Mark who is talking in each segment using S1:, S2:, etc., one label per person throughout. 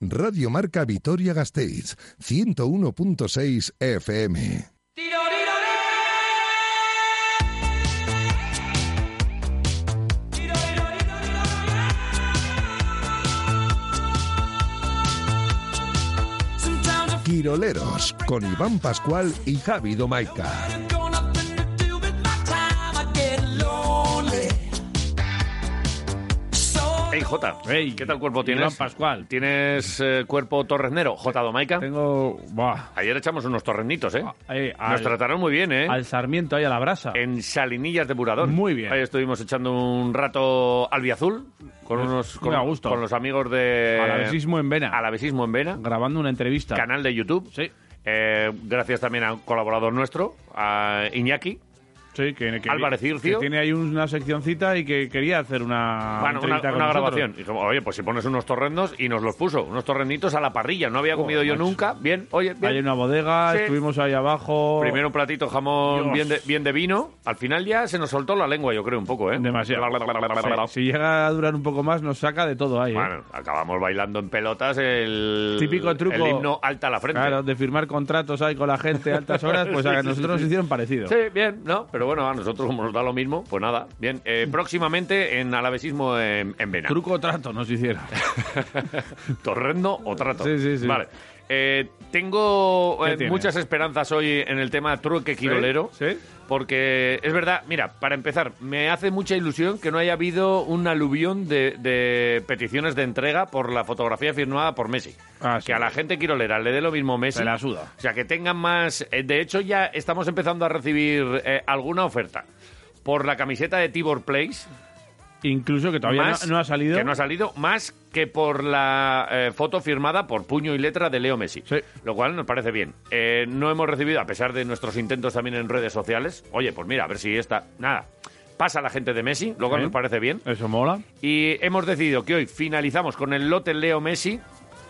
S1: Radio Marca Vitoria Gasteiz, 101.6 FM. Quiroleros, con Iván Pascual y Javi Domaica.
S2: Hey.
S3: Hey,
S2: ¿Qué tal cuerpo tienes?
S3: Iván Pascual.
S2: ¿Tienes eh, cuerpo torreznero? Jota Domaica.
S3: Tengo. Buah.
S2: Ayer echamos unos torrenitos, ¿eh?
S3: Ahí,
S2: Nos
S3: al,
S2: trataron muy bien, ¿eh?
S3: al Sarmiento, ahí a la brasa.
S2: En Salinillas de Buradón.
S3: Muy bien.
S2: Ahí estuvimos echando un rato albiazul con unos
S3: muy
S2: con,
S3: a gusto.
S2: con los amigos de
S3: Alavesismo en Vena.
S2: Alavesismo en Vena,
S3: Grabando una entrevista.
S2: canal de YouTube.
S3: Sí.
S2: Eh, gracias también a un colaborador nuestro, a Iñaki.
S3: Sí, que, que-
S2: Álvarez Ircio.
S3: que tiene ahí una seccioncita y que quería hacer una.
S2: Bueno, grabación. Y como, oye, pues si pones unos torrendos y nos los puso, unos torrenditos a la parrilla. No había comido yo
S3: macho.
S2: nunca. Bien, oye, bien.
S3: Hay una bodega,
S2: Sí.
S3: estuvimos ahí abajo.
S2: Primero un platito jamón bien de, bien de vino. Al final ya se nos soltó la lengua, yo creo, un poco, ¿eh?
S3: Demasiado. Sí, Si llega a durar un poco más, nos saca de todo ahí. ¿eh?
S2: Bueno, acabamos bailando en pelotas el...
S3: Típico truco.
S2: El himno alta a la frente.
S3: Claro, de firmar contratos ahí con la gente a altas horas, pues a nosotros nos hicieron parecido.
S2: Sí, bien, ¿no? Pero bueno, a nosotros como nos da lo mismo, pues nada. Bien, eh, próximamente en Alavesismo en, en Vena.
S3: Truco o trato nos hicieron.
S2: ¿Torrendo o trato?
S3: Sí, sí, sí.
S2: Vale. Eh, tengo
S3: ¿Qué
S2: eh, muchas esperanzas hoy en el tema truque quirolero.
S3: ¿Sí? ¿Sí?
S2: Porque es verdad, mira, para empezar, me hace mucha ilusión que no haya habido un aluvión de, de peticiones de entrega por la fotografía firmada por Messi.
S3: Ah, sí.
S2: Que a la gente quirolera le dé lo mismo Messi.
S3: Se la suda.
S2: O sea, que tengan más... eh, De hecho, ya estamos empezando a recibir eh, alguna oferta por la camiseta de Tibor Place.
S3: Incluso que todavía
S2: más
S3: no, no ha salido.
S2: Que no ha salido, más que por la eh, foto firmada por puño y letra de Leo Messi.
S3: Sí.
S2: Lo cual nos parece bien. Eh, no hemos recibido, a pesar de nuestros intentos también en redes sociales, oye, pues mira, a ver si esta... Nada, pasa la gente de Messi, lo cual
S3: Sí.
S2: nos parece bien.
S3: Eso mola.
S2: Y hemos decidido que hoy finalizamos con el lote Leo Messi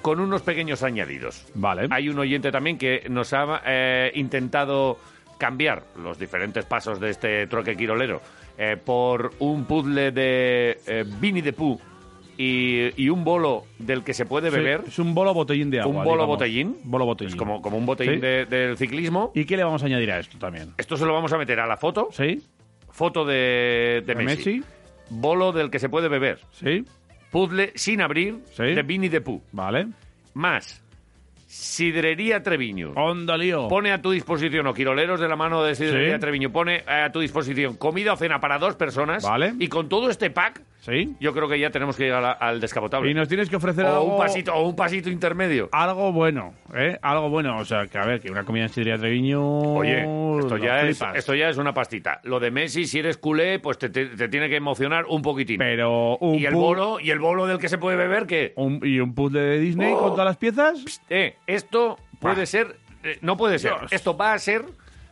S2: con unos pequeños añadidos.
S3: Vale.
S2: Hay un oyente también que nos ha eh, intentado cambiar los diferentes pasos de este troque quirolero eh, por un puzzle de eh, Winnie the Pooh y, y un bolo del que se puede
S3: Sí,
S2: beber.
S3: es un bolo botellín de agua.
S2: un bolo
S3: digamos.
S2: botellín.
S3: Bolo botellín.
S2: Es como, como un botellín
S3: Sí.
S2: de- del ciclismo.
S3: ¿Y qué le vamos a añadir a esto también?
S2: Esto se lo vamos a meter a la foto.
S3: ¿Sí?
S2: Foto de, de
S3: ¿De
S2: Messi.
S3: Messi?
S2: Bolo del que se puede beber.
S3: ¿Sí?
S2: Puzzle sin abrir
S3: Sí.
S2: de Winnie the Pooh.
S3: Vale.
S2: Más Sidrería Treviño.
S3: Onda lío.
S2: Pone a tu disposición, o quiroleros de la mano de Sidrería
S3: Sí.
S2: Treviño, pone a tu disposición comida o cena para dos personas.
S3: Vale.
S2: Y con todo este pack,
S3: ¿Sí?
S2: yo creo que ya tenemos que llegar a- al descapotable.
S3: Y nos tienes que ofrecer
S2: o
S3: algo...
S2: un pasito, o un pasito intermedio.
S3: Algo bueno, ¿eh? Algo bueno. O sea, que a ver, que una comida en Sidrería Treviño...
S2: Oye, esto
S3: lo
S2: ya, es,
S3: flipas.
S2: esto ya es una pastita. Lo de Messi, si eres culé, pues te, te- te tiene que emocionar un poquitín.
S3: Pero un
S2: y el
S3: pu-
S2: bolo, y el bolo del que se puede beber, que
S3: un- y un puzzle de Disney
S2: Oh.
S3: con todas las piezas.
S2: eh, esto puede
S3: Bah.
S2: ser, eh, no puede ser.
S3: Dios.
S2: Esto va a ser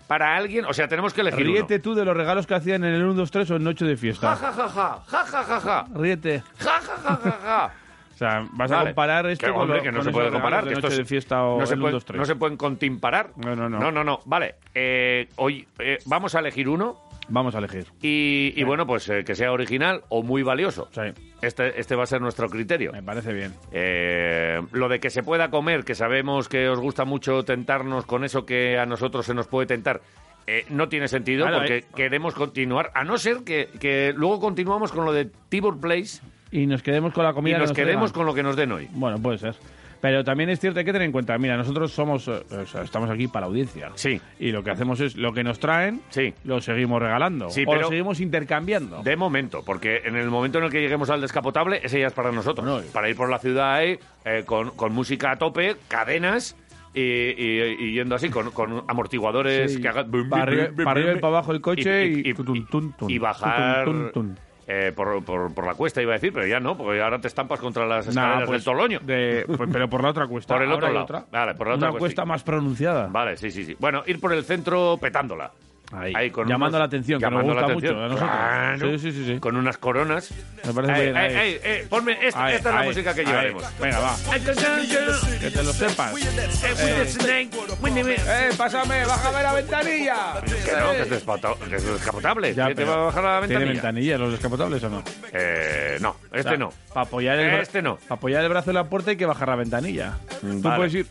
S2: para alguien, o sea, tenemos que elegir uno.
S3: Ríete tú de los regalos que hacían en el 1, 2, 3 o en Noche de Fiesta.
S2: ja, ja, ja, ja, ja, ja, ja.
S3: Ríete.
S2: Ja, ja, ja, ja, ja.
S3: O sea, vas a comparar esto
S2: Que,
S3: con,
S2: hombre,
S3: lo-
S2: que no
S3: con
S2: se puede comparar. que esto
S3: Noche
S2: es-
S3: de Fiesta o
S2: no, se
S3: el 1,
S2: pueden,
S3: 2, 3.
S2: no se pueden contimparar.
S3: No, no, no.
S2: No, no, no. Vale. eh, hoy eh, vamos a elegir uno
S3: Vamos a elegir.
S2: y, y bueno, pues eh, que sea original o muy valioso.
S3: Sí,
S2: Este, este va a ser nuestro criterio.
S3: me parece bien.
S2: Eh, lo de que se pueda comer, que sabemos que os gusta mucho tentarnos con eso que a nosotros se nos puede tentar, eh, no tiene sentido
S3: Claro,
S2: porque
S3: eh.
S2: queremos continuar, a no ser que, que luego continuamos con lo de Tibor Place
S3: Y nos quedemos con la
S2: y
S3: comida. que
S2: nos quedemos con lo que nos den hoy.
S3: Bueno, puede ser. Pero también es cierto, hay que tener en cuenta, mira, nosotros somos, eh, o sea, estamos aquí para audiencia.
S2: Sí.
S3: Y lo que hacemos es, lo que nos traen,
S2: Sí.
S3: lo seguimos regalando.
S2: Sí,
S3: o
S2: pero-
S3: lo seguimos intercambiando.
S2: De momento, porque en el momento en el que lleguemos al descapotable, ese ya es para nosotros.
S3: Bueno, y-
S2: para ir por la ciudad ahí, eh, con, con música a tope, cadenas y, y- y yendo así, con, con amortiguadores
S3: Sí,
S2: que hagan...
S3: para arriba- y para abajo el coche y-
S2: y, bajar. Eh, por, por- por la cuesta, iba a decir, pero ya no, porque ahora te estampas contra las
S3: Nah,
S2: escaleras
S3: pues,
S2: del Toloño.
S3: de- pues, pero por la otra cuesta.
S2: Por el
S3: Ahora
S2: otro
S3: hay
S2: lado.
S3: otra.
S2: Vale, por la otra
S3: Una
S2: cuesta.
S3: cuesta más pronunciada.
S2: Vale, sí, sí, sí. Bueno, ir por el centro petándola.
S3: Ahí,
S2: con
S3: llamando
S2: unos-
S3: la atención, que nos
S2: llamando la
S3: gusta
S2: atención.
S3: mucho a nosotros.
S2: Claro.
S3: Sí, sí, sí, sí.
S2: Con unas coronas.
S3: Me parece
S2: Ey,
S3: bien,
S2: ey,
S3: ahí.
S2: ey, ey, ponme esta,
S3: Ahí,
S2: esta es la
S3: ahí,
S2: música que
S3: ahí.
S2: llevaremos.
S3: Venga, va. Que te lo sepas. Eh, pásame, bájame la ventanilla.
S2: Que no, que es, despoto- que es descapotable.
S3: Ya,
S2: ¿Qué te va a bajar la
S3: ¿Tiene
S2: ventanilla?
S3: ventanilla los descapotables o no?
S2: Eh, no, este no.
S3: Para apoyar el
S2: Este no.
S3: Para apoyar el brazo en la puerta hay que bajar la ventanilla. Tú
S2: vale.
S3: puedes ir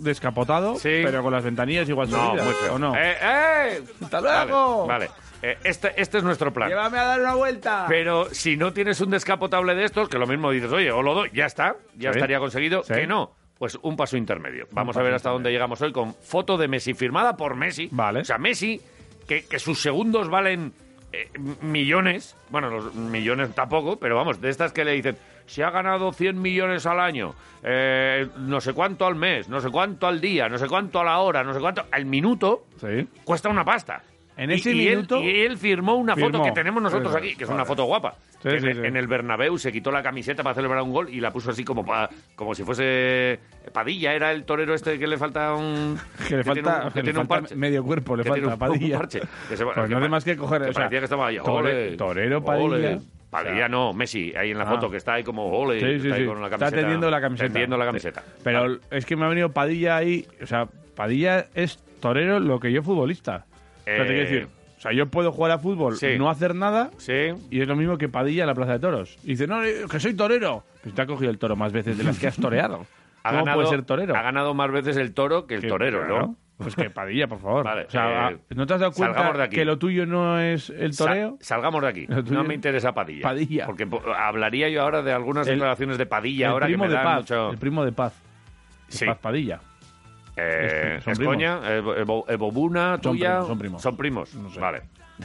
S3: descapotado,
S2: Sí.
S3: pero con las ventanillas igual
S2: No,
S3: subidas,
S2: muy feo.
S3: ¿o no?
S2: Eh, eh.
S3: ¡Hasta luego!
S2: Vale. Eh, este, este es nuestro plan.
S3: Llévame a dar una vuelta.
S2: Pero si no tienes un descapotable de estos, que lo mismo dices, oye, o lo doy, ya está, ya
S3: Sí.
S2: estaría conseguido.
S3: Sí.
S2: Que no, pues un paso intermedio. Vamos a ver hasta
S3: intermedio.
S2: dónde llegamos hoy con foto de Messi firmada por Messi.
S3: Vale.
S2: O sea, Messi, que, que sus segundos valen eh, millones. Bueno, los millones tampoco, pero vamos, de estas que le dicen, si ha ganado 100 millones al año, eh, no sé cuánto al mes, no sé cuánto al día, no sé cuánto a la hora, no sé cuánto al minuto,
S3: Sí.
S2: cuesta una pasta.
S3: En
S2: Y-
S3: ese
S2: y él-
S3: minuto-
S2: y él firmó una foto que tenemos nosotros aquí, que es una foto guapa.
S3: Sí,
S2: Que
S3: sí,
S2: en,
S3: sí.
S2: en el Bernabéu se quitó la camiseta para celebrar un gol y la puso así como pa- como si fuese Padilla, era el torero este que le falta un
S3: Que le falta,
S2: un-
S3: que le
S2: tiene un
S3: falta
S2: parche.
S3: medio cuerpo, le falta
S2: un-
S3: Padilla.
S2: un parche. Que se
S3: Pues no hace más que coger.
S2: que
S3: o sea,
S2: parecía que estaba ahí.
S3: tore-
S2: ole,
S3: torero Padilla.
S2: ole.
S3: O
S2: Padilla no, Messi, ahí en la
S3: Ah.
S2: foto que está ahí como ole,
S3: Sí, sí,
S2: está ahí
S3: sí.
S2: con la
S3: Está
S2: camiseta.
S3: tendiendo la camiseta.
S2: tendiendo la camiseta.
S3: Pero
S2: Vale.
S3: es que me ha venido Padilla ahí. O sea, Padilla es torero lo que yo futbolista. O sea, te quiero
S2: Eh,
S3: decir, o sea, yo puedo jugar a fútbol,
S2: Sí.
S3: no hacer nada.
S2: Sí,
S3: Y es lo mismo que Padilla en la Plaza de Toros. Y dice, no, eh, que soy torero. Pues te ha cogido el toro más veces de las que has toreado.
S2: ha
S3: ¿Cómo
S2: ganado,
S3: puede ser torero?
S2: ha ganado más veces el toro que el
S3: Que-
S2: torero,
S3: claro. Pues que Padilla, por favor.
S2: Vale,
S3: o sea,
S2: eh,
S3: ¿no te has dado cuenta
S2: de
S3: que lo tuyo no es el
S2: Sa-
S3: toreo?
S2: salgamos de aquí. No me interesa Padilla.
S3: Padilla.
S2: Porque po- hablaría yo ahora de algunas
S3: El-
S2: declaraciones de Padilla
S3: el
S2: ahora que me
S3: de
S2: dan
S3: Paz.
S2: mucho...
S3: El primo de Paz. De
S2: Sí.
S3: Paz Padilla.
S2: Eh,
S3: Son
S2: Escoña, Evo- Evobuna,
S3: Son
S2: tuya...
S3: primos, son primos.
S2: Son primos.
S3: No sé.
S2: Vale.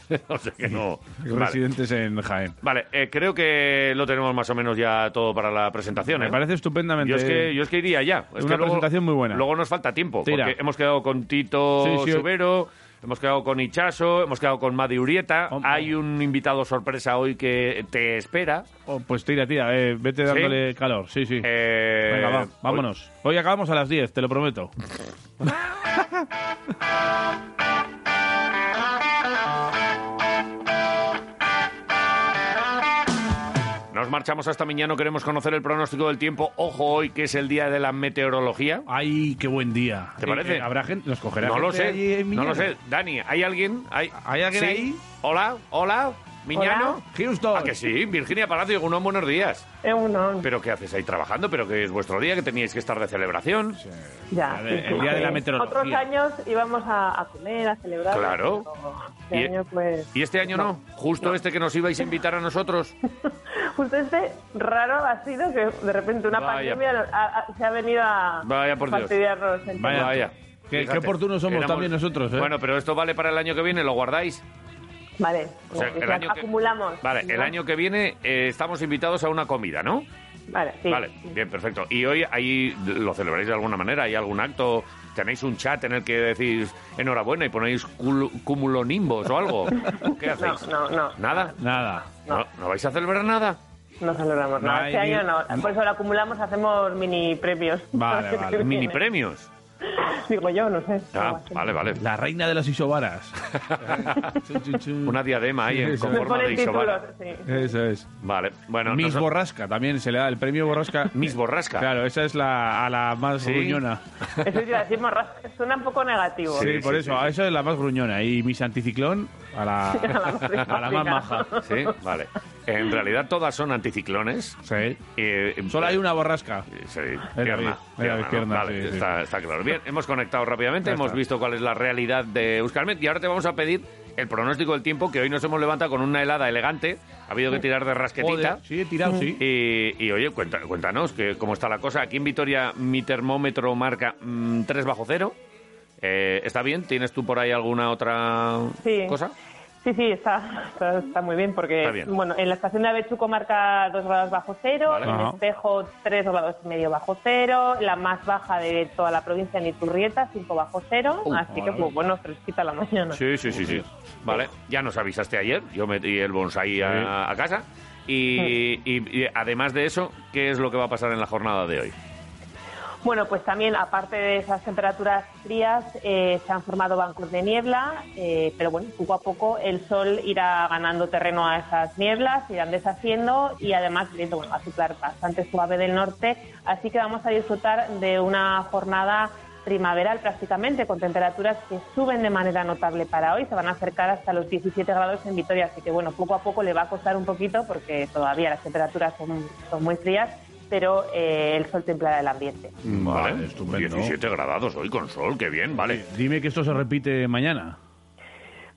S2: o sea que no... Vale,
S3: Residentes en Jaén.
S2: Vale, eh, creo que lo tenemos más o menos ya todo para la presentación,
S3: Me
S2: ¿eh?
S3: parece estupendamente.
S2: Yo es, que, yo es que iría ya. Es
S3: Una
S2: que luego-
S3: presentación muy buena.
S2: Luego nos falta tiempo,
S3: Tira.
S2: porque hemos quedado con Tito
S3: Sí, sí.
S2: Subero, hemos quedado con Ichaso, hemos quedado con Madi Urieta.
S3: Hom-
S2: Hay un invitado sorpresa hoy que te espera.
S3: Oh, pues tira, tira. eh, vete dándole calor. Sí, sí.
S2: Eh,
S3: Venga, va,
S2: hoy-
S3: vámonos. Hoy acabamos a las 10, te lo prometo.
S2: Nos marchamos hasta mañana, queremos conocer el pronóstico del tiempo. Ojo hoy que es el día de la meteorología.
S3: Ay, qué buen día.
S2: ¿Te parece?
S3: Eh, ¿Habrá gente? ¿Nos cogerá
S2: No lo
S3: allí
S2: sé,
S3: en
S2: no lo sé. Dani, ¿hay alguien? ¿Hay,
S3: ¿Hay alguien
S2: ¿Sí?
S3: ahí?
S2: Hola, hola, Miñano.
S3: Houston.
S2: ¿A que sí? Virginia Palacio, unos buenos días.
S4: Egunon.
S2: ¿Pero qué haces ahí trabajando? ¿Pero que es vuestro día? ¿Que teníais que estar de celebración?
S4: Ya,
S3: El día de-
S4: sí, sí,
S3: el día de
S4: sí.
S3: la meteorología.
S4: Otros años íbamos a, a comer, a celebrar.
S2: Claro.
S4: Este
S2: Y-
S4: año, pues.
S2: ¿Y este año no? Justo este que nos ibais a invitar a nosotros.
S4: Justo este raro ha sido que de repente una
S2: Vaya.
S4: pandemia ha- ha- se ha venido a
S2: Vaya por Dios.
S4: fastidiarnos.
S3: Vaya.
S2: Vaya.
S3: Qué- qué oportunos somos
S2: éramos-
S3: también nosotros, ¿eh?
S2: Bueno, pero esto vale para el año que viene, ¿lo guardáis?
S4: Vale.
S2: O sea, el año que-
S4: acumulamos.
S2: Vale, el
S4: ¿no?
S2: año que viene eh, estamos invitados a una comida, ¿no?
S4: Vale, sí.
S2: Vale, bien, perfecto. ¿Y hoy ahí lo celebráis de alguna manera? ¿Hay algún acto? ¿Tenéis un chat en el que decís enhorabuena y ponéis cumulonimbos o algo? ¿Qué
S4: No,
S2: hacéis?
S4: no, no.
S2: ¿Nada?
S3: Nada.
S2: ¿No, ¿No vais a celebrar nada?
S4: No celebramos
S3: No
S4: nada. Este
S3: ni-
S4: año no. Por eso lo acumulamos, hacemos mini premios.
S3: Vale, vale.
S2: ¿Mini premios?
S4: Digo yo, no sé.
S2: Ah, vale, vale.
S3: La reina de las isobaras.
S2: Una diadema ahí en,
S3: Sí,
S2: con.
S4: Me
S2: forma de
S4: ponen títulos,
S2: isobara.
S4: sí.
S3: Eso es.
S2: Vale, bueno.
S3: Miss Borrasca también se le da el premio Borrasca.
S2: Miss Borrasca.
S3: Claro, esa es la, a la más
S2: ¿Sí?
S3: gruñona.
S4: Eso te iba a decir, morrasca, suena un poco negativo.
S3: Sí,
S2: Sí,
S3: por
S2: sí,
S3: eso,
S2: sí, sí.
S3: esa es la más gruñona. Y Miss Anticiclón a la, a la más maja.
S2: Sí, vale. En realidad todas son anticiclones.
S3: Sí.
S2: Eh,
S3: Solo hay una borrasca.
S2: Sí, está, está claro. Bien, hemos conectado rápidamente, hemos visto cuál es la realidad de Euskalmet y ahora te vamos a pedir el pronóstico del tiempo, que hoy nos hemos levantado con una helada elegante, ha habido que tirar de rasquetita.
S3: Joder, sí, he tirado, sí.
S2: Y, y, oye, cuenta- cuéntanos que, cómo está la cosa. Aquí en Vitoria mi termómetro marca mm, 3 bajo cero. Eh, ¿Está bien? ¿Tienes tú por ahí alguna otra
S4: Sí.
S2: cosa?
S4: Sí, sí, está, está, está muy bien porque,
S2: bien.
S4: bueno, en la estación de Avechuco marca 2 grados bajo cero,
S2: Vale.
S4: en
S3: Ajá.
S4: Espejo 3 grados y medio bajo cero, la más baja de toda la provincia en Iturrieta 5 bajo cero,
S2: Uh,
S4: así que pues bueno, fresquita la mañana.
S2: Sí, sí, sí, sí. Vale, ya nos avisaste ayer, yo metí el bonsai a, a casa. Y, y- y además de eso, ¿qué es lo que va a pasar en la jornada de hoy?
S4: Bueno, pues también, aparte de esas temperaturas frías, eh, se han formado bancos de niebla, eh, pero bueno, poco a poco el sol irá ganando terreno a esas nieblas, irán deshaciendo y además viento bueno, va a bastante suave del norte, así que vamos a disfrutar de una jornada primaveral prácticamente, con temperaturas que suben de manera notable para hoy, se van a acercar hasta los 17 grados en Vitoria, así que bueno, poco a poco le va a costar un poquito porque todavía las temperaturas son, son muy frías pero eh, el sol templará el ambiente.
S2: Vale,
S3: estupendo.
S2: 17 grados hoy con sol, qué bien, vale.
S3: Dime que esto se repite mañana.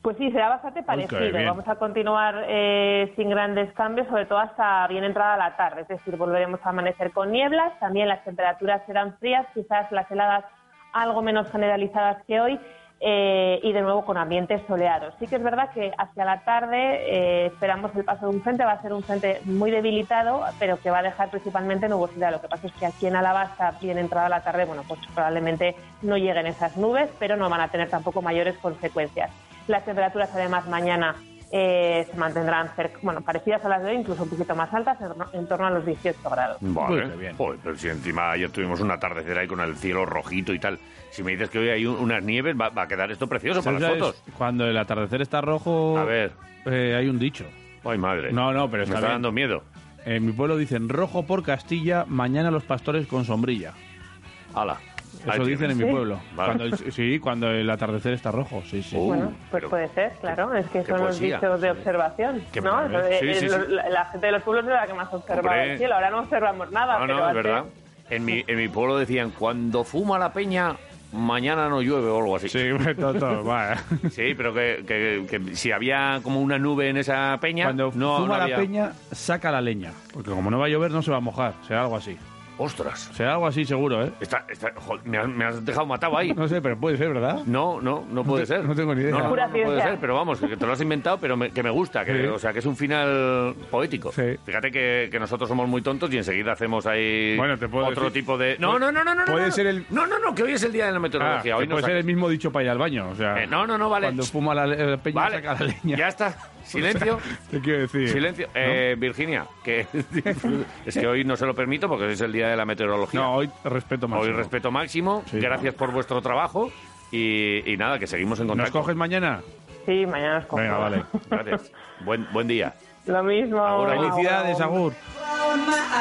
S4: Pues sí, será bastante parecido. Vamos a continuar eh, sin grandes cambios, sobre todo hasta bien entrada la tarde. Es decir, volveremos a amanecer con nieblas. También las temperaturas serán frías, quizás las heladas algo menos generalizadas que hoy. Eh, y de nuevo con ambientes soleados. Sí que es verdad que hacia la tarde eh, esperamos el paso de un frente, va a ser un frente muy debilitado, pero que va a dejar principalmente nubosidad. Lo que pasa es que aquí en Alabasta, bien entrada la tarde, bueno, pues probablemente no lleguen esas nubes, pero no van a tener tampoco mayores consecuencias. Las temperaturas además mañana eh, se mantendrán cerca- bueno, parecidas a las de hoy, incluso un poquito más altas, en, en torno a los 18 grados.
S2: Vale.
S3: Muy bien.
S2: Joder, pero si encima ayer tuvimos un atardecer ahí con el cielo rojito y tal. Si me dices que hoy hay un- unas nieves, va, va a quedar esto precioso para las fotos.
S3: Cuando el atardecer está rojo,
S2: A ver.
S3: eh, hay un dicho.
S2: Ay, madre.
S3: No, no, pero
S2: me
S3: está
S2: está
S3: bien.
S2: dando miedo.
S3: En mi pueblo dicen rojo por Castilla, mañana los pastores con sombrilla.
S2: Hala.
S3: Eso dicen en mi pueblo.
S2: Vale.
S3: Cuando, sí, cuando el atardecer está rojo, sí, sí.
S2: Uh,
S4: Bueno, pues
S2: pero-
S4: puede ser, claro. Es que son los dichos de observación,
S2: Qué
S4: ¿no? Eh,
S2: Sí,
S4: eh,
S2: sí, sí.
S4: La, gente de los pueblos es la que más observa
S2: Hombre.
S4: el cielo. Ahora no observamos nada,
S2: No,
S4: pero
S2: no, es verdad. En mi, en mi pueblo decían, cuando fuma la peña, mañana no llueve o algo así.
S3: Sí, todo, todo, vaya.
S2: Sí, pero que, que- que si había como una nube en esa peña,
S3: Cuando
S2: no,
S3: fuma
S2: no
S3: la peña, saca la leña. Porque como no va a llover, no se va a mojar. Será algo así.
S2: Ostras,
S3: Será algo así seguro, ¿eh?
S2: está, está- joder, me, has, me has dejado matado ahí.
S3: No sé, pero puede ser, ¿verdad?
S2: No, no, no puede
S3: te-
S2: ser.
S3: no tengo ni idea.
S2: No, no, puede ser, pero vamos, que te lo has inventado, pero me- que me gusta, que,
S3: Sí.
S2: o sea, que es un final poético.
S3: Sí.
S2: Fíjate que, que nosotros somos muy tontos y enseguida hacemos ahí
S3: Bueno, te puedo
S2: otro
S3: decir-
S2: tipo de... No, no, no, no, no.
S3: Puede
S2: no,
S3: ser el-
S2: No, no, no, que hoy es el día de la
S3: Ah,
S2: meteorología.
S3: que
S2: hoy no
S3: puede ser el mismo dicho para ir al baño. O sea,
S2: Eh, no, no, no, vale.
S3: Cuando fuma la, la peña,
S2: Vale,
S3: saca la leña.
S2: ya está. Silencio.
S3: Te quiero decir.
S2: Silencio.
S3: ¿no?
S2: Eh, Virginia, que es que hoy no se lo permito porque es el día de la meteorología.
S3: No, hoy respeto más.
S2: hoy respeto máximo.
S3: Sí.
S2: Gracias por vuestro trabajo. Y, y nada, que seguimos en
S3: ¿Nos
S2: contacto.
S3: coges mañana?
S4: Sí, mañana os cojo.
S3: Venga, vale.
S2: Gracias. Buen, buen día.
S4: Lo mismo.
S2: Ahora,
S4: Agur,
S3: Felicidades,
S4: agur.
S3: Agur.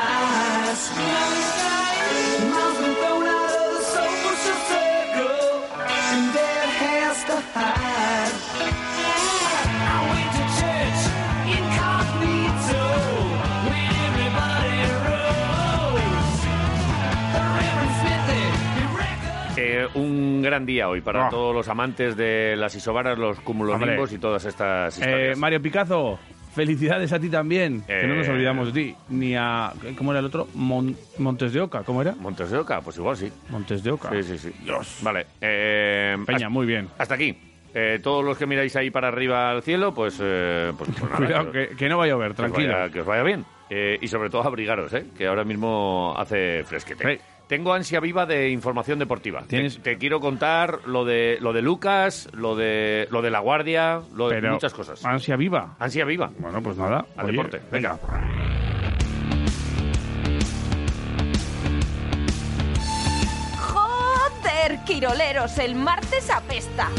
S2: Eh, un gran día hoy para
S3: Ah.
S2: todos los amantes de las isobaras, los cumulonimbos y todas estas
S3: Eh,
S2: historias.
S3: Mario Picazo, felicidades a ti también. Que no nos
S2: Eh.
S3: olvidamos de ti. Ni a. ¿Cómo era el otro? Mon- Montes de Oca, ¿cómo era?
S2: Montes de Oca, pues igual sí.
S3: Montes de Oca.
S2: Sí, sí, sí.
S3: Dios.
S2: Vale. eh,
S3: Peña, muy bien.
S2: hasta aquí. Eh, todos los que miráis ahí para arriba al cielo, pues, eh, pues, pues nada,
S3: Cuidado,
S2: que-
S3: que, no va a llover,
S2: que os
S3: tranquilo.
S2: vaya- que os vaya bien. Eh, y sobre todo abrigaros, ¿eh? que ahora mismo hace fresquete.
S3: Sí.
S2: Tengo ansia viva de información deportiva. Te- quiero contar lo de lo de Lucas, lo de lo de la guardia, lo de
S3: Pero,
S2: muchas cosas.
S3: Ansia viva.
S2: Ansia viva.
S3: Bueno, pues nada.
S2: Al
S3: oye,
S2: deporte. Venga.
S5: ¡Joder, Quiroleros! El martes apesta.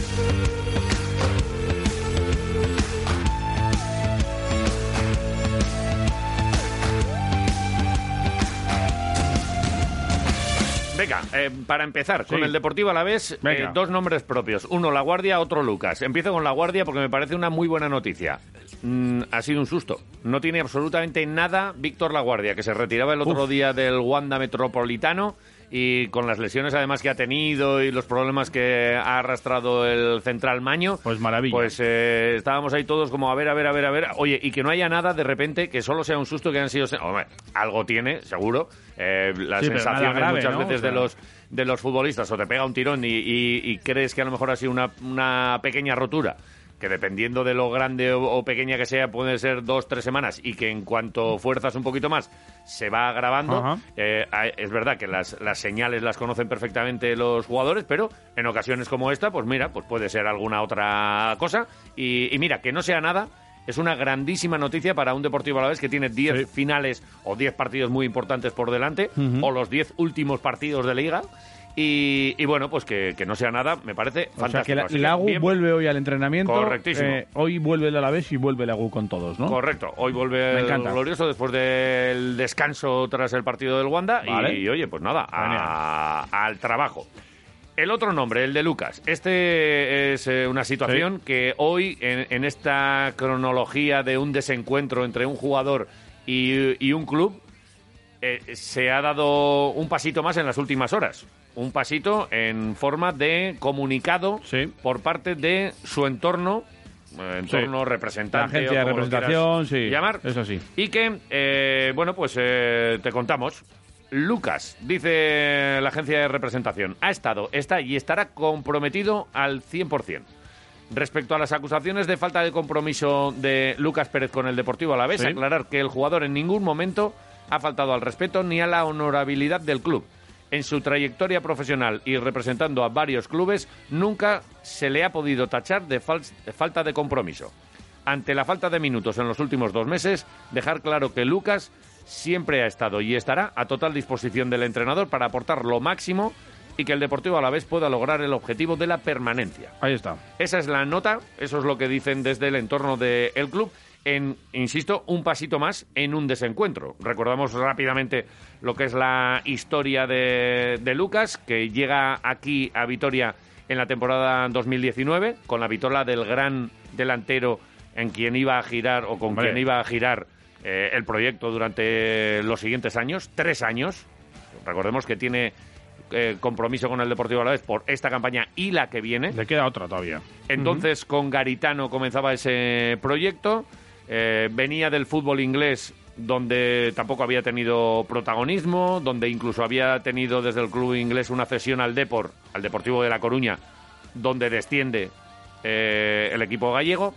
S2: Venga, eh, para empezar, con el Deportivo a la vez, dos nombres propios. Uno La Guardia, otro Lucas. Empiezo con La Guardia porque me parece una muy buena noticia. Mm, ha sido un susto. No tiene absolutamente nada Víctor La Guardia, que se retiraba el otro
S3: Uf.
S2: día del Wanda Metropolitano y con las lesiones además que ha tenido y los problemas que ha arrastrado el central Maño.
S3: Pues maravilla.
S2: Pues eh, estábamos ahí todos como a ver, a ver, a ver, a ver. Oye, y que no haya nada de repente, que solo sea un susto que han sido... Hombre, algo tiene, seguro. Eh,
S3: Sí,
S2: sensaciones
S3: grave,
S2: muchas
S3: ¿no?
S2: veces
S3: O sea-
S2: de los de los futbolistas o te pega un tirón y, y- y crees que a lo mejor ha sido una, una pequeña rotura que dependiendo de lo grande o, pequeña que sea puede ser dos tres semanas y que en cuanto fuerzas un poquito más se va agravando. Eh, es verdad que las, las señales las conocen perfectamente los jugadores pero en ocasiones como esta pues mira pues puede ser alguna otra cosa y, y mira que no sea nada es una grandísima noticia para un Deportivo Alavés que tiene 10
S3: Sí.
S2: finales o 10 partidos muy importantes por delante, o los 10 últimos partidos de Liga. Y, y bueno, pues que, que no sea nada, me parece
S3: O sea
S2: fantástico.
S3: que la, Lagu
S2: bien-
S3: vuelve hoy al entrenamiento.
S2: Correctísimo.
S3: Eh, hoy vuelve el Alavés y vuelve el Lagu con todos, ¿no?
S2: Correcto, hoy vuelve el glorioso después del descanso tras el partido del Wanda
S3: Vale.
S2: y, oye, pues nada, a- al trabajo. El otro nombre, el de Lucas. Este es eh, una situación que hoy, en, en esta cronología de un desencuentro entre un jugador y, y un club, eh, se ha dado un pasito más en las últimas horas. Un pasito en forma de comunicado
S3: Sí.
S2: por parte de su entorno, eh, entorno
S3: La
S2: representante.
S3: agencia
S2: o
S3: de
S2: como
S3: representación, sí.
S2: Llamar.
S3: Es así.
S2: Y que, eh, bueno, pues eh, te contamos. Lucas, dice la agencia de representación, ha estado, está y estará comprometido al 100%. Respecto a las acusaciones de falta de compromiso de Lucas Pérez con el Deportivo Alavés,
S3: Sí.
S2: aclarar que el jugador en ningún momento ha faltado al respeto ni a la honorabilidad del club. En su trayectoria profesional y representando a varios clubes, nunca se le ha podido tachar de, fal- de falta de compromiso. Ante la falta de minutos en los últimos dos meses, dejar claro que Lucas siempre ha estado y estará a total disposición del entrenador para aportar lo máximo y que el Deportivo a la vez pueda lograr el objetivo de la permanencia.
S3: Ahí está.
S2: Esa es la nota, eso es lo que dicen desde el entorno del club. En, insisto, un pasito más en un desencuentro. Recordamos rápidamente lo que es la historia de, de Lucas, que llega aquí a Vitoria en la temporada 2019, con la vitola del gran delantero en quien iba a girar o con quien iba a girar eh, el proyecto durante los siguientes años, tres años. Recordemos que tiene eh, compromiso con el Deportivo a la vez por esta campaña y la que viene.
S3: Le queda otra todavía.
S2: Entonces con Garitano comenzaba ese proyecto. Eh, venía del fútbol inglés donde tampoco había tenido protagonismo, donde incluso había tenido desde el club inglés una cesión al Depor, al Deportivo de La Coruña, donde desciende eh, el equipo gallego.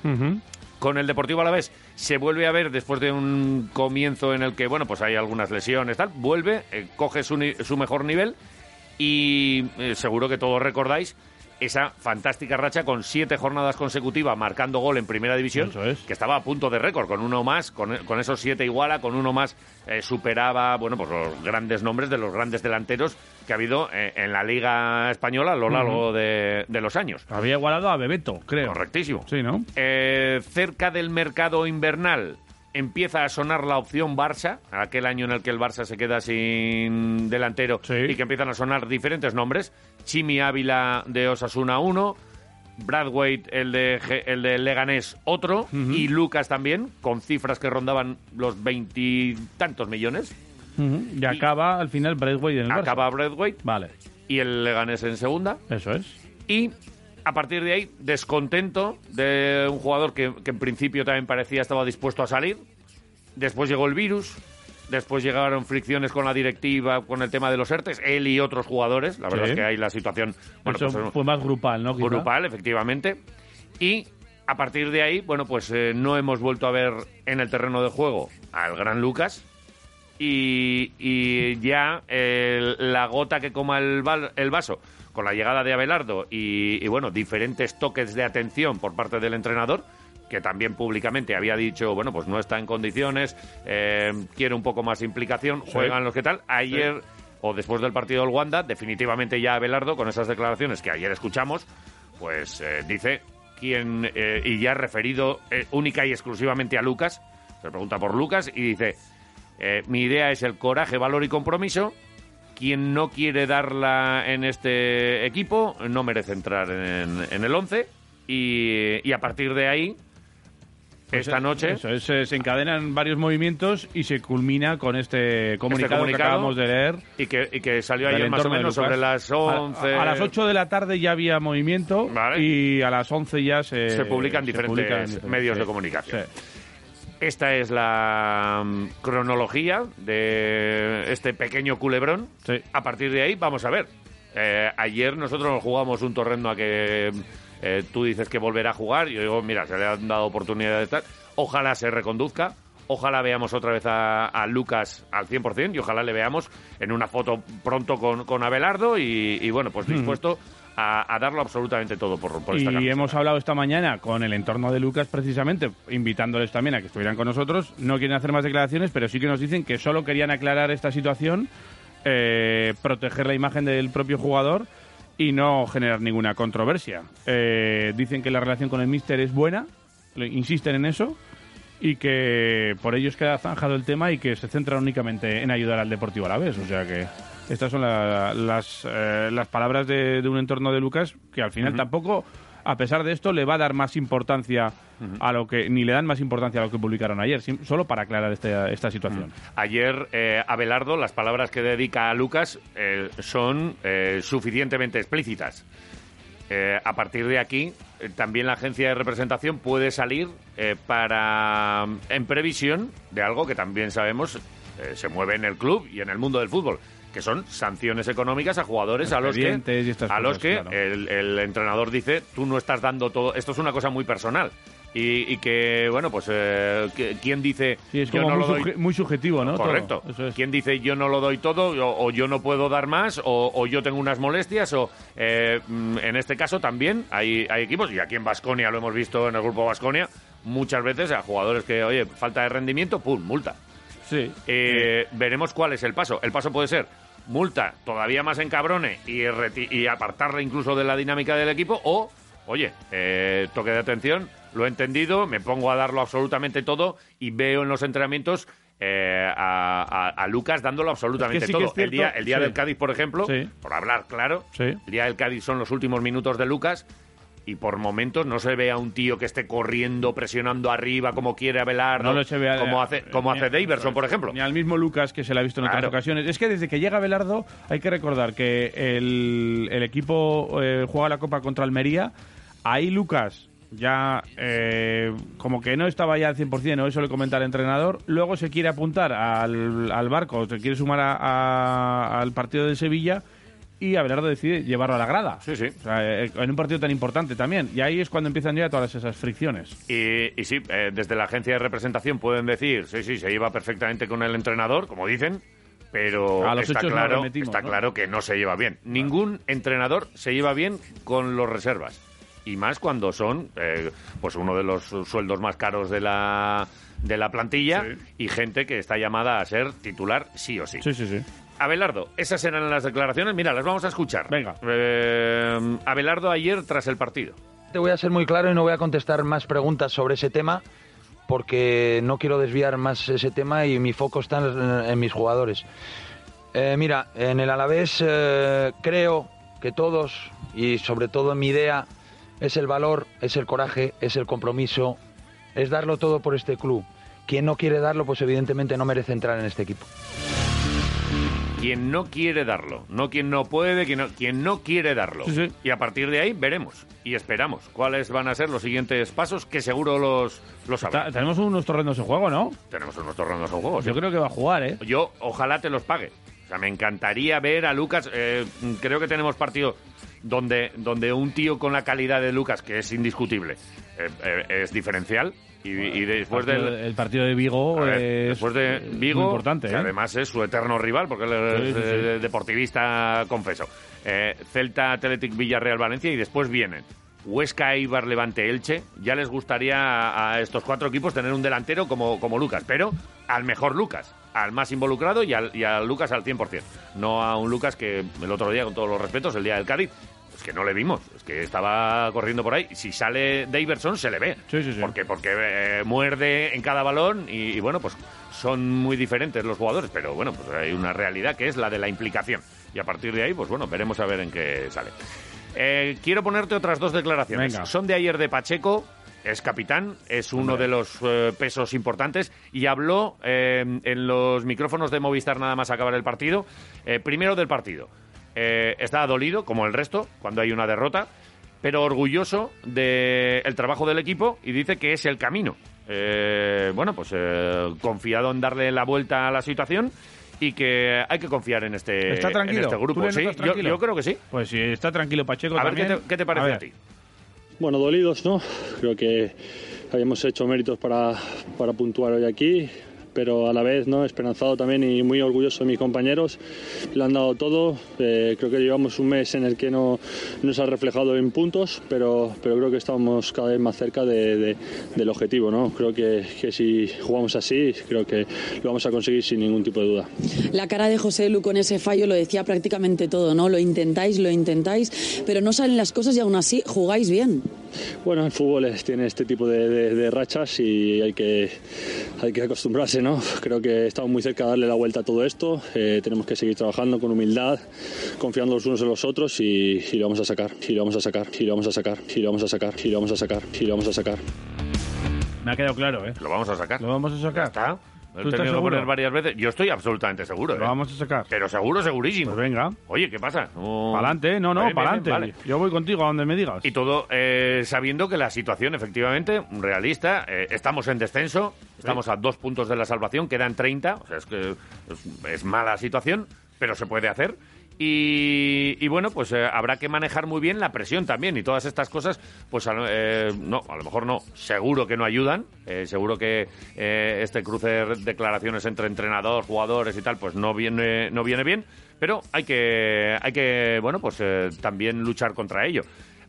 S2: Con el Deportivo Alavés se vuelve a ver después de un comienzo en el que, bueno, pues hay algunas lesiones, tal, vuelve, eh, coge su, su mejor nivel y eh, seguro que todos recordáis esa fantástica racha con siete jornadas consecutivas marcando gol en primera división,
S3: es.
S2: que estaba a punto de récord, con uno más, con, con esos siete iguala, con uno más eh, superaba, bueno, pues los grandes nombres de los grandes delanteros que ha habido eh, en la Liga Española a lo largo de, de los años.
S3: Había igualado a Bebeto, creo.
S2: Correctísimo.
S3: Sí, ¿no?
S2: Eh, cerca del mercado invernal empieza a sonar la opción Barça, aquel año en el que el Barça se queda sin delantero
S3: Sí.
S2: y que empiezan a sonar diferentes nombres. Chimi Ávila de Osasuna 1, Bradwaite el de, el de Leganés otro y Lucas también, con cifras que rondaban los veintitantos millones.
S3: Y acaba al final Braithwaite en el Barça.
S2: Acaba Bradwaite
S3: Vale,
S2: y el Leganés en segunda.
S3: eso es.
S2: Y a partir de ahí, descontento de un jugador que, que en principio también parecía estaba dispuesto a salir. Después llegó el virus. Después llegaron fricciones con la directiva, con el tema de los ERTES, él y otros jugadores. La verdad
S3: Sí.
S2: es que ahí la situación bueno,
S3: Eso
S2: pues,
S3: fue más grupal, ¿no? Quizá.
S2: grupal, efectivamente. Y a partir de ahí, bueno, pues eh, no hemos vuelto a ver en el terreno de juego al gran Lucas. Y, y ya el- la gota que coma el, val- el vaso con la llegada de Abelardo y, y, bueno, diferentes toques de atención por parte del entrenador, que también públicamente había dicho, bueno, pues no está en condiciones, eh, quiere un poco más implicación, juegan los que tal. Ayer o después del partido del Wanda, definitivamente ya Abelardo, con esas declaraciones que ayer escuchamos, pues eh, dice quién, eh, y ya referido eh, única y exclusivamente a Lucas, se pregunta por Lucas y dice, mi idea es el coraje, valor y compromiso. Quien no quiere darla en este equipo no merece entrar en, en el 11 y, y a partir de ahí,
S3: Pues,
S2: esta
S3: eh,
S2: noche,
S3: Eso es, eh, se encadenan varios movimientos y se culmina con este comunicado, que
S2: comunicado
S3: acabamos de leer.
S2: y que, y que salió ayer más o menos sobre las
S3: A-
S2: 11.
S3: A, a las 8 de la tarde ya había movimiento
S2: Vale.
S3: y a las 11 ya se,
S2: Se publican diferentes
S3: publican
S2: medios de comunicación.
S3: sí.
S2: Esta es la mm, cronología de este pequeño culebrón.
S3: Sí.
S2: A partir de ahí, vamos a ver. Eh, ayer nosotros nos jugamos un torrendo a que eh, tú dices que volverá a jugar. Yo digo, mira, se le han dado oportunidades de tal. Ojalá se reconduzca. Ojalá veamos otra vez a, a Lucas al 100% y ojalá le veamos en una foto pronto con, con Abelardo y, y, bueno, pues dispuesto a, a darlo absolutamente todo por, por esta
S3: Y
S2: camiseta.
S3: hemos hablado esta mañana con el entorno de Lucas precisamente, invitándoles también a que estuvieran con nosotros. No quieren hacer más declaraciones, pero sí que nos dicen que solo querían aclarar esta situación, eh, proteger la imagen del propio jugador y no generar ninguna controversia. Eh, dicen que la relación con el míster es buena, insisten en eso, y que por ellos queda zanjado el tema y que se centran únicamente en ayudar al Deportivo a la vez. O sea que estas son la- las, eh, las palabras de, de un entorno de Lucas que al final tampoco, a pesar de esto, le va a dar más importancia a lo que, ni le dan más importancia a lo que publicaron ayer, solo para aclarar este- esta situación.
S2: Ayer, eh, Abelardo, las palabras que dedica a Lucas eh, son eh, suficientemente explícitas. Eh, a partir de aquí, eh, también la agencia de representación puede salir eh, para, en previsión de algo que también sabemos se mueve en el club y en el mundo del fútbol, que son sanciones económicas a jugadores a los que, a los que
S3: claro.
S2: el, el entrenador dice, tú no estás dando todo, esto es una cosa muy personal. Y, y que, bueno, pues, eh, que- ¿quién dice
S3: Sí, es
S2: yo
S3: como
S2: no
S3: muy,
S2: lo doy
S3: suje- muy subjetivo, ¿no?
S2: Correcto.
S3: Eso es.
S2: ¿Quién dice yo no lo doy todo o, o yo no puedo dar más o, o yo tengo unas molestias o eh, mm, en este caso también hay, hay equipos y aquí en Basconia lo hemos visto en el grupo Basconia muchas veces a jugadores que oye falta de rendimiento pum multa
S3: Sí.
S2: Eh, veremos cuál es el paso el paso puede ser multa todavía más encabrone y, reti- y apartarle incluso de la dinámica del equipo o oye eh, toque de atención lo he entendido me pongo a darlo absolutamente todo y veo en los entrenamientos eh, a, a- a Lucas dándolo absolutamente
S3: que
S2: todo. el día, el día
S3: sí.
S2: del Cádiz, por ejemplo,
S3: Sí.
S2: por hablar claro,
S3: Sí.
S2: el día del Cádiz son los últimos minutos de Lucas y por momentos no se ve a un tío que esté corriendo, presionando arriba como quiere Abelardo,
S3: No lo se ve a-
S2: como hace, como
S3: ni-
S2: hace Daverson, por ejemplo.
S3: Ni al mismo Lucas que se le ha visto en
S2: Claro.
S3: otras ocasiones. Es que desde que llega Belardo hay que recordar que el, el equipo eh, juega la Copa contra Almería. Ahí Lucas ya eh, como que no estaba ya al 100%, o eso le comenta el entrenador. Luego se quiere apuntar al, al barco, se quiere sumar a- a- al partido de Sevilla y Abelardo decide llevarlo a la grada.
S2: Sí, sí.
S3: O sea, eh, en un partido tan importante también. Y ahí es cuando empiezan ya todas esas fricciones.
S2: Y, y sí, eh, desde la agencia de representación pueden decir, sí, sí, se lleva perfectamente con el entrenador, como dicen, pero
S3: A los
S2: está, claro, está
S3: ¿no?
S2: claro que no se lleva bien. Ningún entrenador se lleva bien con los reservas. Y más cuando son eh, pues uno de los sueldos más caros de la, de la plantilla y gente que está llamada a ser titular sí o sí.
S3: Sí, sí, sí.
S2: Abelardo, esas eran las declaraciones. Mira, las vamos a escuchar.
S3: Venga.
S2: Eh, Abelardo ayer tras el partido.
S6: Te voy a ser muy claro y no voy a contestar más preguntas sobre ese tema porque no quiero desviar más ese tema y mi foco está en, en mis jugadores. Eh, mira, en el Alavés eh, creo que todos y sobre todo en mi idea es el valor, es el coraje, es el compromiso, es darlo todo por este club. Quien no quiere darlo, pues evidentemente no merece entrar en este equipo.
S2: Quien no quiere darlo, no quien no puede, quien no, quien no quiere darlo.
S3: Sí, sí.
S2: Y a partir de ahí veremos y esperamos cuáles van a ser los siguientes pasos que seguro los, los sabrán.
S3: tenemos unos torrenos en juego, ¿no?
S2: Tenemos unos torneos en juego. sí.
S3: Yo creo que va a jugar, ¿eh?
S2: Yo ojalá te los pague. O sea, me encantaría ver a Lucas. eh, creo que tenemos partido donde, donde un tío con la calidad de Lucas, que es indiscutible, eh, eh, es diferencial. Y, y después
S3: el, partido,
S2: del,
S3: el partido de Vigo
S2: ver,
S3: es
S2: después de Vigo,
S3: muy importante,
S2: que
S3: ¿eh?
S2: además es su eterno rival, porque él es
S3: Sí, sí, sí.
S2: eh, deportivista, confeso. Eh, Celta, Atlético, Villarreal, Valencia y después vienen Huesca, Eibar, Levante, Elche. Ya les gustaría a, a estos cuatro equipos tener un delantero como, como Lucas, pero al mejor Lucas, al más involucrado y al, y a Lucas al 100%. No a un Lucas que el otro día, con todos los respetos, el día del Cádiz, que no le vimos, es que estaba corriendo por ahí. Si sale Daverson, se le ve.
S3: Sí, sí, sí.
S2: Porque, porque eh, muerde en cada balón y, y, bueno, pues son muy diferentes los jugadores, pero bueno, pues hay una realidad que es la de la implicación. Y a partir de ahí, pues bueno, veremos a ver en qué sale. Eh, quiero ponerte otras dos declaraciones.
S3: Venga.
S2: Son de ayer de Pacheco, es capitán, es uno de los eh, pesos importantes y habló eh, en los micrófonos de Movistar nada más acabar el partido. Eh, primero del partido. Eh, está dolido, como el resto, cuando hay una derrota, pero orgulloso del trabajo del equipo y dice que es el camino. Eh, bueno, pues eh, confiado en darle la vuelta a la situación y que hay que confiar en este,
S3: ¿Está tranquilo?
S2: en este
S3: ¿Tú
S2: grupo. Sí, yo, creo que sí.
S3: Pues si está tranquilo Pacheco
S2: A ver, ¿qué te, qué te parece a,
S3: ver.
S2: ti?
S7: Bueno, dolidos, ¿no? Creo que habíamos hecho méritos para, para puntuar hoy aquí. Pero a la vez no esperanzado también y muy orgulloso de mis compañeros. Lo han dado todo. Eh, creo que llevamos un mes en el que no, no se ha reflejado en puntos, pero, pero creo que estamos cada vez más cerca de, del objetivo. ¿no? Creo que, que, si jugamos así, creo que lo vamos a conseguir sin ningún tipo de duda.
S8: La cara de José Lu con ese fallo lo decía prácticamente todo, ¿no? Lo intentáis, lo intentáis, pero no salen las cosas y aún así jugáis bien.
S7: Bueno, el fútbol es, tiene este tipo de, de, de, rachas y hay que, hay que acostumbrarse, ¿no? Creo que estamos muy cerca de darle la vuelta a todo esto. Eh, tenemos que seguir trabajando con humildad, confiando los unos en los otros y, y, lo vamos a sacar, y lo vamos a sacar, y lo vamos a sacar, y lo vamos a sacar, y lo vamos a sacar, y lo vamos a sacar.
S3: Me ha quedado claro, ¿eh?
S2: Lo vamos a sacar.
S3: Lo vamos a sacar.
S2: ¿Está? Lo he tenido que poner varias veces. Yo estoy absolutamente seguro.
S3: Lo
S2: ¿eh?
S3: vamos a sacar.
S2: Pero seguro, segurísimo.
S3: Pues venga.
S2: Oye, ¿qué pasa? No...
S3: Pa'lante, no, no, pa'lante. Vale. Yo voy contigo a donde me digas.
S2: Y todo eh, sabiendo que la situación, efectivamente, realista. Eh, estamos en descenso, estamos a dos puntos de la salvación, quedan 30. O sea, es que es, es mala situación, pero se puede hacer. Y, y, bueno, pues eh, habrá que manejar muy bien la presión también y todas estas cosas, pues eh, no, a lo mejor no, seguro que no ayudan, eh, seguro que este cruce de declaraciones entre entrenador, jugadores y tal, pues no viene, no viene bien, pero hay que, hay que bueno, pues también luchar contra ello.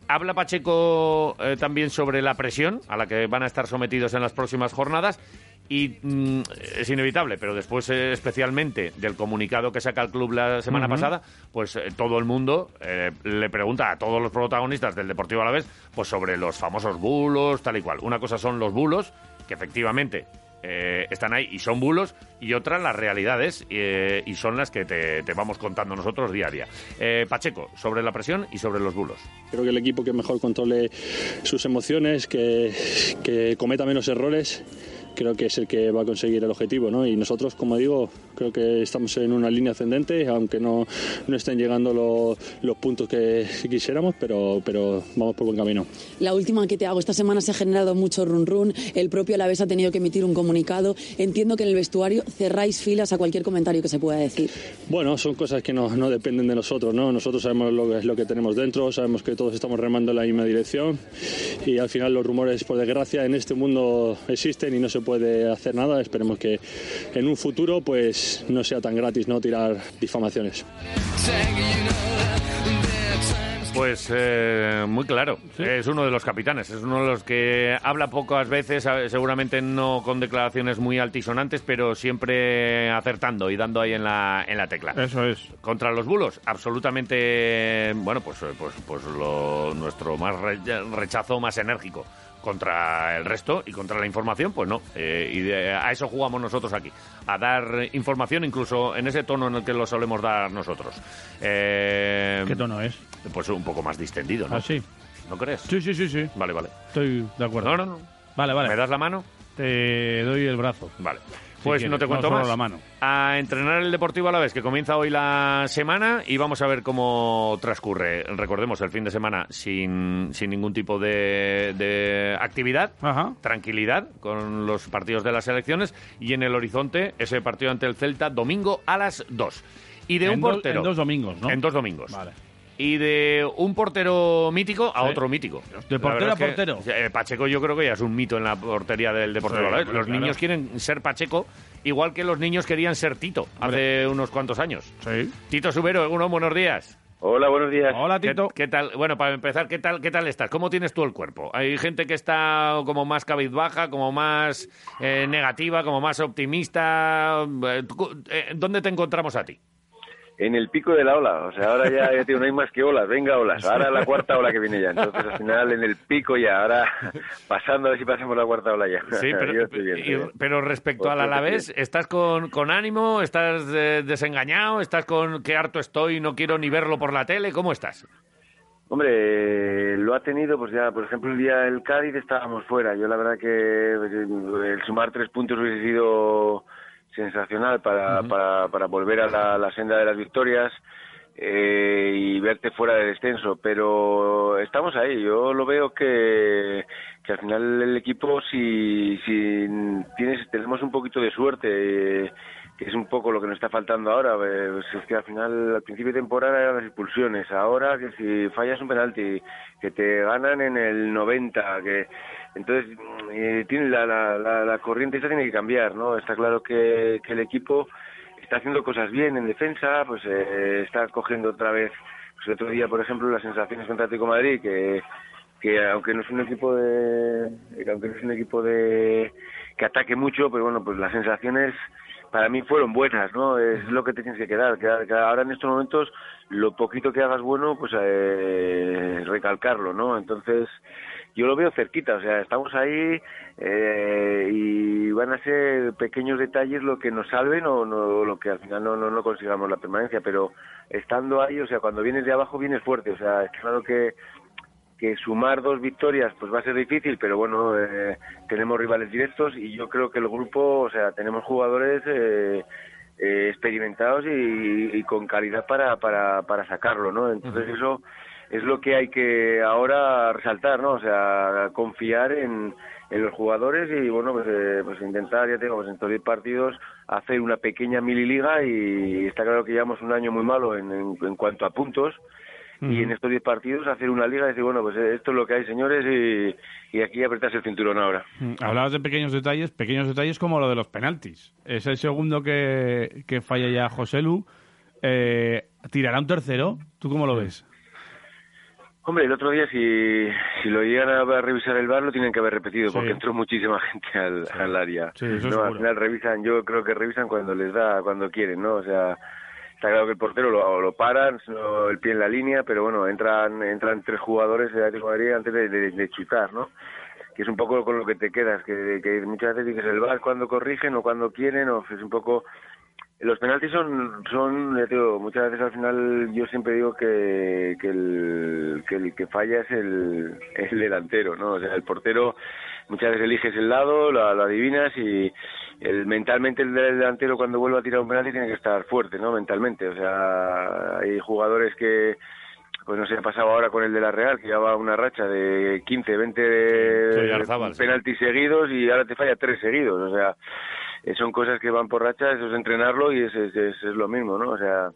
S2: Habla Pacheco también sobre la presión a la que van a estar sometidos en las próximas jornadas y mm, es inevitable, pero después eh, especialmente del comunicado que saca el club la semana uh -huh. pasada, pues eh, todo el mundo eh, le pregunta a todos los protagonistas del Deportivo a la vez, pues sobre los famosos bulos, tal y cual. Una cosa son los bulos, que efectivamente están ahí y son bulos, y otra las realidades, y son las que te, te, vamos contando nosotros día a día. Pacheco, sobre la presión y sobre los bulos.
S7: Creo que el equipo que mejor controle sus emociones, que, que cometa menos errores, creo que es el que va a conseguir el objetivo, ¿no? Y nosotros, como digo, creo que estamos en una línea ascendente, aunque no, no estén llegando lo, los puntos que quisiéramos, pero, pero vamos por buen camino.
S8: La última que te hago, esta semana se ha generado mucho run run, el propio Alavés ha tenido que emitir un comunicado, entiendo que en el vestuario cerráis filas a cualquier comentario que se pueda decir.
S7: Bueno, son cosas que no, no dependen de nosotros, ¿no? Nosotros sabemos lo que lo que tenemos dentro, sabemos que todos estamos remando en la misma dirección y al final los rumores, por desgracia, en este mundo existen y no se puede hacer nada. Esperemos que en un futuro pues no sea tan gratis no tirar difamaciones.
S2: Pues eh, muy claro, ¿Sí? es uno de los capitanes, es uno de los que habla pocas veces, seguramente no con declaraciones muy altisonantes, pero siempre acertando y dando ahí en la, en la tecla.
S3: Eso es.
S2: Contra los bulos, absolutamente, bueno, pues, pues, pues lo, nuestro más rechazo más enérgico contra el resto y contra la información, pues no. Eh, y de, a eso jugamos nosotros aquí, a dar información incluso en ese tono en el que lo solemos dar nosotros. Eh,
S3: ¿Qué tono es?
S2: Pues un poco más distendido, ¿no?
S3: ¿Ah, sí?
S2: ¿No crees?
S3: Sí, sí, sí, sí.
S2: Vale, vale.
S3: Estoy de acuerdo.
S2: No, no, no.
S3: Vale, vale.
S2: ¿Me das la mano?
S3: Te doy el brazo.
S2: Vale. Pues
S3: si
S2: no te cuento más.
S3: La mano.
S2: A entrenar el Deportivo a la vez, que comienza hoy la semana y vamos a ver cómo transcurre. Recordemos, el fin de semana sin, sin ningún tipo de, de actividad,
S3: Ajá.
S2: tranquilidad con los partidos de las elecciones y en el horizonte ese partido ante el Celta domingo a las 2. Y de
S3: en
S2: un portero.
S3: En dos domingos, ¿no?
S2: En dos domingos.
S3: Vale
S2: y de un portero mítico a sí. otro mítico.
S3: De portero a portero.
S2: Que, eh, Pacheco yo creo que ya es un mito en la portería del Deportivo. Sí, los claro. niños quieren ser Pacheco igual que los niños querían ser Tito hace unos cuantos años.
S3: Sí.
S2: Tito Subero, uno, buenos días.
S9: Hola, buenos días.
S3: Hola, Tito.
S2: ¿Qué, ¿Qué, tal? Bueno, para empezar, ¿qué tal, ¿qué tal estás? ¿Cómo tienes tú el cuerpo? Hay gente que está como más cabizbaja, como más eh, negativa, como más optimista. Eh, ¿Dónde te encontramos a ti?
S9: En el pico de la ola. O sea, ahora ya, ya tío, no hay más que olas. Venga, olas. Ahora la cuarta ola que viene ya. Entonces, al final, en el pico ya. Ahora pasando a ver si pasamos la cuarta ola ya.
S2: Sí, pero, bien, y, pero respecto al Alavés, ¿estás con, con ánimo? ¿Estás eh, desengañado? ¿Estás con qué harto estoy? No quiero ni verlo por la tele. ¿Cómo estás?
S9: Hombre, lo ha tenido, pues ya, por ejemplo, el día del Cádiz estábamos fuera. Yo la verdad que pues, el sumar tres puntos hubiese sido sensacional para, uh -huh. para, para volver a la, la, senda de las victorias eh, y verte fuera de descenso. Pero estamos ahí. Yo lo veo que, que al final el equipo, si, si tienes, tenemos un poquito de suerte, eh, que es un poco lo que nos está faltando ahora. pues es que al final, al principio de temporada eran las expulsiones, ahora que si fallas un penalti, que te ganan en el 90, que entonces eh, tiene la, la, la, la corriente esa tiene que cambiar, ¿no? Está claro que, que el equipo está haciendo cosas bien en defensa, pues eh, está cogiendo otra vez, pues el otro día, por ejemplo, las sensaciones contra Atlético Madrid, que que aunque no es un equipo de que aunque no es un equipo de que ataque mucho pero bueno pues las sensaciones para mí fueron buenas no es lo que te tienes que quedar que, que ahora en estos momentos lo poquito que hagas bueno pues eh, recalcarlo no entonces yo lo veo cerquita o sea estamos ahí eh, y van a ser pequeños detalles lo que nos salven o no, lo que al final no, no, no consigamos la permanencia pero estando ahí o sea cuando vienes de abajo vienes fuerte o sea es claro que que sumar dos victorias pues va a ser difícil, pero bueno, eh, tenemos rivales directos y yo creo que el grupo, o sea, tenemos jugadores eh, eh, experimentados y, y, con calidad para, para, para sacarlo, ¿no? Entonces eso es lo que hay que ahora resaltar, ¿no? O sea, confiar en, en los jugadores y bueno, pues, eh, pues intentar, ya tengo, pues en estos 10 partidos hacer una pequeña mililiga y está claro que llevamos un año muy malo en, en, en cuanto a puntos y en estos 10 partidos hacer una liga y decir, bueno, pues esto es lo que hay, señores, y, y aquí apretarse el cinturón ahora.
S3: Mm, Hablabas de pequeños detalles, pequeños detalles como lo de los penaltis. Es el segundo que, que falla ya José Lu. Eh, ¿Tirará un tercero? ¿Tú cómo lo ves?
S9: Hombre, el otro día, si, si lo llegan a revisar el bar, lo tienen que haber repetido,
S3: Sí.
S9: porque entró muchísima gente al,
S3: Sí.
S9: al área.
S3: Sí, eso
S9: no, al final revisan, yo creo que revisan cuando les da, cuando quieren, ¿no? O sea, está claro que el portero lo, lo paran, el pie en la línea, pero bueno, entran entran tres jugadores de Atlético de Madrid antes de, de, de chutar, ¿no? Que es un poco con lo que te quedas, que, que muchas veces dices el bar cuando corrigen o cuando quieren, o es un poco los penaltis son, son ya te digo, muchas veces al final yo siempre digo que, que, el, que el que falla es el, el delantero, ¿no? O sea, el portero muchas veces eliges el lado, lo, lo adivinas y el, mentalmente el del delantero cuando vuelve a tirar un penalti tiene que estar fuerte, ¿no? Mentalmente, o sea, hay jugadores que pues no sé, ha pasado ahora con el de la Real, que llevaba una racha de 15, 20
S2: Sí, Oyarzábal, sí.
S9: penaltis seguidos y ahora te falla tres seguidos, o sea, son cosas que van por racha, eso es entrenarlo y es, es, es- es lo mismo, ¿no? O sea,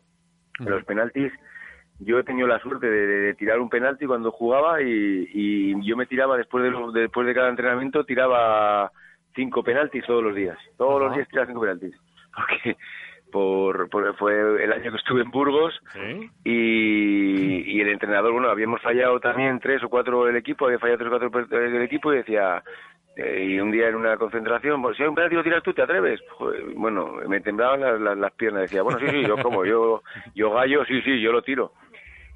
S9: los penaltis, yo he tenido la suerte de, de- de tirar un penalti cuando jugaba y, y yo me tiraba después de, lo- después de cada entrenamiento, tiraba cinco penaltis todos los días. Todos los días tiraba cinco penaltis. Porque por, por- fue el año que estuve en Burgos
S2: Sí.
S9: y, y el entrenador, bueno, habíamos fallado también tres o cuatro el equipo, había fallado tres o cuatro del equipo y decía, eh, y un día en una concentración, pues si hay un penalti lo tiras tú, ¿te atreves? Joder, bueno, me temblaban las, piernas, decía, bueno, sí, sí, yo como, yo, yo gallo, sí, sí, yo lo tiro.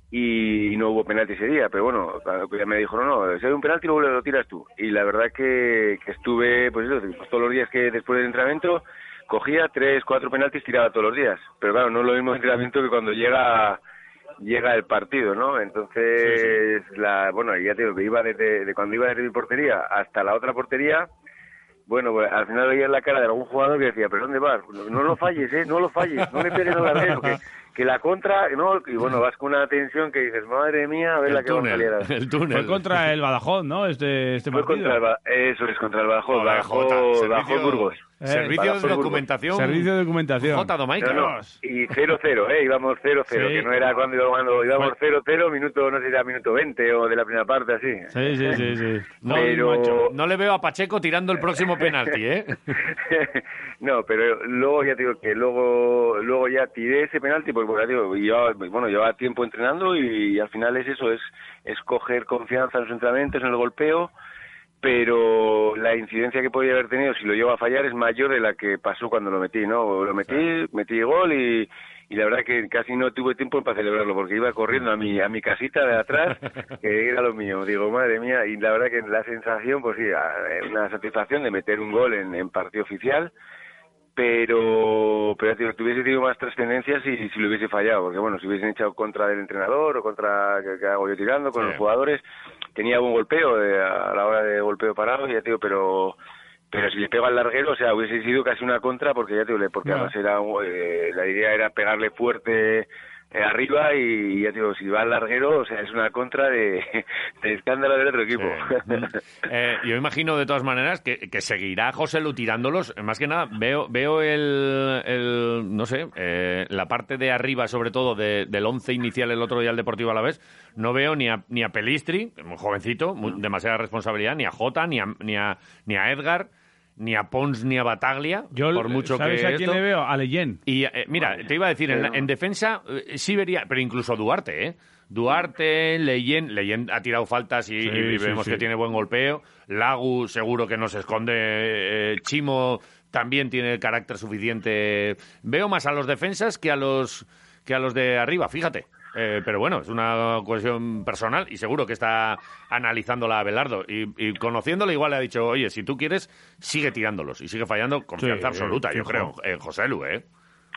S9: Y, no hubo penalti ese día, pero bueno, ya me dijo, no, no, si hay un penalti lo, lo tiras tú. Y la verdad que, que estuve, pues pues todos los días que después del entrenamiento, cogía tres, cuatro penaltis, tiraba todos los días. Pero claro, no es lo mismo entrenamiento que cuando llega llega el partido, ¿no? Entonces, la bueno, ya te digo que iba desde de cuando iba desde mi portería hasta la otra portería, bueno, pues, al final veía la cara de algún jugador que decía, pero ¿dónde vas? No, no lo falles, ¿eh? No lo falles, no le pegues al larguero, que, que la contra, no, y bueno, vas con una tensión que dices, madre mía, a ver la que vamos a
S2: túnel,
S9: salir.
S2: el túnel.
S3: Fue contra el Badajoz, ¿no? Este, este
S9: Fue
S3: partido.
S9: contra el, eso es contra el Badajoz, Badajoz, Badajoz
S2: servicio-
S9: Burgos.
S3: Eh,
S2: Servicio de documentación.
S3: Servicio de documentación.
S2: J. Domaica.
S9: No, no, y 0-0, ¿eh? Íbamos 0-0,
S3: Sí.
S9: que no era cuando íbamos, cuando íbamos 0-0, minuto, no sé si era minuto 20 o de la primera parte, así.
S3: Sí, sí, sí, sí.
S2: No,
S9: Pero-
S2: macho, no le veo a Pacheco tirando el próximo penalti, ¿eh?
S9: no, pero luego ya te digo que luego luego ya tiré ese penalti porque bueno, ya digo, llevaba, bueno, llevaba tiempo entrenando y, al final es eso, es, es coger confianza en los entrenamientos, en el golpeo, pero la incidencia que podía haber tenido si lo llevo a fallar es mayor de la que pasó cuando lo metí, ¿no? Lo metí, metí gol y, y la verdad que casi no tuve tiempo para celebrarlo porque iba corriendo a mi a mi casita de atrás que era lo mío digo madre mía y la verdad que la sensación pues sí a- una satisfacción de meter un gol en, en partido oficial pero pero que hubiese tenido más trascendencia si, si lo hubiese fallado porque bueno si hubiesen echado contra del entrenador o contra que, que hago yo tirando con
S2: Sí.
S9: los jugadores tenía buen golpeo eh, a la hora de golpeo parado ya te digo pero pero si le pego al larguero, o sea, hubiese sido casi una contra porque ya te digo, porque además era, eh, la idea era pegarle fuerte eh, arriba y ya digo, si va al larguero, o sea, es una contra de, escándalo del otro equipo.
S2: Eh, yo imagino de todas maneras que, que seguirá José Lu tirándolos. Más que nada, veo, veo el, el no sé, eh, la parte de arriba, sobre todo de- del once inicial el otro día al Deportivo a la vez. No veo ni a, ni a Pelistri, muy jovencito, demasiada responsabilidad, ni a Jota, ni a, ni a, ni a Edgar, ni a Pons, ni a Bataglia.
S3: Yo,
S2: por mucho
S3: ¿sabes
S2: que
S3: a quién
S2: esto-
S3: le veo? A Leyen.
S2: y eh, mira, te iba a decir, en, en defensa eh, sí vería, pero incluso Duarte, ¿eh? Duarte, Leyen, Leyen ha tirado faltas y,
S3: Sí,
S2: y
S3: sí,
S2: vemos
S3: sí.
S2: que tiene buen golpeo. Lagu seguro que no se esconde. eh, Chimo también tiene el carácter suficiente. Veo más a los defensas que a los que a los de arriba, fíjate. Eh, pero bueno, es una cuestión personal y seguro que está analizándola Abelardo. Y, y conociéndole igual le ha dicho, oye, si tú quieres, sigue tirándolos y sigue fallando. Confianza
S3: Sí,
S2: absoluta, yo creo, en José Lu, ¿eh?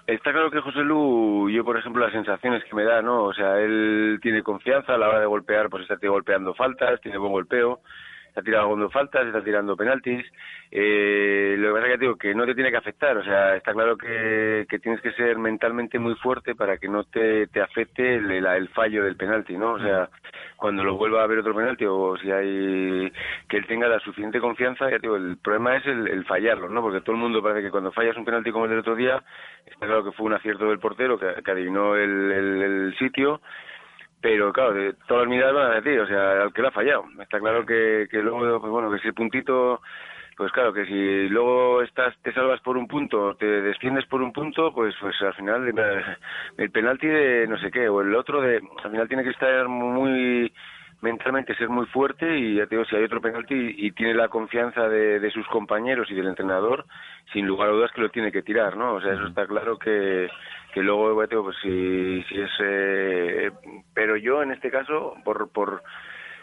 S9: Está claro que José Lu, yo por ejemplo las sensaciones que me da, ¿no? O sea, él tiene confianza a la hora de golpear, pues está golpeando faltas, tiene buen golpeo, está tirando faltas, está tirando penaltis. Eh, lo que pasa es que digo que no te tiene que afectar, o sea, está claro que, que tienes que ser mentalmente muy fuerte para que no te, te afecte el, el- el fallo del penalti, ¿no? O sea, cuando lo vuelva a haber otro penalti o si hay que él tenga la suficiente confianza, ya digo, el problema es el, fallarlo, ¿no? Porque todo el mundo parece que cuando fallas un penalti como el del otro día, está claro que fue un acierto del portero que, que adivinó el- el sitio, pero claro, todas las miradas van a decir, o sea, al que lo ha fallado. Está claro que, que luego, pues bueno, que ese puntito, pues claro, que si luego estás, te salvas por un punto, te desciendes por un punto, pues pues al final el, el penalti de no sé qué, o el otro de, al final tiene que estar muy mentalmente ser muy fuerte y ya te digo, si hay otro penalti y, y tiene la confianza de, de sus compañeros y del entrenador, sin lugar a dudas que lo tiene que tirar, ¿no? O sea, eso está claro que, que luego, ya te digo, pues si, si es... eh, pero yo en este caso, por... por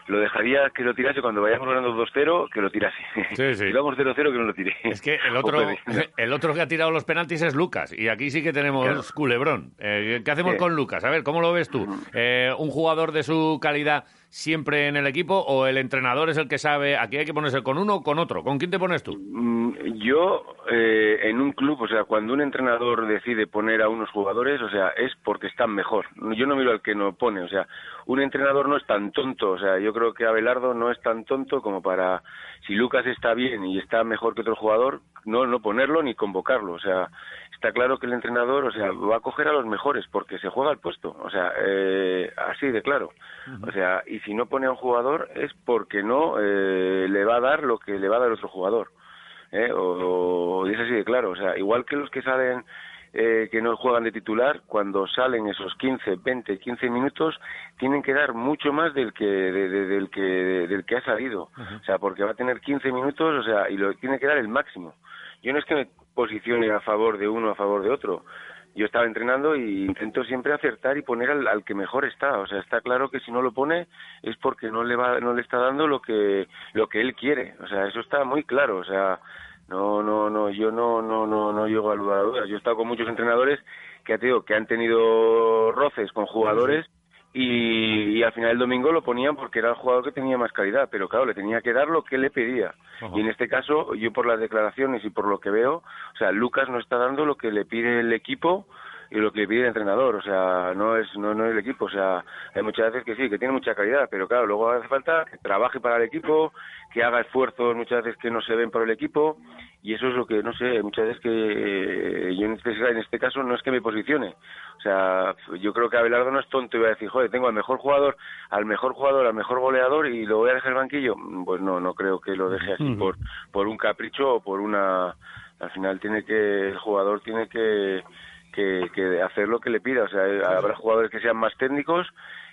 S9: lo dejaría que lo tirase cuando vayamos ganando 2-0, que lo tirase.
S2: Sí, sí.
S9: Si vamos 0-0, que no lo tire.
S2: Es que el otro, el otro que ha tirado los penaltis es Lucas. Y aquí sí que tenemos
S9: Claro.
S2: culebrón. Eh, ¿Qué hacemos
S9: Sí.
S2: con Lucas? A ver, ¿cómo lo ves tú? Eh, ¿Un jugador de su calidad siempre en el equipo o el entrenador es el que sabe aquí hay que ponerse con uno o con otro? ¿Con quién te pones tú?
S9: Mm, Yo, eh, en un club, o sea, cuando un entrenador decide poner a unos jugadores, o sea, es porque están mejor. Yo no miro al que no pone, o sea, un entrenador no es tan tonto, o sea, yo creo que Abelardo no es tan tonto como para, si Lucas está bien y está mejor que otro jugador, no, no ponerlo ni convocarlo, o sea, está claro que el entrenador, o sea, va a coger a los mejores porque se juega el puesto, o sea, eh, así de claro. O sea, y si no pone a un jugador es porque no eh, le va a dar lo que le va a dar otro jugador. ¿eh? O, es así de claro. O sea, igual que los que salen eh, que no juegan de titular, cuando salen esos 15, 20, 15 minutos, tienen que dar mucho más del que de- de- del que del que ha salido. O sea, porque va a tener 15 minutos, o sea, y lo tiene que dar el máximo. Yo no es que me posicione a favor de uno a favor de otro. Yo estaba entrenando y intento siempre acertar y poner al, al que mejor está. O sea, está claro que si no lo pone es porque no le va, no le está dando lo que lo que él quiere. O sea, eso está muy claro. O sea, no, no, no, yo no, no, no, no llego a lugar a dudas. Yo he estado con muchos entrenadores que, te digo, que han tenido roces con jugadores y, y al final el domingo lo ponían porque era el jugador que tenía más calidad, pero claro, le tenía que dar lo que le pedía.
S2: Ajá.
S9: Y en este caso, yo por las declaraciones y por lo que veo, o sea, Lucas no está dando lo que le pide el equipo y lo que pide el entrenador, o sea, no es no, no es el equipo, o sea, hay muchas veces que sí, que tiene mucha calidad, pero claro, luego hace falta que trabaje para el equipo, que haga esfuerzos muchas veces que no se ven por el equipo y eso es lo que, no sé, muchas veces que eh, yo en este, en este caso no es que me posicione, o sea, yo creo que Abelardo no es tonto y va a decir, joder, tengo al mejor jugador, al mejor jugador, al mejor goleador y lo voy a dejar el banquillo, pues no, no creo que lo deje así por, por un capricho o por una, al final tiene que, el jugador tiene que que, que hacer lo que le pida. O sea, eh, habrá jugadores que sean más técnicos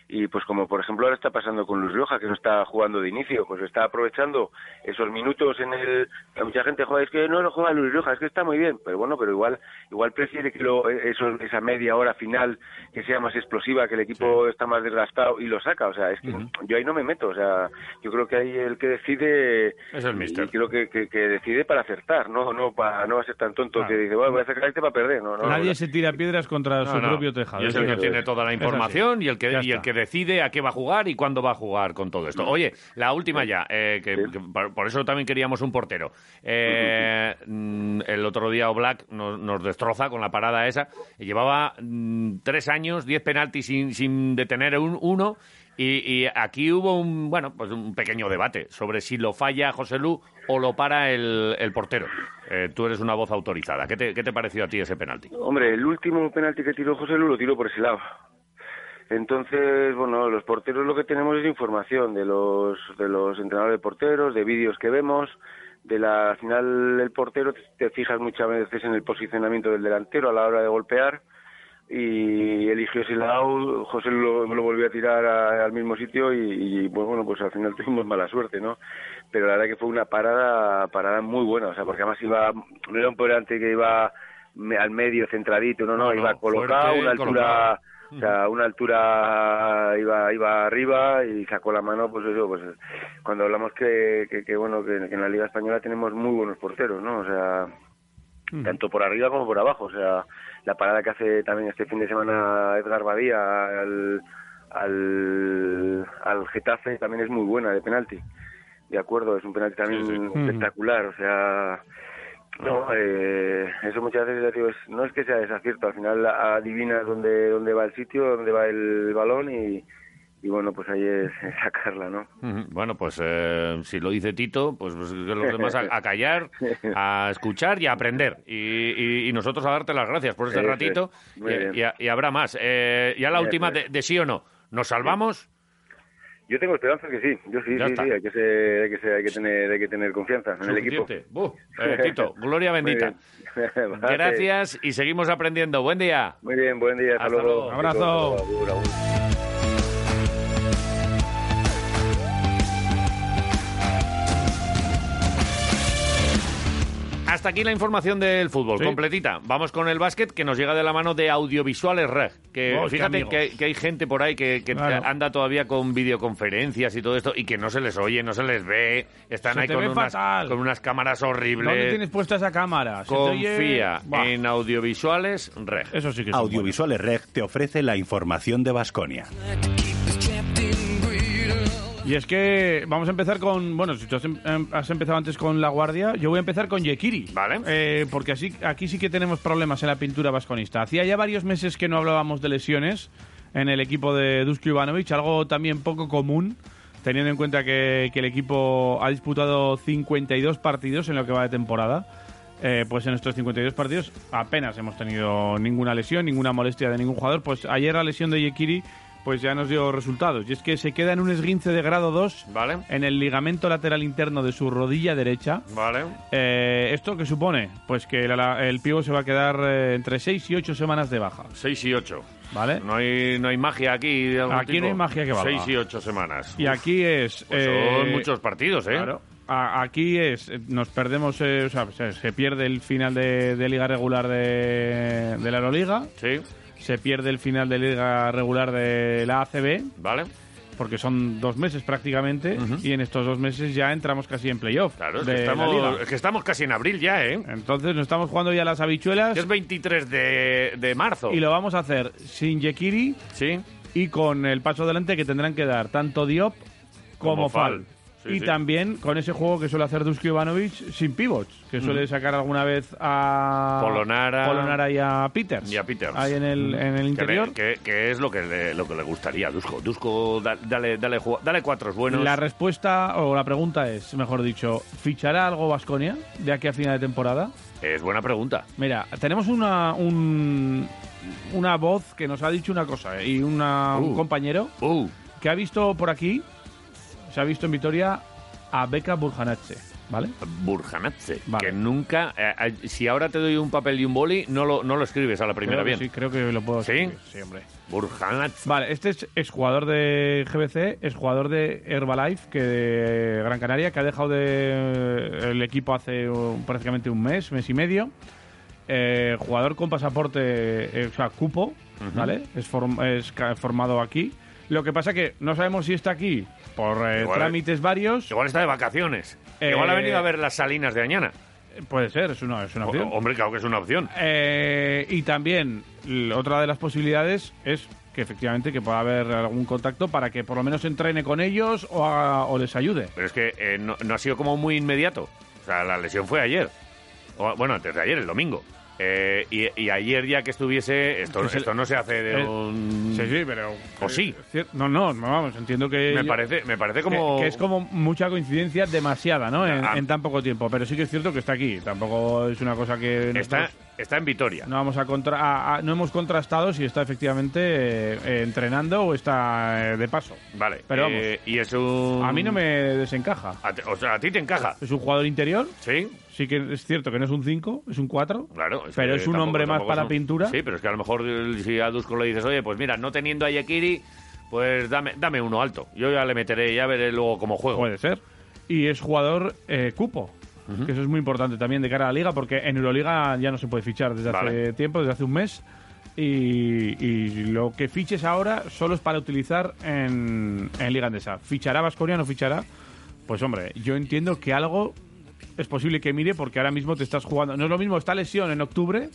S9: y pues como por ejemplo ahora está pasando con Luis Rioja, que no está jugando de inicio, pues está aprovechando esos minutos en el... Mucha gente, joder, es que no lo juega Luis Rioja, es que está muy bien, pero bueno, pero igual igual prefiere que lo, eso, esa media hora final que sea más explosiva, que el equipo está más desgastado y lo saca. O sea, es que yo ahí no me meto. O sea, yo creo que ahí el que decide...
S2: Es el míster.
S9: Y creo que, que, que decide para acertar, no no para no va a ser tan tonto que dice, bueno, voy a sacar este para perder. No, no,
S3: Nadie
S9: no.
S3: se tira piedras contra
S2: No,
S3: su
S2: no.
S3: propio tejado.
S2: Y es el que tiene toda la información y el que,
S3: Ya
S2: y el
S3: está.
S2: que decide a qué va a jugar y cuándo va a jugar con todo esto. Oye, la última ya, eh, que, que por eso también queríamos un portero. Eh, mm, el otro día Oblak nos, nos destroza con la parada esa. Llevaba mm, tres años, diez penaltis sin, sin detener un, uno. Y, y aquí hubo un, bueno, pues un pequeño debate sobre si lo falla José Lu o lo para el, el portero. Eh, tú eres una voz autorizada. ¿Qué te, ¿Qué te pareció a ti ese penalti?
S9: Hombre, el último penalti que tiró José Lu lo tiró por ese lado. Entonces, bueno, los porteros lo que tenemos es información de los de los entrenadores de porteros, de vídeos que vemos, de la al final el portero te, fijas muchas veces en el posicionamiento del delantero a la hora de golpear y eligió ese lado, José lo, lo volvió a tirar a- al mismo sitio y, y, bueno, pues al final tuvimos mala suerte, ¿no? Pero la verdad que fue una parada parada muy buena, o sea, porque además iba, no era un volante que iba al medio centradito, no, no,
S2: No, no,
S9: iba colocado,
S2: fuerte,
S9: una altura,
S2: colocado.
S9: O sea, una altura iba iba arriba y sacó la mano, pues eso, pues cuando hablamos que, que, que, bueno, que, que en la Liga Española tenemos muy buenos porteros, ¿no? O sea, tanto por arriba como por abajo. O sea, la parada que hace también este fin de semana Edgar Badía al, al, al Getafe también es muy buena de penalti. De acuerdo, es un penalti también
S2: Sí, sí.
S9: espectacular. O sea, no, eh, eso muchas veces ya digo, es- no es que sea desacierto, al final adivinas dónde, dónde va el sitio, dónde va el balón y, y bueno, pues ahí es, sacarla, ¿no?
S2: Bueno, pues eh, si lo dice Tito, pues, pues, los demás a, a callar, a escuchar y a aprender. Y, y- y nosotros a darte las gracias por este
S9: es.
S2: ratito. Y, y- habrá más. Eh, ya la última de sí o no. ¿Nos salvamos?
S9: Yo tengo esperanza que sí, yo sí,
S2: Ya
S9: sí,
S2: está.
S9: sí, hay que, ser, hay, que ser- hay que tener, hay que tener confianza en el equipo.
S2: Eh, Tito, gloria bendita.
S9: Vale.
S2: Gracias y seguimos aprendiendo. Buen día.
S9: Muy bien, buen día, hasta,
S2: Hasta
S9: luego.
S2: luego.
S3: Abrazo.
S2: Hasta aquí la información del fútbol,
S3: Sí.
S2: completita. Vamos con el básquet que nos llega de la mano de Audiovisuales Reg. Que
S3: Oh,
S2: fíjate que hay, que hay gente por ahí que, que
S3: Claro.
S2: anda todavía con videoconferencias y todo esto y que no se les oye, no se les ve. Están
S3: Se
S2: ahí con
S3: ve
S2: unas, con unas cámaras horribles.
S3: ¿Dónde tienes puesta esa cámara? Se te oye-
S2: Confía en Audiovisuales Reg.
S3: Eso sí que es
S10: Audiovisuales Reg te ofrece la información de Basconia.
S3: Y es que vamos a empezar con. Bueno, si tú has, em- em- has empezado antes con La Guardia, yo voy a empezar con Yekiri.
S2: Vale.
S3: Eh, porque así, aquí sí que tenemos problemas en la pintura vasconista. Hacía ya varios meses que no hablábamos de lesiones en el equipo de Dusko Ivanovic, algo también poco común, teniendo en cuenta que, que el equipo ha disputado 52 partidos en lo que va de temporada. Eh, pues en estos 52 partidos apenas hemos tenido ninguna lesión, ninguna molestia de ningún jugador. Pues ayer la lesión de Yekiri pues ya nos dio resultados. Y es que se queda en un esguince de grado 2
S2: Vale.
S3: en el ligamento lateral interno de su rodilla derecha.
S2: Vale.
S3: Eh, ¿Esto qué supone? Pues que la- el pivo se va a quedar eh, entre 6 y 8 semanas de baja.
S2: 6 y 8.
S3: ¿Vale?
S2: No hay, no hay magia aquí. de algún
S3: Aquí no hay magia que valga.
S2: 6 y 8 semanas.
S3: Y aquí es...
S2: Pues
S3: eh,
S2: son muchos partidos, ¿eh?
S3: Claro. A- Aquí es, eh, nos perdemos, eh, o sea, se, se pierde el final de, de liga regular de, de la Euroliga,
S2: Sí.
S3: Se pierde el final de liga regular de la ACB,
S2: Vale.
S3: porque son dos meses prácticamente, y en estos dos meses ya entramos casi en playoff
S2: Claro, es que, estamos, es que estamos casi en abril ya, ¿eh?
S3: Entonces nos estamos jugando ya las habichuelas
S2: es 23 de, de marzo.
S3: y lo vamos a hacer sin Yekiri
S2: Sí.
S3: y con el paso adelante que tendrán que dar tanto Diop como,
S2: Como Fal.
S3: Fal.
S2: Sí,
S3: y
S2: sí.
S3: también con ese juego que suele hacer Dusko Ivanovic sin pivots, que suele sacar alguna vez a
S2: Polonara.
S3: Polonara y a Peters.
S2: Y a Peters.
S3: Ahí en el, en el
S2: Que,
S3: interior.
S2: le- que- que es lo que le, lo que le gustaría a Dusko. Dusko, da- dale, dale, dale cuatros buenos.
S3: La respuesta o la pregunta es, mejor dicho, ¿fichará algo Vasconia de aquí a final de temporada?
S2: Es buena pregunta.
S3: Mira, tenemos una, un- una voz que nos ha dicho una cosa eh, y una- un
S2: Uh.
S3: compañero
S2: Uh,
S3: que ha visto por aquí, se ha visto en Vitoria a Beka Burjanache, ¿vale?
S2: Burjanatze.
S3: Vale.
S2: Que nunca. eh, eh, si ahora te doy un papel y un boli, no lo, no lo escribes a la primera
S3: Creo
S2: bien.
S3: Sí, creo que lo puedo
S2: ¿Sí?
S3: escribir, Sí, hombre.
S2: Burjanatze.
S3: Vale, este es exjugador de GBC, es jugador de Herbalife, que de Gran Canaria, que ha dejado de el equipo hace prácticamente un mes, mes y medio. Eh, jugador con pasaporte, eh, o sea, cupo, ¿vale? Es, form- es formado aquí. Lo que pasa que no sabemos si está aquí por eh,
S2: Igual-
S3: trámites varios.
S2: Igual está de vacaciones.
S3: Eh,
S2: Igual ha venido a ver las salinas de Añana.
S3: Puede ser, es una, es una opción.
S2: hombre, claro que es una opción.
S3: Eh, y también l- otra de las posibilidades es que efectivamente que pueda haber algún contacto para que por lo menos entrene con ellos o, haga- o les ayude.
S2: Pero es que eh, no, no ha sido como muy inmediato. O sea, la lesión fue ayer. O, bueno, antes de ayer, el domingo. Eh, y, y ayer ya que estuviese, esto, esto no se hace de
S3: Eh,
S2: un...
S3: Sí, sí, pero...
S2: ¿O sí?
S3: Cier- No, no, no, vamos, entiendo que...
S2: Me
S3: yo-
S2: parece, me parece como...
S3: Que, es como mucha coincidencia demasiada, ¿no? En,
S2: Ah.
S3: en tan poco tiempo. Pero sí que es cierto que está aquí. Tampoco es una cosa que...
S2: Está,
S3: nosotros
S2: está en Vitoria.
S3: No, vamos a contra a- a- no hemos contrastado si está efectivamente eh, eh, entrenando o está eh, de paso.
S2: Vale.
S3: Pero vamos.
S2: eh, y es un...
S3: A mí no me desencaja.
S2: A o sea, a ti te encaja.
S3: Es un jugador interior.
S2: Sí.
S3: Sí que es cierto que no es un 5, es un 4.
S2: Claro.
S3: Pero
S2: que
S3: es un hombre más para
S2: es
S3: pintura.
S2: Sí, pero es que a lo mejor eh, si a Dusko le dices, oye, pues mira, no teniendo a Yekiri, pues dame, dame uno alto. Yo ya le meteré, ya veré luego cómo juego.
S3: Puede ser. Y es jugador eh, cupo. Que eso es muy importante también de cara a la liga, porque en Euroliga ya no se puede fichar desde hace
S2: Vale.
S3: tiempo, desde hace un mes. Y, y lo que fiches ahora solo es para utilizar en, en Liga Andesa. ¿Fichará Vasconia o no fichará? Pues hombre, yo entiendo que algo es posible que mire porque ahora mismo te estás jugando. No es lo mismo esta lesión en octubre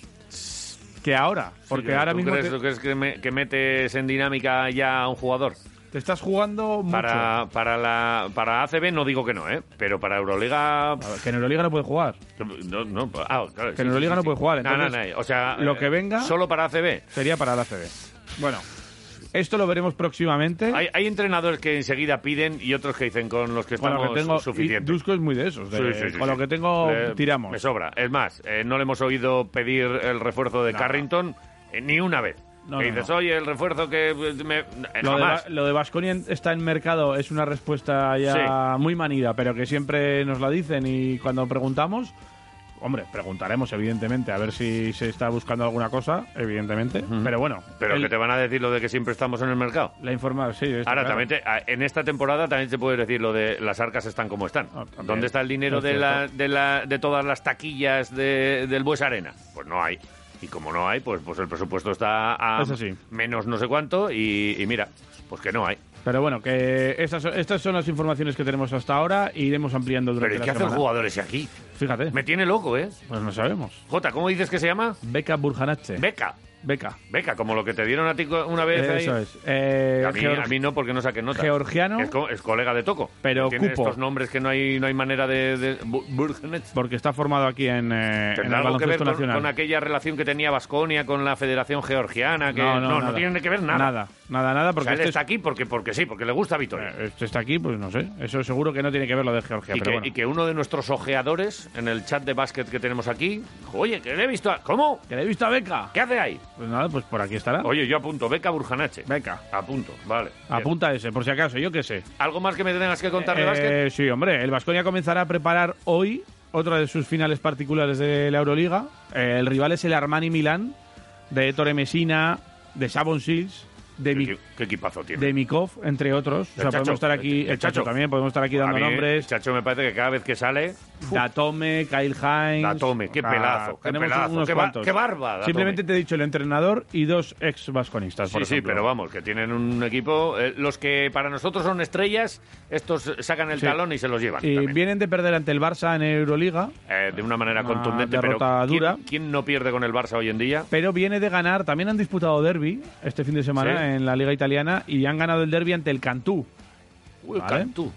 S3: que ahora. Porque
S2: Sí,
S3: ahora
S2: ¿tú
S3: mismo
S2: crees,
S3: te,
S2: tú crees que, me- que metes en dinámica ya a un jugador?
S3: te estás jugando mucho.
S2: Para, para, la, para ACB no digo que no, ¿eh? Pero para Euroliga...
S3: Ver, que en Euroliga no puede jugar.
S2: No, no, ah, claro,
S3: Que en Euroliga no puede jugar,
S2: No, no, no, O sea,
S3: lo que venga-
S2: Solo para ACB.
S3: Sería para la CB. Bueno, esto lo veremos próximamente.
S2: Hay, hay entrenadores que enseguida piden y otros que dicen con los que
S3: Con
S2: estamos
S3: lo que tengo,
S2: suficiente.
S3: Dusko es muy de esos. de-
S2: Sí, sí, sí,
S3: con lo que tengo,
S2: Le-
S3: tiramos.
S2: Me sobra. Es más, eh, no le hemos oído pedir el refuerzo de
S3: No.
S2: Carrington eh, ni una vez.
S3: No,
S2: que
S3: no,
S2: dices, oye, el refuerzo que eh, me... eh,
S3: Lo de,
S2: jamás.
S3: Lo de Baskonia está en mercado es una respuesta ya muy manida, pero que siempre nos la dicen y cuando preguntamos, hombre, preguntaremos evidentemente a ver si se está buscando alguna cosa, evidentemente, pero bueno,
S2: Pero
S3: el-
S2: que te van a decir lo de que siempre estamos en el mercado.
S3: la información, sí,
S2: Ahora,
S3: claro.
S2: también te- en esta temporada también se puede decir lo de las arcas están como están.
S3: Ah.
S2: ¿Dónde está el dinero
S3: Es
S2: de, la, de, la, de todas las taquillas de, del Bues Arena? Pues no hay. Y como no hay, pues, pues el presupuesto está a
S3: sí.
S2: menos no sé cuánto y, y mira, pues que no hay.
S3: Pero bueno, que estas, son- estas son las informaciones que tenemos hasta ahora y iremos ampliando durante
S2: Pero ¿y qué hace el
S3: semana.
S2: jugador ese aquí?
S3: Fíjate,
S2: Me tiene loco, ¿eh?
S3: pues no sabemos.
S2: Jota, ¿cómo dices que se llama?
S3: Beca Burjanache.
S2: Beca.
S3: Beca.
S2: Beca, como lo que te dieron a ti una vez
S3: Eso
S2: ahí.
S3: es. Eh,
S2: A mí,
S3: Georg-
S2: a mí no, porque no saquen nota.
S3: Georgiano.
S2: Es, co- es colega de Toco.
S3: Pero
S2: Tiene
S3: cupo.
S2: estos nombres que no hay, no hay manera de... de.
S3: Porque está formado aquí en, eh, en
S2: ¿Tendrá
S3: el
S2: algo que ver con,
S3: nacional.
S2: con aquella relación que tenía Vasconia con la Federación Georgiana? Que
S3: No, no,
S2: no, tiene que ver nada.
S3: Nada, nada, nada,
S2: O
S3: porque
S2: sea, él
S3: este,
S2: está aquí porque, porque sí, porque le gusta Vitoria.
S3: es- este está aquí, pues no sé. Eso seguro que no tiene que ver lo de Georgia,
S2: y,
S3: pero
S2: que,
S3: bueno.
S2: y que uno de nuestros ojeadores en el chat de básquet que tenemos aquí, oye, que le he visto a... ¿Cómo?
S3: ¿Que le he visto a Beca?
S2: ¿Qué hace ahí?
S3: Pues nada, pues por aquí estará.
S2: Oye, yo apunto, Beca Burjanache.
S3: Beca.
S2: Apunto, vale. Bien.
S3: Apunta ese, por si acaso, yo qué sé.
S2: ¿Algo más que me tengas que contar de
S3: Eh,
S2: básquet?
S3: sí, hombre, el Vasconia comenzará a preparar hoy otra de sus finales particulares de la Euroliga. Eh, el rival es el Armani Milán, de Ettore Messina, de Savon Shields, de, Mi-
S2: ¿Qué, equipazo tiene?
S3: de Mikov, entre otros. O sea,
S2: Chacho,
S3: podemos estar aquí,
S2: el
S3: el Chacho
S2: Chacho.
S3: también, podemos estar aquí dando
S2: mí,
S3: nombres.
S2: Chacho, me parece que cada vez que sale...
S3: Datome, Kyle Hines.
S2: Datome, qué
S3: sea,
S2: pelazo, qué
S3: tenemos
S2: pelazo,
S3: unos
S2: qué ba-
S3: cuantos.
S2: qué barba, Datome.
S3: Simplemente te he dicho el entrenador y dos ex vasconistas.
S2: Sí,
S3: por
S2: sí, pero vamos, que tienen un equipo... eh, los que para nosotros son estrellas, estos sacan el
S3: Sí.
S2: talón y se los llevan.
S3: Y
S2: también.
S3: vienen de perder ante el Barça en Euroliga,
S2: Eh, de una manera
S3: Una
S2: contundente,
S3: derrota
S2: pero ¿quién,
S3: dura.
S2: quién no pierde con el Barça hoy en día?
S3: pero viene de ganar. También han disputado derby este fin de semana
S2: Sí.
S3: En la Liga Italiana y han ganado el derby ante el Cantú.
S2: Uy,
S3: Vale.
S2: Cantú,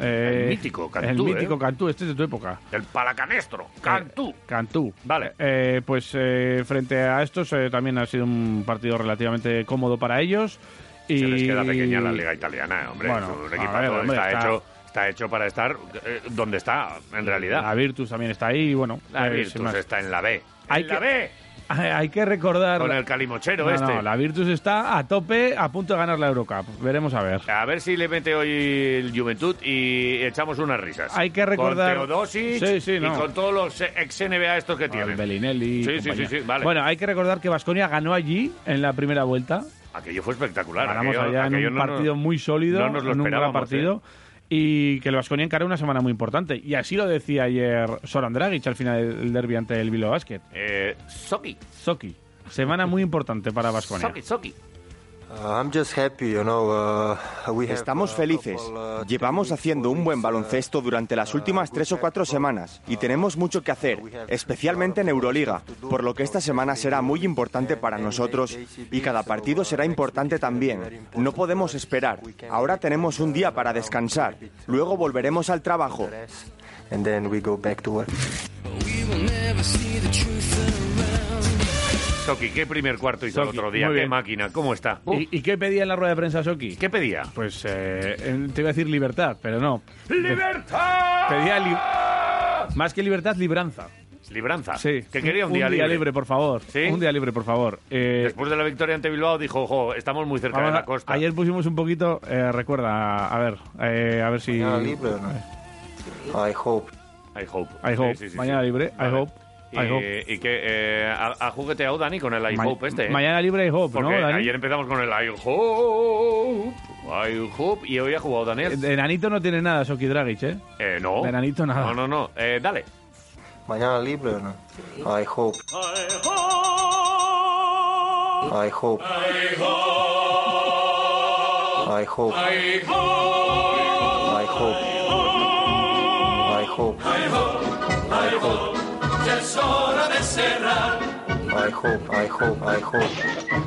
S3: Eh,
S2: El mítico Cantú,
S3: El mítico
S2: ¿eh?
S3: Cantú, este es de tu época.
S2: el palacanestro, Cantú.
S3: Cantú.
S2: Vale.
S3: Eh, pues eh, frente a estos eh, también ha sido un partido relativamente cómodo para ellos. Y...
S2: Se les queda pequeña la liga italiana, eh, hombre.
S3: Bueno,
S2: es un equipazo,
S3: ver, hombre,
S2: está,
S3: está-
S2: hecho, está hecho para estar eh, donde está, en realidad.
S3: La Virtus también está ahí, y bueno.
S2: La
S3: eh,
S2: Virtus está en la B.
S3: Hay
S2: ¡En la
S3: que-
S2: B!
S3: Hay que recordar.
S2: Con el calimochero
S3: No,
S2: este.
S3: no, la Virtus está a tope, a punto de ganar la Eurocup. Veremos a ver.
S2: A ver si le mete hoy el Juventud y echamos unas risas.
S3: Hay que recordar-
S2: Con Teodosic
S3: Sí, sí, no.
S2: y con todos los ex-NBA estos que tienen.
S3: Bellinelli.
S2: Sí, sí, sí, sí, vale.
S3: Bueno, hay que recordar que Vasconia ganó allí en la primera vuelta.
S2: Aquello fue espectacular.
S3: Ganamos
S2: aquello-
S3: allá en
S2: aquello
S3: un
S2: no nos-
S3: partido muy sólido,
S2: no nos lo
S3: en un gran partido. Y que el Vasconia encaró una semana muy importante. Y así lo decía ayer Soran Dragic al final del derby ante el Bilbao Basket.
S2: Eh, Soki.
S3: Soki. Semana muy importante para Vasconia.
S2: Soki, Soki.
S11: Estamos felices. Llevamos haciendo un buen baloncesto durante las últimas tres o cuatro semanas y tenemos mucho que hacer, especialmente en Euroliga, por lo que esta semana será muy importante para nosotros y cada partido será importante también. No podemos esperar. Ahora tenemos un día para descansar. Luego volveremos al trabajo.
S2: Soki, ¿qué primer cuarto hizo el otro día?
S3: muy
S2: ¿Qué
S3: bien.
S2: máquina? ¿Cómo está?
S3: ¿Y, y qué pedía en la rueda de prensa Soki?
S2: ¿Qué pedía?
S3: Pues eh, te iba a decir libertad, pero no.
S2: ¡Libertad!
S3: Pedía li- más que libertad, libranza.
S2: Libranza.
S3: Sí.
S2: Que quería un, día, libre.
S3: por favor.
S2: ¿Sí?
S3: Un día libre, por favor. Eh,
S2: Después de la victoria ante Bilbao dijo, ojo, estamos muy cerca de la costa.
S3: Ayer pusimos un poquito, eh, recuerda, a ver, eh, a ver si...
S12: Mañana libre o no? I hope.
S2: I hope.
S3: I hope.
S2: Sí, sí, sí,
S3: Mañana
S2: sí.
S3: libre, I hope.
S2: Y,
S3: I hope.
S2: y que eh, ha, jugueteado Dani con el I
S3: Ma-
S2: hope este. ¿eh?
S3: Mañana libre I hope,
S2: Porque
S3: ¿no, Dani?
S2: ayer empezamos con el I hope, I hope, y hoy ha jugado Daniel.
S3: De enanito no tiene nada Soki Dragic, ¿eh?
S2: Eh, no.
S3: De enanito nada.
S2: No, no, no. Eh, dale.
S12: Mañana libre o no? I hope. I hope. I hope. I hope. I hope. I hope.
S13: Ya es hora de cerrar.
S12: I hope. I hope. I hope.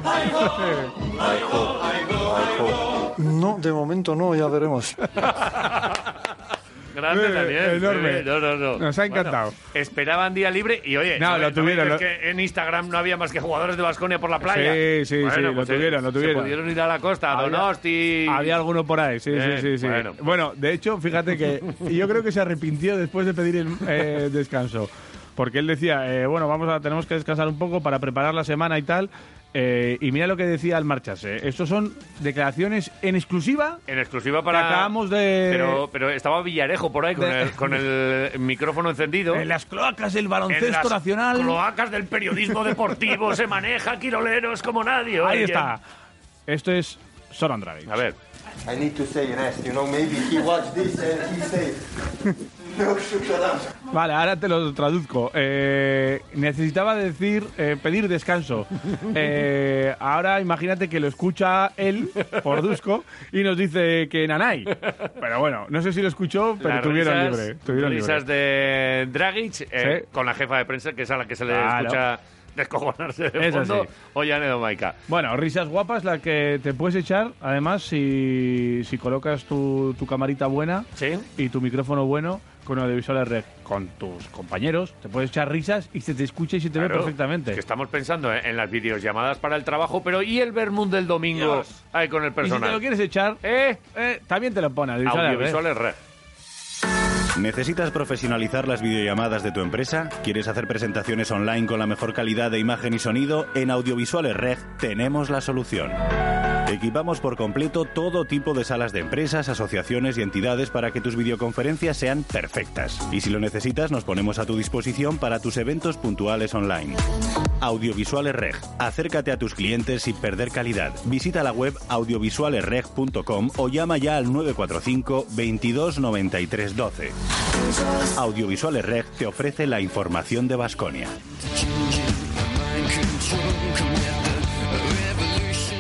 S13: I hope.
S12: I hope. I hope.
S14: No, de momento no, ya veremos.
S2: Grande
S3: Eh,
S2: Daniel.
S3: enorme.
S2: Eh, No, no, no.
S3: Nos ha encantado.
S2: Bueno, esperaban día libre y oye,
S3: No,
S2: ¿sabes-
S3: lo tuvieron, lo-
S2: que en Instagram no había más que jugadores de Basconia por la playa.
S3: Sí, sí, sí, lo
S2: pues, eh,
S3: tuvieron, lo tuvieron.
S2: Se pudieron ir a la costa,
S3: Había-
S2: Donosti.
S3: Había alguno por ahí, sí,
S2: Eh,
S3: sí, sí, sí.
S2: bueno.
S3: Bueno. de hecho, fíjate que y yo creo que se arrepintió después de pedir el eh, descanso. Porque él decía, eh, bueno, vamos a, tenemos que descansar un poco para preparar la semana y tal. Eh, y mira lo que decía al marcharse. Estos son declaraciones en exclusiva.
S2: En exclusiva
S3: que
S2: para.
S3: acabamos de.
S2: Pero, pero estaba Villarejo por ahí con,
S3: De-
S2: el, con el micrófono encendido.
S3: En las cloacas del
S2: En
S3: baloncesto
S2: las
S3: nacional.
S2: cloacas del periodismo deportivo se maneja quiroleros como nadie.
S3: Ahí
S2: oye.
S3: está. Esto es Soran Dragic.
S2: A ver.
S12: I need to say rest. You know, maybe he watched this and he said, no.
S3: Vale, ahora te lo traduzco. Eh, necesitaba decir, eh, pedir descanso. Eh, ahora imagínate que lo escucha él, por Dusko, y nos dice que Nanay. Pero bueno, no sé si lo escuchó, pero
S2: Las
S3: tuvieron
S2: risas-
S3: libre. Tuvieron
S2: risas
S3: libre.
S2: de Dragic eh,
S3: Sí.
S2: con la jefa de prensa, que es a la que se le
S3: Claro.
S2: escucha descojonarse de
S3: Es
S2: fondo.
S3: así.
S2: Oye, Anedo Maica.
S3: Bueno, risas guapas la que te puedes echar, además, si, si colocas tu, tu camarita buena y tu micrófono bueno con audiovisuales red con tus compañeros, te puedes echar risas y se te escucha y se te ve perfectamente.
S2: que estamos pensando en, en las videollamadas para el trabajo, pero ¿y el Vermund del domingo ahí con el
S3: Y si
S2: personal?
S3: te lo quieres echar, eh, también te lo pone audiovisuales red.
S2: Audiovisuales red.
S10: ¿Necesitas profesionalizar las videollamadas de tu empresa? ¿Quieres hacer presentaciones online con la mejor calidad de imagen y sonido? En Audiovisuales Reg tenemos la solución. Equipamos por completo todo tipo de salas de empresas, asociaciones y entidades para que tus videoconferencias sean perfectas. Y si lo necesitas, nos ponemos a tu disposición para tus eventos puntuales online. Audiovisuales Reg. Acércate a tus clientes sin perder calidad. Visita la web audiovisualesreg.com o llama ya al 945 22 93 12. Audiovisuales Reg te ofrece la información de Basconia.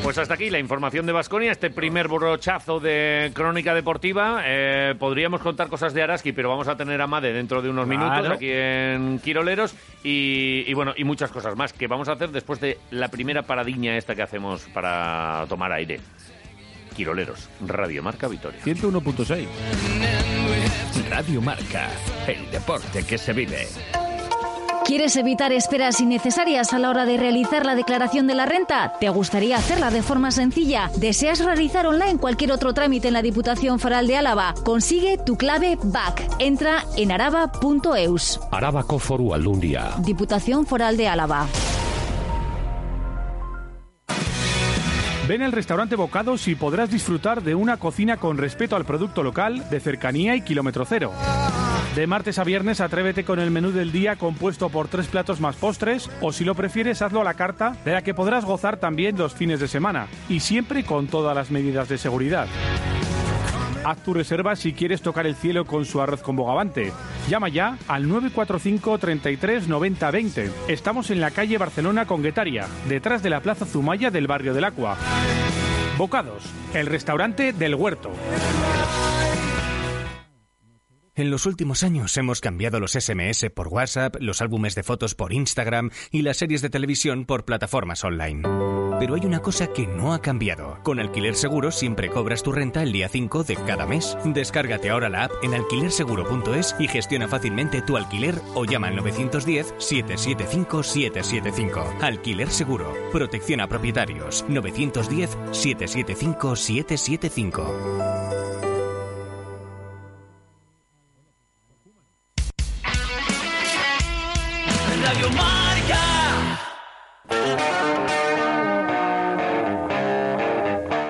S2: Pues hasta aquí la información de Basconia, este primer brochazo de crónica deportiva. Eh, podríamos contar cosas de Araski, pero vamos a tener a Made dentro de unos
S3: Claro.
S2: minutos aquí en Quiroleros y, y bueno, y muchas cosas más que vamos a hacer después de la primera paradiña esta que hacemos para tomar aire. Quiroleros, Radio Marca Vitoria.
S3: 101.6.
S15: Radio Marca, el deporte que se vive.
S16: ¿Quieres evitar esperas innecesarias a la hora de realizar la declaración de la renta? ¿Te gustaría hacerla de forma sencilla? ¿Deseas realizar online cualquier otro trámite en la Diputación Foral de Álava? Consigue tu clave BAC. Entra en araba.eus.
S15: Arabako foru aldundia.
S16: Diputación Foral de Álava.
S3: Ven al restaurante Bocados y podrás disfrutar de una cocina con respeto al producto local, de cercanía y kilómetro cero. De martes a viernes atrévete con el menú del día compuesto por tres platos más postres o si lo prefieres hazlo a la carta de la que podrás gozar también los fines de semana y siempre con todas las medidas de seguridad. Haz tu reserva si quieres tocar el cielo con su arroz con bogavante. Llama ya al 945 33 90 20. Estamos en la calle Barcelona con Guetaria, detrás de la Plaza Zumaya del barrio del Acua. Bocados, el restaurante del huerto.
S17: En los últimos años hemos cambiado los SMS por WhatsApp, los álbumes de fotos por Instagram y las series de televisión por plataformas online. Pero hay una cosa que no ha cambiado. Con Alquiler Seguro siempre cobras tu renta el día 5 de cada mes. Descárgate ahora la app en alquilerseguro.es y gestiona fácilmente tu alquiler o llama al 910-775-775. Alquiler Seguro. Protección a propietarios. 910-775-775.
S13: Radio Marca.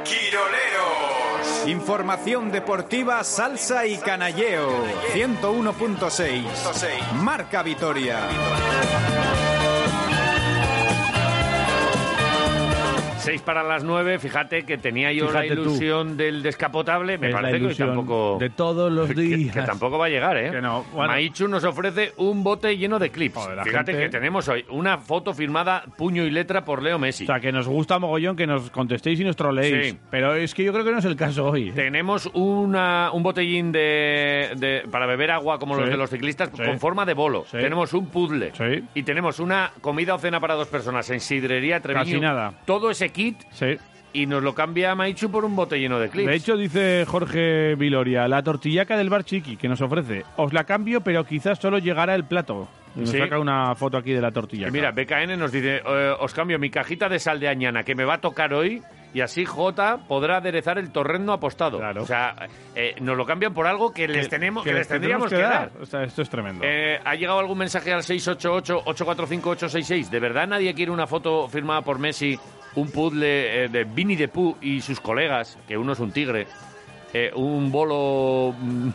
S18: Quiroleros. Información deportiva, salsa y canalleo. 101.6. Marca Vitoria.
S2: Seis para las nueve, fíjate que tenía yo
S3: Fíjate
S2: la
S3: tú.
S2: ilusión del descapotable. Me
S3: Es la
S2: parece que hoy tampoco.
S3: de todos los días.
S2: Que, tampoco va a llegar, ¿eh?
S3: Que no, bueno.
S2: Maichu nos ofrece un bote lleno de clips. Fíjate
S3: gente-
S2: que tenemos hoy una foto firmada puño y letra por Leo Messi.
S3: O sea, que nos gusta mogollón que nos contestéis y nos troleéis.
S2: Sí.
S3: Pero es que yo creo que no es el caso hoy. ¿eh?
S2: Tenemos una, un botellín de, de- para beber agua como los de los ciclistas
S3: Sí.
S2: con forma de bolo.
S3: Sí.
S2: Tenemos un puzzle.
S3: Sí.
S2: Y tenemos una comida o cena para dos personas en Sidrería Treviño.
S3: Casi nada.
S2: Todo ese kit.
S3: Sí.
S2: Y nos lo cambia Maichu por un bote lleno de clips.
S3: De hecho, dice Jorge Viloria, la tortillaca del bar Chiqui que nos ofrece. Os la cambio, pero quizás solo llegará el plato. Nos
S2: Sí.
S3: saca una foto aquí de la tortilla.
S2: Y mira, BKN nos dice, eh, os cambio mi cajita de sal de añana que me va a tocar hoy y así J podrá aderezar el torrendo apostado. O sea, eh, nos lo cambian por algo que les tenemos, que, les tendríamos que dar.
S3: O sea, esto es tremendo.
S2: Eh, ¿Ha llegado algún mensaje al 688-845-866? ¿De verdad nadie quiere una foto firmada por Messi, un puzzle eh, de Vinny de Pooh y sus colegas, que uno es un tigre, eh, un bolo mm,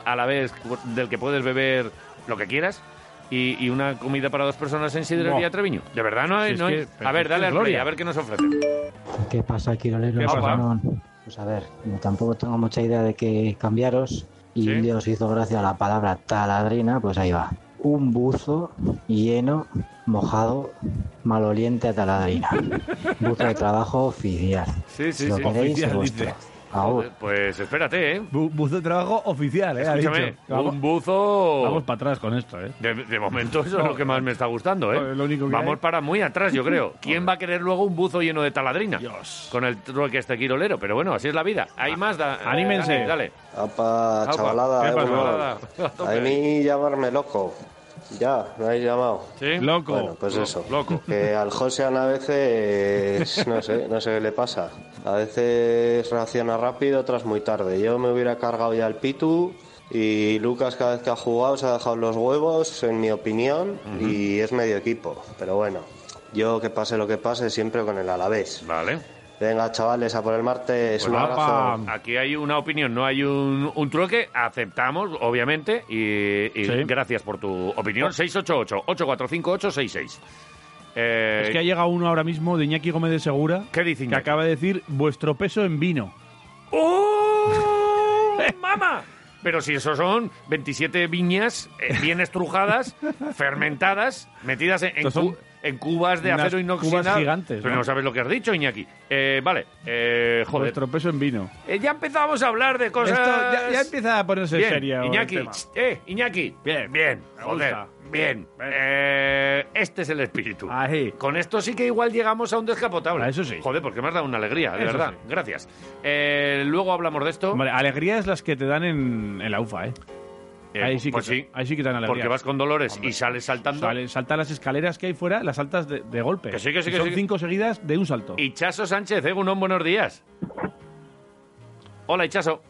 S2: a la vez del que puedes beber lo que quieras? Y, y una comida para dos personas en Sidrería. Treviño. De verdad no hay.
S3: Si es
S2: no hay-
S3: que- pero
S2: a ver, dale al play, a ver qué nos ofrece.
S19: ¿Qué pasa, Quiroleros?
S2: ¿Qué pasa?
S19: Ramón? Pues a ver, tampoco tengo mucha idea de que cambiaros y un día os hizo gracia la palabra taladrina, pues ahí va. Un buzo lleno, mojado, maloliente a taladrina. Buzo de trabajo oficial.
S2: Sí, sí,
S19: si lo
S2: sí.
S19: queréis,
S2: Oficial,
S19: es vuestro.
S2: dice. Joder, Pues espérate, ¿eh?
S3: buzo de trabajo oficial, ¿eh? Ha
S2: Escúchame.
S3: Vamos-
S2: un buzo...
S3: Vamos para atrás con esto, ¿eh?
S2: De, de momento eso es lo que más me está gustando, ¿eh?
S3: No, es lo único que
S2: Vamos
S3: hay.
S2: para muy atrás, yo creo. ¿Quién va a querer luego un buzo lleno de taladrina? Con el trueque este quirolero. Pero bueno, así es la vida. Hay más, da-
S3: Anímense.
S2: Dani, Dale.
S20: Apa,
S2: Apa,
S20: chavalada,
S2: ¿qué
S20: eh,
S2: chavalada? A
S20: mí llamarme loco. Ya, me habéis llamado.
S2: ¿Sí?
S3: Loco.
S20: Bueno, pues eso.
S2: loco.
S20: Que al Josean a veces, no sé, no sé qué le pasa. A veces reacciona rápido, otras muy tarde. Yo me hubiera cargado ya el Pitu y Lucas cada vez que ha jugado se ha dejado los huevos, en mi opinión, y es medio equipo. Pero bueno, yo que pase lo que pase, siempre con el Alavés.
S2: Vale.
S20: Venga, chavales, a por el martes.
S2: Pues
S20: un
S2: apa,
S20: abrazo.
S2: aquí hay una opinión, no hay un, un trueque. Aceptamos, obviamente, y, y
S3: Sí.
S2: gracias por tu opinión. 688-845-866. Eh,
S3: Es que ha llegado uno ahora mismo de Iñaki Gómez de Segura.
S2: ¿Qué dice
S3: Que
S2: Iñaki?
S3: acaba de decir vuestro peso en vino.
S2: ¡Oh! ¡Mama! Pero si eso son 27 viñas eh, bien estrujadas, fermentadas, metidas en, cu- en cubas de
S3: unas
S2: acero inoxidable.
S3: cubas gigantes,
S2: Pero
S3: ¿no?
S2: no sabes lo que has dicho, Iñaki. Eh, vale, eh, joder.
S3: Vuestro peso en vino.
S2: Eh, ya empezamos a hablar de cosas...
S3: Esto ya, ya empieza a ponerse
S2: Bien,
S3: serio. el
S2: Iñaki,
S3: tema.
S2: ch, eh, Iñaki. Bien, bien,
S3: Me
S2: joder,
S3: gusta.
S2: bien. Eh, este es el espíritu.
S3: Ahí.
S2: Con esto sí que igual llegamos a un descapotable.
S3: Ah, eso sí.
S2: Joder, porque me has dado una alegría, de
S3: Eso
S2: verdad.
S3: sí.
S2: Gracias. Eh, luego hablamos de esto.
S3: Hombre, alegrías las que te dan en, en la UFA, ¿eh?
S2: Eh,
S3: ahí, sí
S2: pues
S3: que,
S2: sí.
S3: ahí sí que te dan alegrías.
S2: Porque vas con dolores y sales saltando.
S3: Sale- salta las escaleras que hay fuera, las saltas de, de golpe.
S2: Que sí, que sí,
S3: Y
S2: que
S3: Son cinco seguidas de un salto.
S2: Ichaso Sánchez, Egunon, buenos días. Hola, Ichaso.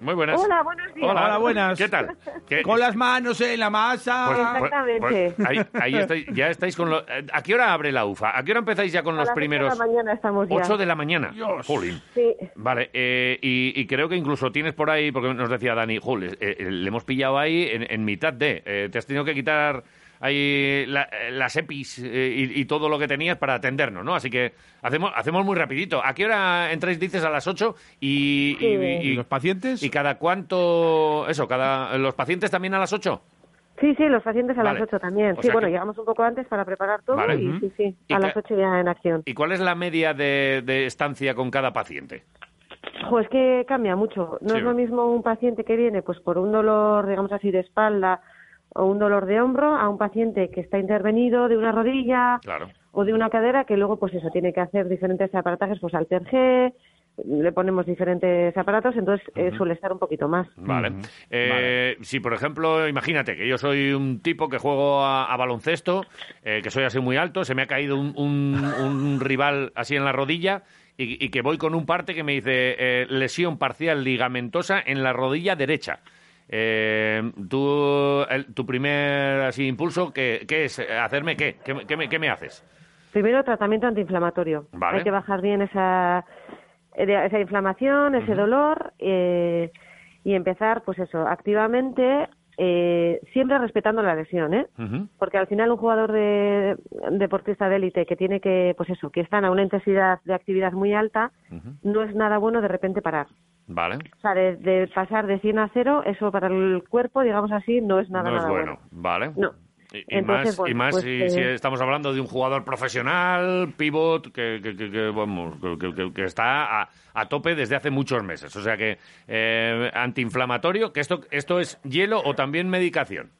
S2: Muy buenas.
S21: Hola, buenos días.
S2: Hola,
S3: Hola, buenas.
S2: ¿Qué tal? ¿Qué-
S3: Con las manos en la masa.
S2: Pues- pues-
S21: Exactamente.
S2: pues ahí, ahí estáis, ya estáis con los... eh, ¿A qué hora abre la UFA? ¿A qué hora empezáis ya con
S21: A
S2: los primeros...
S21: de la mañana estamos ya.
S2: 8 de la mañana. Jolín.
S21: Sí.
S2: Vale, eh, y, y creo que incluso tienes por ahí, porque nos decía Dani, Jul, eh, eh, le hemos pillado ahí en, en mitad de. eh, te has tenido que quitar ahí la- eh, las EPIs eh, y, y todo lo que tenías para atendernos, ¿no? Así que hacemos, hacemos muy rapidito. ¿A qué hora entráis, dices, a las 8? Y, y-
S21: Sí.
S2: y-
S3: ¿Y los pacientes?
S2: ¿Y cada cuánto...? Eso, cada ¿los pacientes también a las 8?
S21: Sí, sí, los pacientes a
S2: Vale.
S21: las 8 también.
S2: O
S21: sí, bueno,
S2: que-
S21: llegamos un poco antes para preparar todo
S2: Vale.
S21: y sí, sí,
S2: ¿Y
S21: a las 8 ya en acción.
S2: ¿Y cuál es la media de, de estancia con cada paciente?
S21: Pues que cambia mucho. No
S2: Sí.
S21: es lo mismo un paciente que viene pues por un dolor, digamos así, de espalda o un dolor de hombro a un paciente que está intervenido de una rodilla
S2: Claro.
S21: o de una cadera que luego pues eso tiene que hacer diferentes aparatajes, pues al G, le ponemos diferentes aparatos, entonces eh, suele estar un poquito más.
S2: Vale. Eh, Si, por ejemplo, imagínate que yo soy un tipo que juego a, a baloncesto, eh, que soy así muy alto, se me ha caído un, un- un rival así en la rodilla y, y que voy con un parte que me dice eh, lesión parcial ligamentosa en la rodilla derecha. Eh, tú, el- tu primer así impulso, ¿qué, qué es? ¿Hacerme qué? ¿Qué, me- qué me, qué me haces?
S21: Primero, tratamiento antiinflamatorio.
S2: Vale.
S21: Hay que bajar bien esa, esa inflamación, ese dolor eh, y empezar, pues eso, activamente, eh, siempre respetando la lesión, ¿eh? Porque al final un jugador de deportista de élite que tiene que, pues eso, que están a una intensidad de actividad muy alta, no es nada bueno de repente parar.
S2: Vale.
S21: O sea, de, de pasar de 100 a 0, eso para el cuerpo, digamos así, no es nada,
S2: no es
S21: nada
S2: bueno, ¿vale?
S21: No.
S2: Y, y
S21: Entonces,
S2: más, y más
S21: pues,
S2: si,
S21: eh,
S2: si estamos hablando de un jugador profesional, pivot, que, que, que- que, vamos, que, está a, a tope desde hace muchos meses. O sea que eh, antiinflamatorio, que esto, esto es hielo o también medicación.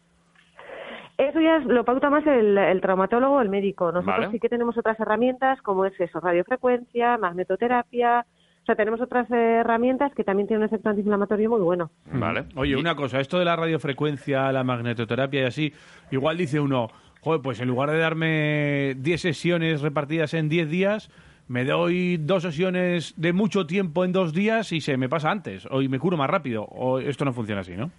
S21: Eso ya es- lo pauta más el, el traumatólogo o el médico. Nosotros
S2: Vale.
S21: sí que tenemos otras herramientas como es eso, radiofrecuencia, magnetoterapia. Sea, tenemos otras herramientas que también tienen un efecto antiinflamatorio muy bueno.
S2: Vale.
S3: Oye, una cosa, esto de la radiofrecuencia, la magnetoterapia y así, igual dice uno, joder, pues en lugar de darme 10 sesiones repartidas en 10 días, me doy dos sesiones de mucho tiempo en dos días y se me pasa antes, o y me curo más rápido, o esto no funciona así, ¿no?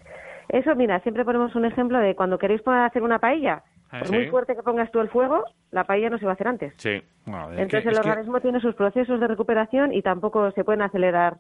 S21: Eso, mira, siempre ponemos un ejemplo de cuando queréis poner a hacer una paella. Por
S3: Sí.
S21: muy fuerte que pongas tú el fuego, la paella no se va a hacer antes.
S2: Sí.
S21: Entonces el organismo tiene sus procesos de recuperación y tampoco se pueden acelerar.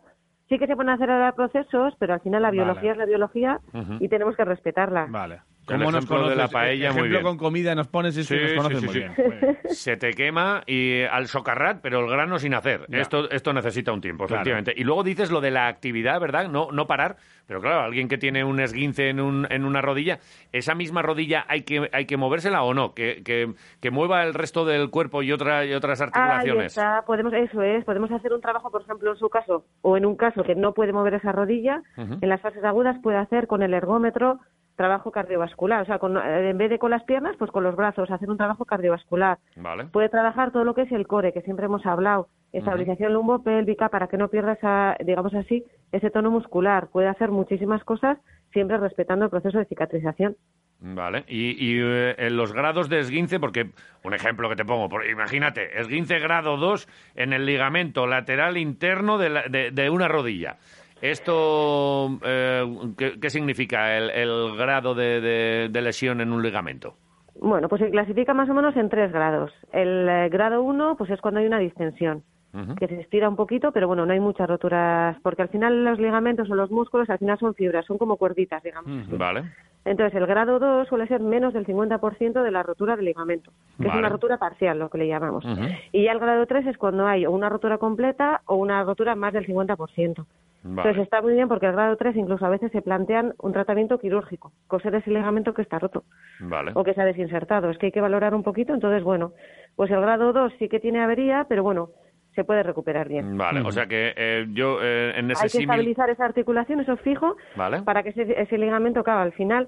S21: Sí que se pueden acelerar procesos, pero al final la
S3: Vale.
S21: biología es la biología
S2: Ujú.
S21: y tenemos que respetarla.
S3: Vale.
S2: El
S3: ¿Cómo nos
S2: de la paella, muy
S3: Ejemplo
S2: bien.
S3: con comida nos pones y
S2: Sí,
S3: nos conoces
S2: sí,
S3: muy
S2: sí.
S3: bien.
S2: Se te quema y al socarrat, pero el grano sin hacer.
S3: Ya.
S2: Esto, esto necesita un tiempo,
S3: Claro.
S2: efectivamente. Y luego dices lo de la actividad, ¿verdad? No, no parar. Pero claro, alguien que tiene un esguince en, un, en una rodilla, ¿esa misma rodilla hay que, hay que movérsela o no? Que, que, que mueva el resto del cuerpo y, otra, y otras
S21: Ahí
S2: articulaciones.
S21: está, podemos, eso es, podemos hacer un trabajo, por ejemplo, en su caso, o en un caso que no puede mover esa rodilla, en las fases agudas puede hacer con el ergómetro trabajo cardiovascular, o sea, con- eh, en vez de con las piernas, pues con los brazos, hacer un trabajo cardiovascular.
S2: Vale.
S21: Puede trabajar todo lo que es el core, que siempre hemos hablado, estabilización lumbopélvica para que no pierda esa, digamos así, ese tono muscular. Puede hacer muchísimas cosas, siempre respetando el proceso de cicatrización.
S2: Vale. Y, y, eh, los grados de esguince, porque un ejemplo que te pongo, por- imagínate, esguince grado 2 en el ligamento lateral interno de, la- de- de una rodilla. ¿Esto eh, ¿qué, qué significa el, el grado de, de- de lesión en un ligamento?
S21: Bueno, pues se clasifica más o menos en tres grados. El eh, grado 1, pues es cuando hay una distensión. Que se estira un poquito, pero bueno, no hay muchas roturas, porque al final los ligamentos o los músculos al final son fibras, son como cuerditas, digamos.
S2: Vale.
S21: Entonces, el grado 2 suele ser menos del 50% de la rotura del ligamento, que es una rotura parcial, lo que le llamamos. Y ya el grado 3 es cuando hay o una rotura completa o una rotura más del 50%. Entonces está muy bien porque el grado 3 incluso a veces se plantean un tratamiento quirúrgico, coser ese ligamento que está roto
S2: Vale.
S21: o que se ha desinsertado. Es que hay que valorar un poquito, entonces bueno, pues el grado 2 sí que tiene avería, pero bueno, se puede recuperar bien.
S2: Vale, o sea que eh, yo eh, en ese
S21: Hay que estabilizar esa articulación, eso fijo,
S2: Vale.
S21: para que ese, ese ligamento claro, al final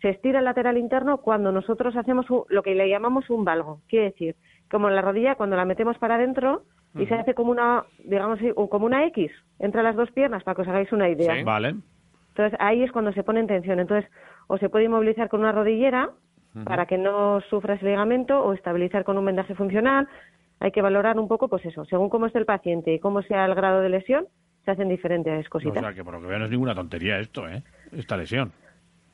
S21: se estira el lateral interno cuando nosotros hacemos un- lo que le llamamos un valgo. Quiere decir, como la rodilla, cuando la metemos para adentro y se hace como una, digamos, así, o como una X entre las dos piernas, para que os hagáis una idea.
S3: Vale.
S21: Entonces ahí es cuando se pone en tensión. Entonces, o se puede inmovilizar con una rodillera para que no sufra ese ligamento o estabilizar con un vendaje funcional. Hay que valorar un poco, pues eso, según cómo esté el paciente y cómo sea el grado de lesión, se hacen diferentes
S3: O
S21: cositas.
S3: sea, que por lo que veo no es ninguna tontería esto, ¿eh? Esta lesión.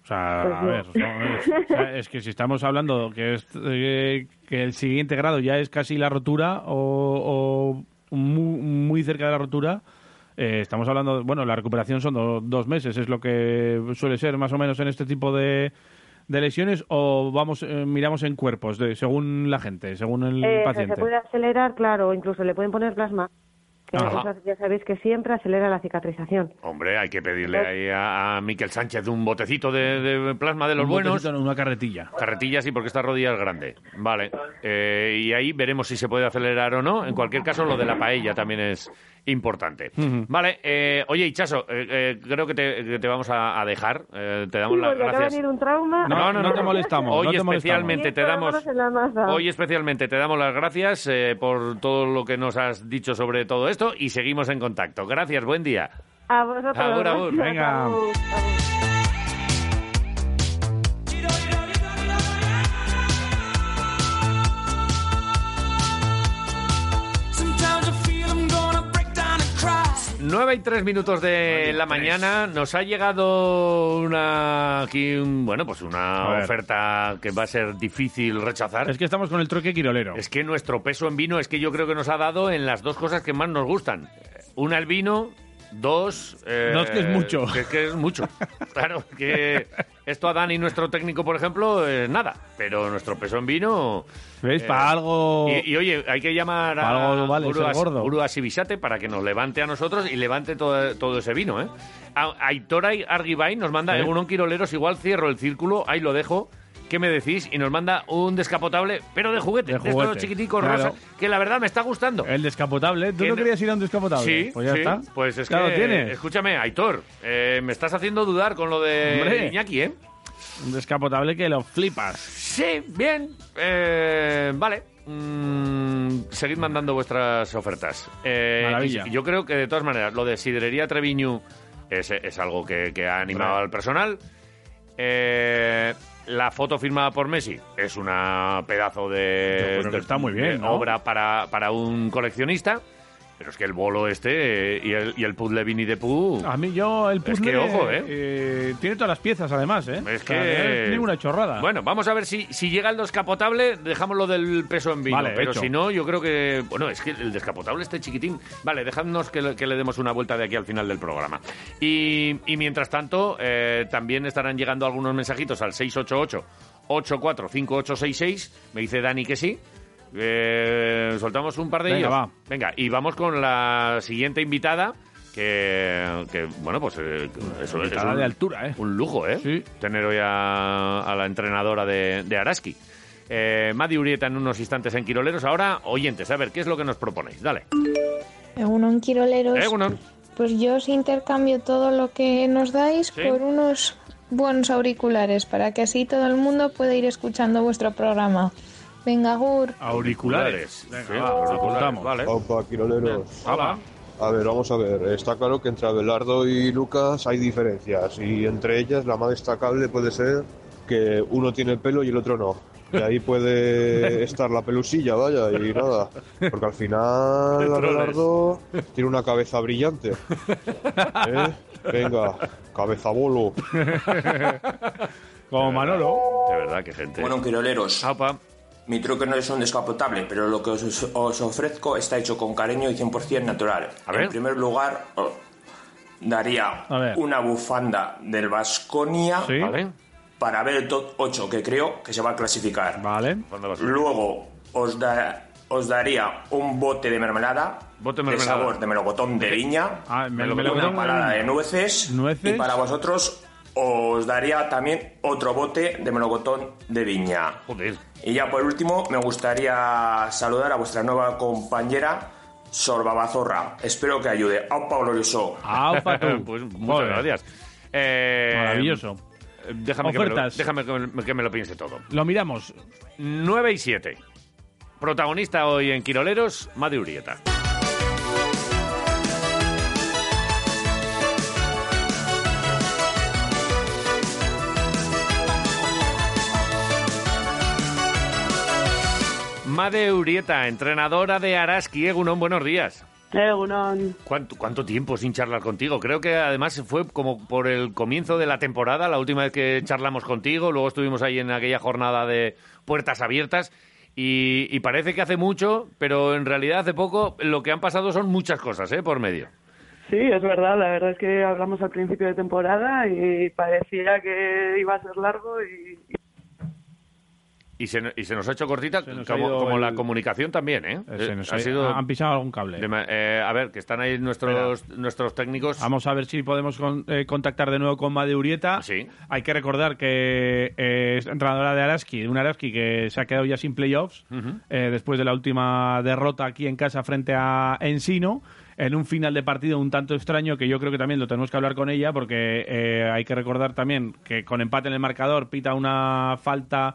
S3: O sea,
S21: Pues
S3: a ver, no, es, o sea, es que si estamos hablando que, es, eh, que el siguiente grado ya es casi la rotura o, o muy, muy cerca de la rotura, eh, estamos hablando, bueno, la recuperación son do- dos meses, es lo que suele ser más o menos en este tipo de, de lesiones, o vamos eh, miramos en cuerpos, de, según la gente, según el
S21: Eh,
S3: paciente.
S21: se puede acelerar, claro, incluso le pueden poner plasma. Que
S2: Ajá.
S21: eso ya sabéis que siempre acelera la cicatrización.
S2: Hombre, hay que pedirle ahí a, a Miquel Sánchez un botecito de, de plasma de los
S3: Un
S2: buenos.
S3: botecito, no, una carretilla.
S2: Carretilla sí, porque esta rodilla es grande. Vale. Eh, y ahí veremos si se puede acelerar o no. En cualquier caso, lo de la paella también es importante. Vale. eh, oye, Ichaso, eh, eh, creo que te, que te vamos a, a dejar. Eh, te damos
S21: Sí,
S2: las gracias.
S21: venir un trauma.
S2: No, no, no,
S3: te molestamos,
S2: Hoy
S3: no te molestamos.
S2: especialmente te damos. Hoy especialmente te damos las gracias eh, por todo lo que nos has dicho sobre todo esto y seguimos en contacto. Gracias, buen día.
S21: A vosotros.
S2: Agur, agur.
S3: Venga.
S21: Agur,
S2: 9 y 3 minutos de la mañana nos ha llegado una aquí un- bueno pues
S3: A
S2: una
S3: ver.
S2: oferta que va a ser difícil rechazar.
S3: Es que estamos con el troque quirolero.
S2: Es que nuestro peso en vino es que yo creo que nos ha dado en las dos cosas que más nos gustan. Una el vino, dos... eh,
S3: Dos que es mucho.
S2: Que, que es mucho. claro, que esto a Dani, nuestro técnico, por ejemplo, es nada. Pero nuestro peso en vino...
S3: ¿Veis?
S2: eh,
S3: Para algo...
S2: Y, y, oye, hay que llamar a
S3: algo vale gordo.
S2: Guru Asibisate para que nos levante a nosotros y levante todo, todo ese vino, ¿eh? A- Aitor Argibay nos manda
S3: ¿Eh?
S2: Egunon Quiroleros, igual cierro el círculo, ahí lo dejo. ¿Qué me decís? Y nos manda un descapotable, pero de juguete,
S3: De
S2: de, estos
S3: juguete,
S2: chiquiticos
S3: claro.
S2: rosa, que la verdad me está gustando.
S3: El descapotable. ¿Tú no
S2: no-
S3: querías ir a un descapotable?
S2: Sí,
S3: Pues ya
S2: sí,
S3: está.
S2: Pues es
S3: Ya
S2: que,
S3: tienes.
S2: escúchame, Aitor, eh, me estás haciendo dudar con lo de
S3: Hombre.
S2: Iñaki, ¿eh?
S3: Un descapotable que lo flipas.
S2: Sí, bien. Eh, vale. Mm, seguid mandando vuestras ofertas. Eh,
S3: Maravilla.
S2: yo creo que de todas maneras, lo de Sidrería Treviñu es, es algo que, que ha animado al personal. Eh, la foto firmada por Messi es una pedazo de,
S3: está muy bien,
S2: obra para, para un coleccionista. Pero es que el bolo este eh, y el, y el puzzle Vini de Pooh...
S3: A mí yo el
S2: Es
S3: puzzle...
S2: que, ojo, ¿eh?
S3: eh, Tiene todas las piezas, además, ¿eh?
S2: Es que...
S3: es ninguna chorrada.
S2: Bueno, vamos a ver si, si llega el descapotable, dejamos lo del peso en vino.
S3: Vale,
S2: pero
S3: hecho.
S2: si no, yo creo que... Bueno, es que el descapotable este chiquitín... Vale, dejadnos que le, que le demos una vuelta de aquí al final del programa. Y, y mientras tanto, eh, también estarán llegando algunos mensajitos al 688 845866 Me dice Dani que sí. Eh, soltamos un par de
S3: Venga,
S2: ellos.
S3: va.
S2: Venga, y vamos con la siguiente invitada. Que, que, bueno, pues eh, eso es un,
S3: de altura, ¿eh?
S2: un lujo, ¿eh?
S3: Sí.
S2: Tener hoy a, a la entrenadora de, de Araski. Eh, Madi Urieta en unos instantes en Quiroleros. Ahora, oyentes, a ver, ¿qué es lo que nos proponéis? Dale.
S22: Egunon Quiroleros,
S2: Egunon.
S22: pues yo os intercambio todo lo que nos dais
S2: Sí.
S22: por unos buenos auriculares para que así todo el mundo pueda ir escuchando vuestro programa. Venga, Gur.
S3: Auriculares. Venga,
S2: Sí,
S3: va,
S2: auriculares. Vale.
S23: Opa, Quiroleros.
S2: Hola.
S23: A ver, vamos a ver. Está claro que entre Abelardo y Lucas hay diferencias. Y entre ellas, la más destacable puede ser que uno tiene pelo y el otro no. Y ahí puede estar la pelusilla, vaya, y nada. Porque al final. Abelardo tiene una cabeza brillante. ¿Eh? Venga, cabeza bolo.
S3: Como Manolo.
S2: De verdad, qué gente.
S24: Bueno, quiroleros. Mi truque no es un descapotable, pero lo que os, os ofrezco está hecho con cariño y 100% natural. En primer lugar, os daría
S3: A ver.
S24: una bufanda del Vasconia
S3: Sí. Vale.
S24: para ver el top 8 que creo que se va a clasificar.
S3: Vale.
S24: Luego os, da- os daría un bote de mermelada,
S2: Bote
S24: de
S2: mermelada.
S24: sabor de melocotón de viña,
S3: Ah,
S24: una
S3: melocotón
S24: palada de Nueces. y para vosotros os daría también otro bote de melocotón de viña. Y ya por último me gustaría saludar a vuestra nueva compañera Sorbabazorra. Espero que ayude. ¡Aupa glorioso!
S3: Aupa tú.
S2: pues muchas
S3: Joder.
S2: gracias. Eh,
S3: Maravilloso.
S2: Déjame, que me, lo,
S3: Ofertas.
S2: déjame que me- que me lo piense todo.
S3: Lo miramos.
S2: 9 y 7. Protagonista hoy en Quiroleros, Madi Urieta. Made Urieta, entrenadora de Araski Egunon, buenos días.
S25: Egunon.
S2: ¿Cuánto, ¿Cuánto tiempo sin charlar contigo? Creo que además fue como por el comienzo de la temporada, la última vez que charlamos contigo, luego estuvimos ahí en aquella jornada de puertas abiertas y, y parece que hace mucho, pero en realidad hace poco lo que han pasado son muchas cosas, ¿eh? Por medio.
S25: Sí, es verdad. La verdad es que hablamos al principio de temporada y parecía que iba a ser largo y,
S2: Y se, y se nos ha hecho cortita, como,
S3: ido
S2: como
S3: el-
S2: la comunicación también, ¿eh?
S3: Eh, se
S2: Eh,
S3: nos
S2: ha
S3: ha-
S2: sido
S3: han pisado algún cable.
S2: de eh, a ver, que están ahí nuestros, nuestros técnicos.
S3: Vamos a ver si podemos con- eh, contactar de nuevo con Made Urieta. Hay que recordar que eh, es entrenadora de Araski, un Araski que se ha quedado ya sin playoffs eh, después de la última derrota aquí en casa frente a Ensino. En un final de partido un tanto extraño que yo creo que también lo tenemos que hablar con ella porque eh, hay que recordar también que con empate en el marcador pita una falta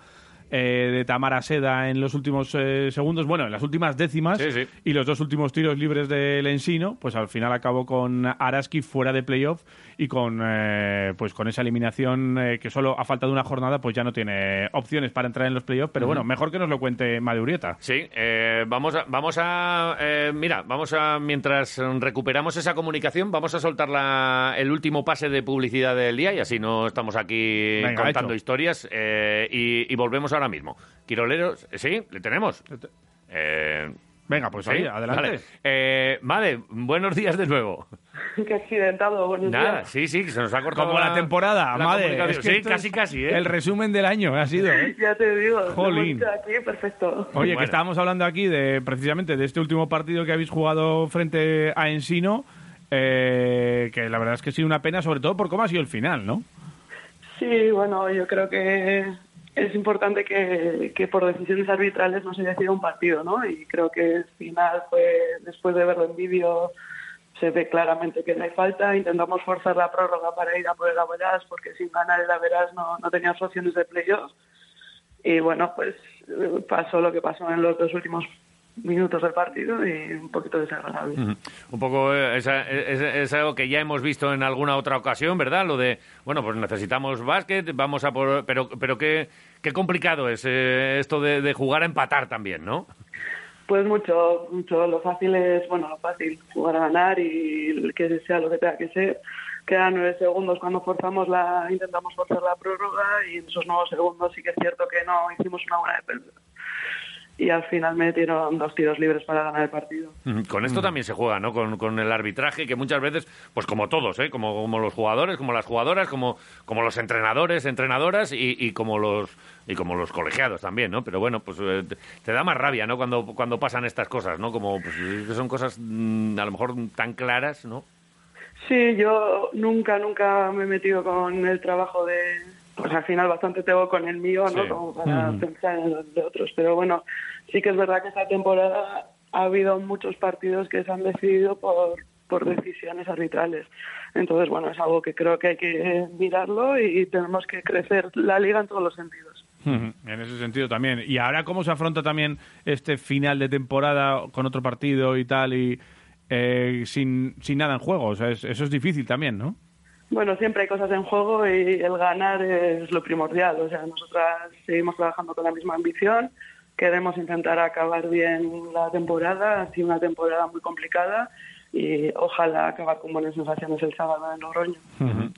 S3: eh, de Tamara Seda en los últimos eh, segundos, bueno, en las últimas décimas y los dos últimos tiros libres del Ensino, pues al final acabó con Araski fuera de playoff y con eh, pues con esa eliminación eh, que solo a falta de una jornada pues ya no tiene opciones para entrar en los playoffs, pero bueno, mejor que nos lo cuente Madurieta.
S2: Sí, eh, vamos a, vamos a eh, mira, vamos a, mientras recuperamos esa comunicación, vamos a soltar la- el último pase de publicidad del día y así no estamos aquí
S3: Venga,
S2: contando historias eh, y, y volvemos ahora mismo. Quiroleros, ¿sí? ¿Le tenemos?
S3: Venga, pues
S2: ¿sí?
S3: ahí, adelante.
S2: Vale. Eh, Made, buenos días de nuevo.
S25: Qué accidentado, buenos
S2: Nada,
S25: días.
S2: sí, sí, que se nos ha cortado
S3: Como la temporada,
S2: la
S3: es que
S2: sí, casi, casi, ¿eh?
S3: El resumen del año ha sido, ¿eh?
S25: Ya te digo,
S3: Jolín.
S25: aquí, perfecto.
S3: Oye, que estábamos hablando aquí de precisamente de este último partido que habéis jugado frente a Ensino, eh, que la verdad es que ha sido una pena, sobre todo por cómo ha sido el final, ¿no?
S25: Sí, bueno, yo creo que es importante que, que por decisiones arbitrales no se decida un partido, ¿no? Y creo que el final fue, después de verlo en vídeo, se ve claramente que no hay falta. Intentamos forzar la prórroga para ir a por el Averas, porque sin ganar el Averas no, no tenías opciones de playoff. Y bueno, pues eh, pasó lo que pasó en los dos últimos minutos del partido y un poquito desagradable.
S2: Un poco eh, esa- es, es algo que ya hemos visto en alguna otra ocasión, ¿verdad? Lo de, bueno, pues necesitamos básquet, vamos a por... Pero, pero qué, qué complicado es eh, esto de, de jugar a empatar también, ¿no?
S25: Pues mucho, mucho. Lo fácil es, bueno, lo fácil, jugar a ganar y que sea lo que tenga que ser. Quedan nueve segundos cuando forzamos la, intentamos forzar la prórroga y en esos nuevos segundos sí que es cierto que no hicimos una buena defensa. Y al final metieron dos tiros libres para ganar el partido.
S2: Con esto también se juega, ¿no? Con, con el arbitraje, que muchas veces, pues como todos, ¿eh? Como, como los jugadores, como las jugadoras, como, como los entrenadores, entrenadoras y, y como los y como los colegiados también, ¿no? Pero bueno, pues eh, te, da más rabia, ¿no? Cuando, cuando pasan estas cosas, ¿no? Como pues, que son cosas mm, a lo mejor tan claras, ¿no?
S25: Sí, yo nunca, nunca me he metido con el trabajo de, pues al final bastante tengo con el mío, ¿no?
S2: Sí.
S25: Como para
S2: Mm.
S25: pensar en los de otros. Pero bueno, sí que es verdad que esta temporada ha habido muchos partidos que se han decidido por, por decisiones arbitrales. Entonces, bueno, es algo que creo que hay que mirarlo y tenemos que crecer la liga en todos los sentidos.
S3: En ese sentido también. Y ahora, ¿cómo se afronta también este final de temporada con otro partido y tal y eh, sin, sin nada en juego? O sea, es- eso es difícil también, ¿no?
S25: Bueno, siempre hay cosas en juego y el ganar es lo primordial. O sea, nosotras seguimos trabajando con la misma ambición. Queremos intentar acabar bien la temporada. Ha sido una temporada muy complicada y ojalá acabar con buenas sensaciones el sábado en Logroño.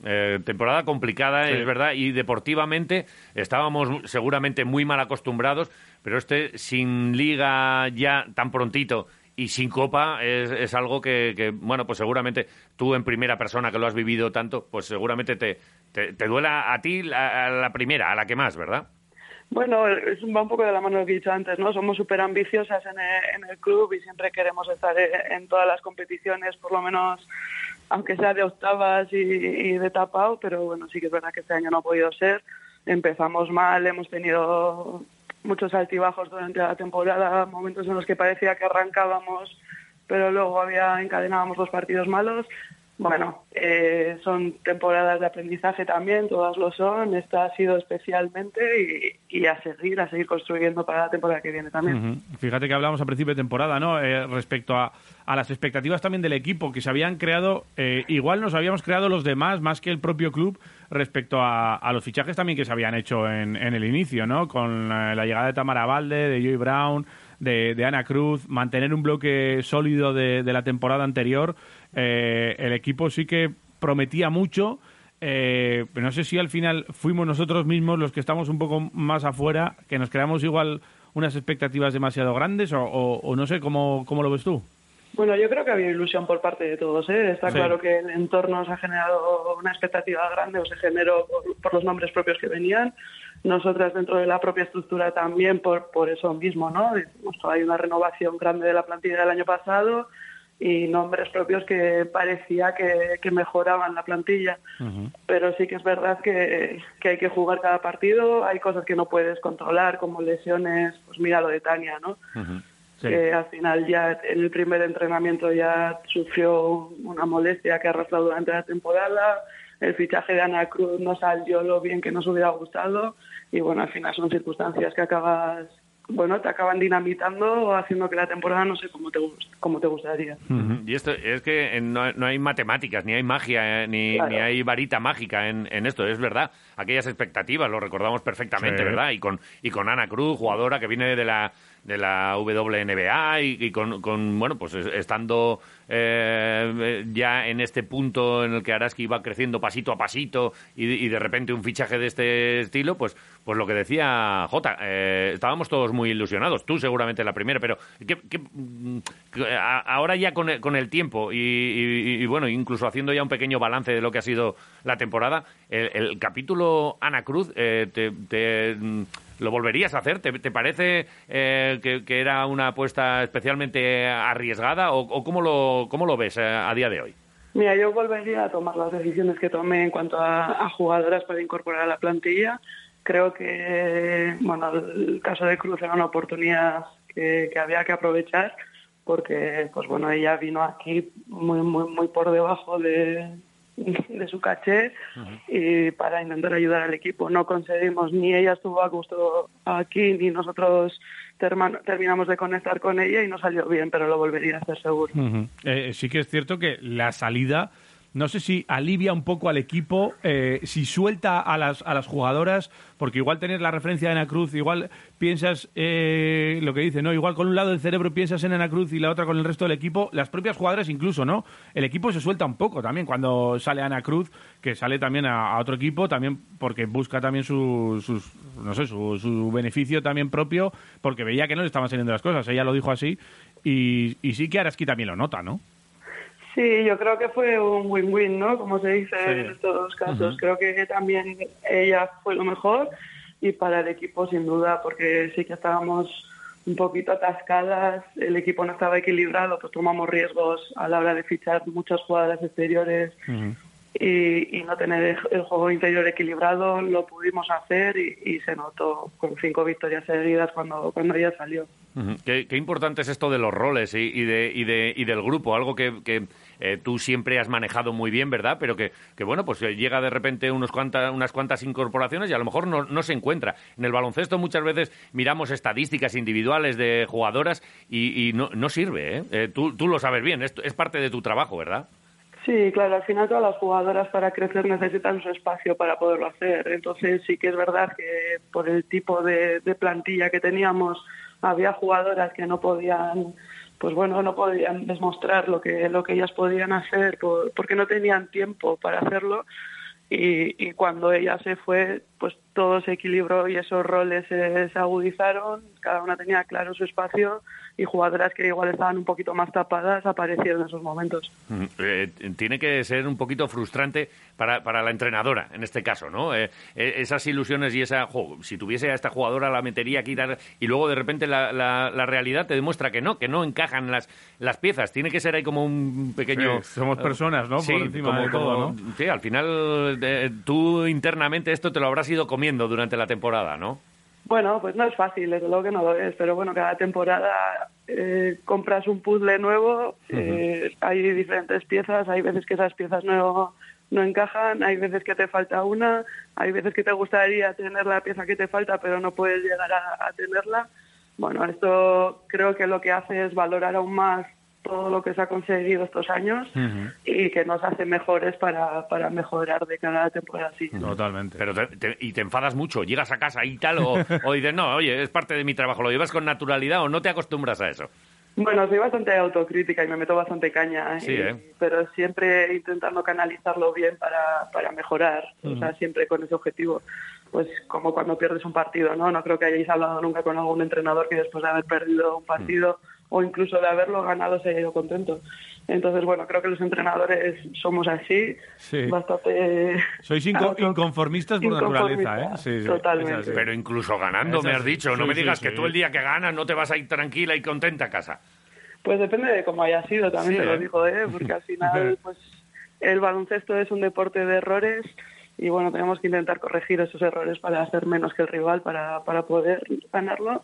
S2: Eh, temporada complicada, es verdad, y deportivamente estábamos seguramente muy mal acostumbrados, pero este sin liga ya tan prontito y sin copa es, es algo que, bueno, pues seguramente tú en primera persona que lo has vivido tanto, pues seguramente te, te, duela a ti la, a la primera, a la que más, ¿verdad?
S25: Bueno, es un- va un poco de la mano lo que he dicho antes, ¿no? Somos súper ambiciosas en el, club y siempre queremos estar en, en todas las competiciones, por lo menos, aunque sea de octavas y, y de tapado, pero bueno, sí que es verdad que este año no ha podido ser. Empezamos mal, hemos tenido muchos altibajos durante la temporada, momentos en los que parecía que arrancábamos, pero luego había encadenábamos dos partidos malos. Bueno, eh, son temporadas de aprendizaje también, todas lo son. Esta ha sido especialmente y, a seguir, a seguir construyendo para la temporada que viene también.
S3: Fíjate que hablábamos a principio de temporada, ¿no? Eh, respecto a, a las expectativas también del equipo que se habían creado, eh, igual nos habíamos creado los demás más que el propio club respecto a, a los fichajes también que se habían hecho en, en el inicio, ¿no? Con eh, la llegada de Tamara Valde, de Joey Brown, de, de Ana Cruz, mantener un bloque sólido de, de la temporada anterior, eh, el equipo sí que prometía mucho. Eh, pero no sé si al final fuimos nosotros mismos los que estamos un poco más afuera, que nos creamos igual unas expectativas demasiado grandes o, o- o no sé cómo, cómo lo ves tú.
S25: Bueno, yo creo que había ilusión por parte de todos. ¿eh? Está
S3: Sí.
S25: claro que el entorno se ha generado una expectativa grande o se generó por, por los nombres propios que venían. Nosotras dentro de la propia estructura también por, por eso mismo, ¿no? Hay una renovación grande de la plantilla del año pasado y nombres propios que parecía que, que mejoraban la plantilla. Pero sí que es verdad que, que hay que jugar cada partido. Hay cosas que no puedes controlar, como lesiones. Pues mira lo de Tania, ¿no? Que al final ya en el primer entrenamiento ya sufrió una molestia que ha arrastrado durante la temporada, el fichaje de Ana Cruz no salió lo bien que nos hubiera gustado y bueno, al final son circunstancias que acabas, bueno, te acaban dinamitando o haciendo que la temporada no sé cómo te, cómo te gustaría.
S2: Ujú. Y esto es que no, no hay matemáticas, ni hay magia, eh, ni,
S25: Claro.
S2: ni hay varita mágica en, en esto. Es verdad, aquellas expectativas lo recordamos perfectamente,
S3: Sí.
S2: ¿verdad? Y con, y con Ana Cruz, jugadora que viene de la de la WNBA y, y con, con, bueno, pues es- estando eh, ya en este punto en el que Araski iba creciendo pasito a pasito y, de repente un fichaje de este estilo, pues, pues lo que decía Jota, eh, estábamos todos muy ilusionados, tú seguramente la primera, pero ¿qué, qué, mm, que a- ahora ya con el, con el tiempo y, y- bueno, incluso haciendo ya un pequeño balance de lo que ha sido la temporada, el, el capítulo Ana Cruz, eh, te, te, ¿lo volverías a hacer? ¿Te, parece eh, que, era una apuesta especialmente arriesgada o, cómo, lo, cómo lo ves eh, a día de hoy?
S25: Mira, yo volvería a tomar las decisiones que tomé en cuanto a, jugadoras para incorporar a la plantilla. Creo que, bueno, el caso de Cruz era una oportunidad que, había que aprovechar porque, pues bueno, ella vino aquí muy, muy por debajo de, de su caché y para intentar ayudar al equipo. No conseguimos, ni ella estuvo a gusto aquí, ni nosotros terminamos de conectar con ella y no salió bien, pero lo volvería a hacer seguro.
S3: Eh, sí que es cierto que la salida, no sé si alivia un poco al equipo, eh, si suelta a las, a las jugadoras, porque igual tener la referencia de Ana Cruz, igual piensas eh, lo que dice, ¿no? Igual con un lado del cerebro piensas en Ana Cruz y la otra con el resto del equipo, las propias jugadoras incluso, ¿no? El equipo se suelta un poco también cuando sale Ana Cruz, que sale también a, a otro equipo, también porque busca también su, no sé, su, su beneficio también propio, porque veía que no le estaban saliendo las cosas, ella lo dijo así, y, y sí que Araski también lo nota, ¿no?
S25: Sí, yo creo que fue un win-win, ¿no? Como se dice
S3: Sí.
S25: en estos casos. Creo que también ella fue lo mejor y para el equipo sin duda, porque sí que estábamos un poquito atascadas, el equipo no estaba equilibrado, pues tomamos riesgos a la hora de fichar muchas jugadoras exteriores y, y no tener el, juego interior equilibrado, lo pudimos hacer y, y se notó con cinco victorias seguidas cuando, cuando ella salió.
S2: Ujú. ¿Qué, qué importante es esto de los roles y, y de, y, de, y del grupo, algo que, que, eh, tú siempre has manejado muy bien, ¿verdad? Pero que, que bueno, pues eh, llega de repente unos cuanta- unas cuantas incorporaciones y a lo mejor no, no se encuentra. En el baloncesto muchas veces miramos estadísticas individuales de jugadoras y, no, no sirve, ¿eh? Eh, tú, tú lo sabes bien, esto es parte de tu trabajo, ¿verdad?
S25: Sí, claro, al final todas las jugadoras para crecer necesitan su espacio para poderlo hacer. Entonces sí que es verdad que por el tipo de plantilla que teníamos había jugadoras que no podían, pues bueno, no podían demostrar lo que lo que ellas podían hacer por- porque no tenían tiempo para hacerlo. Y, y cuando ella se fue, pues todo se equilibró y esos roles se, se agudizaron, cada una tenía claro su espacio y jugadoras que igual estaban un poquito más tapadas aparecieron en esos momentos.
S2: Ujú. Eh, tiene que ser un poquito frustrante para, para la entrenadora, en este caso, ¿no? Eh, eh, esas ilusiones y esa... jo, si tuviese a esta jugadora la metería aquí y luego de repente la, la- la realidad te demuestra que no, que no encajan las, las piezas. Tiene que ser ahí como un pequeño...
S3: Sí, somos personas, ¿no?
S2: Sí,
S3: Por encima
S2: como-
S3: de todo, ¿no?
S2: Sí, al final eh, tú internamente esto te lo habrás ido comiendo durante la temporada, ¿no?
S25: Bueno, pues no es fácil, desde luego que no lo es, pero bueno, cada temporada eh, compras un puzzle nuevo, eh, hay diferentes piezas, hay veces que esas piezas no, no encajan, hay veces que te falta una, hay veces que te gustaría tener la pieza que te falta, pero no puedes llegar a, a tenerla. Bueno, esto creo que lo que hace es valorar aún más todo lo que se ha conseguido estos años y que nos hace mejores para, para mejorar de cada temporada siguiente.
S3: Totalmente.
S2: Pero te- te- y te enfadas mucho, llegas a casa y tal, o, o dices, no, oye, es parte de mi trabajo, lo llevas con naturalidad o no te acostumbras a eso.
S25: Bueno, soy bastante autocrítica y me meto bastante caña,
S2: Sí,
S25: y-
S2: ¿eh?
S25: pero siempre intentando canalizarlo bien para, para mejorar, o sea, siempre con ese objetivo. Pues como cuando pierdes un partido, ¿no? No creo que hayáis hablado nunca con algún entrenador que después de haber perdido un partido o incluso de haberlo ganado se haya ido contento. Entonces, bueno, creo que los entrenadores somos así,
S3: Sí.
S25: bastante...
S3: Sois inco- inconformistas por naturaleza, ¿eh? Sí, sí,
S25: totalmente.
S2: Pero incluso ganando, me has dicho. No me digas
S3: sí.
S2: que tú el día que ganas no te vas a ir tranquila y contenta a casa.
S25: Pues depende de cómo haya sido, también
S2: Sí,
S25: te lo
S2: ¿eh?
S25: digo, ¿eh? porque al final pues el baloncesto es un deporte de errores y bueno, tenemos que intentar corregir esos errores para hacer menos que el rival para, para poder ganarlo.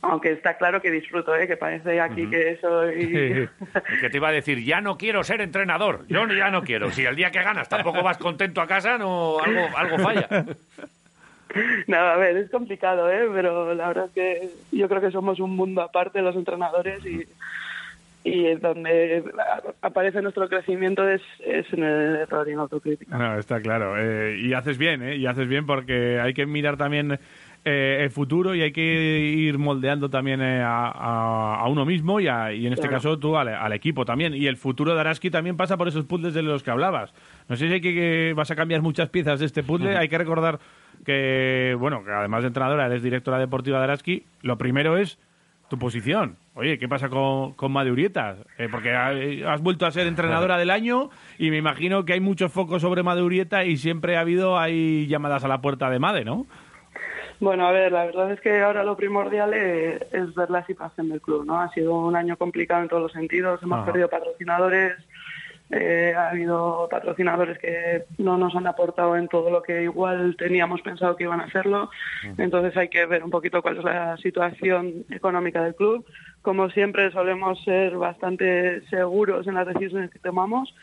S25: Aunque está claro que disfruto, ¿eh? que parece aquí que soy...
S2: que te iba a decir, ya no quiero ser entrenador. Yo ya no quiero. Si el día que ganas tampoco vas contento a casa, no algo, algo falla.
S25: Nada, a ver, es complicado, ¿eh? pero la verdad es que yo creo que somos un mundo aparte los entrenadores y, y donde aparece nuestro crecimiento es, es en el error y en la autocrítica.
S3: No, está claro. Eh, y haces bien, ¿eh? Y haces bien porque hay que mirar también eh, el futuro y hay que ir moldeando también eh, a, a- a uno mismo y, a- y en este
S25: Claro.
S3: caso tú al, al equipo también. Y el futuro de Araski también pasa por esos puzzles de los que hablabas. No sé si hay que, que vas a cambiar muchas piezas de este puzzle. Hay que recordar que, bueno, que además de entrenadora eres directora deportiva de Araski. Lo primero es tu posición. Oye, ¿qué pasa con, con Made Urieta? Eh, porque ha- has vuelto a ser entrenadora del año y me imagino que hay muchos focos sobre Made Urieta y siempre ha habido hay llamadas a la puerta de Made, ¿no?
S25: Bueno, a ver, la verdad es que ahora lo primordial es, es ver la situación del club, ¿no? Ha sido un año complicado en todos los sentidos, hemos
S26: Ajá.
S25: perdido patrocinadores, eh, ha habido patrocinadores que no nos han aportado en todo lo que igual teníamos pensado que iban a hacerlo, entonces hay que ver un poquito cuál es la situación económica del club. Como siempre solemos ser bastante seguros en las decisiones que tomamos,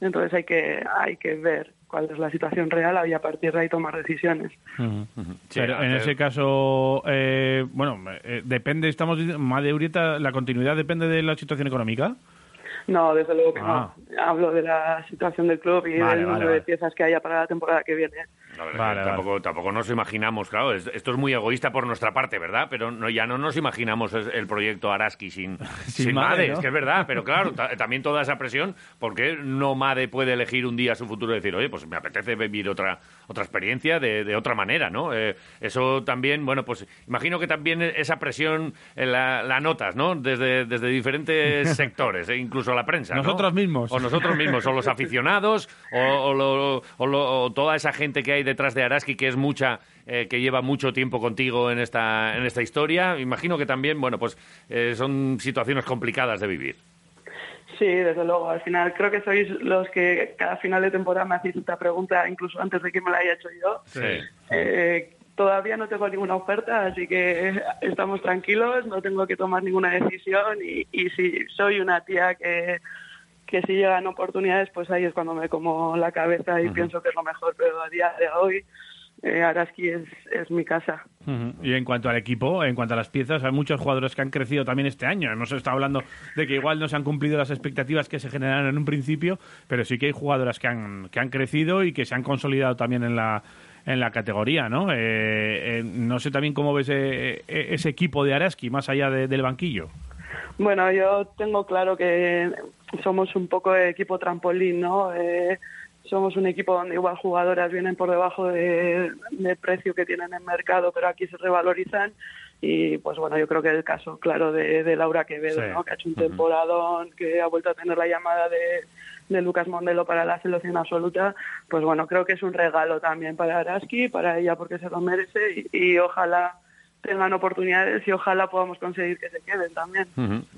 S25: entonces hay que, hay que ver cuál es la situación real y a partir de ahí tomar decisiones.
S3: Pero en ese caso, eh, bueno, eh, depende, estamos diciendo, Made Urieta, la continuidad depende de la situación económica.
S25: No, desde luego que
S3: Ah.
S25: no. Hablo de la situación del club y
S3: Vale,
S25: del número
S3: vale,
S25: de
S3: vale.
S25: piezas que haya para la temporada que viene.
S2: La verdad que tampoco, tampoco nos imaginamos, claro, es- esto es muy egoísta por nuestra parte, ¿verdad? Pero no, ya no nos imaginamos el proyecto Araski sin, sin,
S3: Made,
S2: Made,
S3: ¿no?
S2: es que es verdad, pero claro, ta- también toda esa presión, porque no Made puede elegir un día su futuro y decir, oye, pues me apetece vivir otra, otra experiencia de, de otra manera, ¿no? Eh, eso también, bueno, pues imagino que también esa presión eh, la, la notas, ¿no? Desde, desde diferentes sectores, e incluso la prensa, ¿no?
S3: Nosotros mismos.
S2: O nosotros mismos, o los aficionados, o, o lo- o lo- o toda esa gente que hay detrás de Araski, que es mucha, eh, que lleva mucho tiempo contigo en esta, en esta historia. Imagino que también, bueno, pues eh, son situaciones complicadas de vivir.
S25: Sí, desde luego. Al final creo que sois los que cada final de temporada me hacéis esta pregunta, incluso antes de que me la haya hecho yo. Eh, todavía no tengo ninguna oferta, así que estamos tranquilos, no tengo que tomar ninguna decisión y, y si soy una tía que, que si llegan oportunidades, pues ahí es cuando me como la cabeza y pienso que es lo mejor, pero a día de hoy eh, Araski es, es mi casa.
S3: Y en cuanto al equipo, en cuanto a las piezas, hay muchos jugadores que han crecido también este año. Hemos estado hablando de que igual no se han cumplido las expectativas que se generaron en un principio, pero sí que hay jugadoras que han, que han crecido y que se han consolidado también en la, en la categoría, ¿no? Eh, eh, no sé también cómo ves eh, eh, ese equipo de Araski más allá de- del banquillo.
S25: Bueno, yo tengo claro que somos un poco de equipo trampolín, ¿no? Eh, somos un equipo donde igual jugadoras vienen por debajo de- del precio que tienen en mercado, pero aquí se revalorizan. Y pues bueno, yo creo que el caso claro de, de Laura Quevedo,
S26: Sí.
S25: ¿no? que ha hecho un temporadón, que ha vuelto a tener la llamada de, de Lucas Mondelo para la selección absoluta, pues bueno, creo que es un regalo también para Araski, para ella porque se lo merece y, y ojalá tengan oportunidades y ojalá podamos conseguir que se queden también.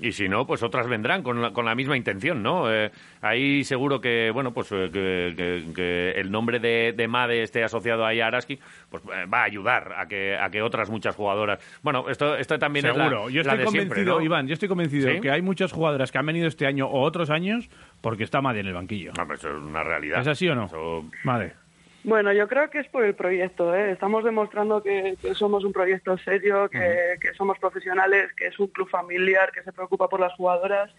S2: Y si no, pues otras vendrán con la, con la misma intención, ¿no? Eh, ahí seguro que, bueno, pues eh, que, que- que el nombre de, de Made esté asociado ahí a Araski, pues eh, va a ayudar a que, a que otras muchas jugadoras... Bueno, esto, esto también
S3: Seguro.
S2: es
S3: yo
S2: la, la
S3: estoy
S2: de
S3: convencido,
S2: siempre, ¿no?
S3: Iván, yo estoy convencido
S2: ¿Sí?
S3: que hay muchas jugadoras que han venido este año o otros años porque está Madre en el banquillo.
S2: No, pero eso es una realidad.
S3: ¿Es así o no? Madre.
S25: Bueno, yo creo que es por el proyecto. ¿eh? Estamos demostrando que, que somos un proyecto serio, que, que somos profesionales, que es un club familiar, que se preocupa por las jugadoras.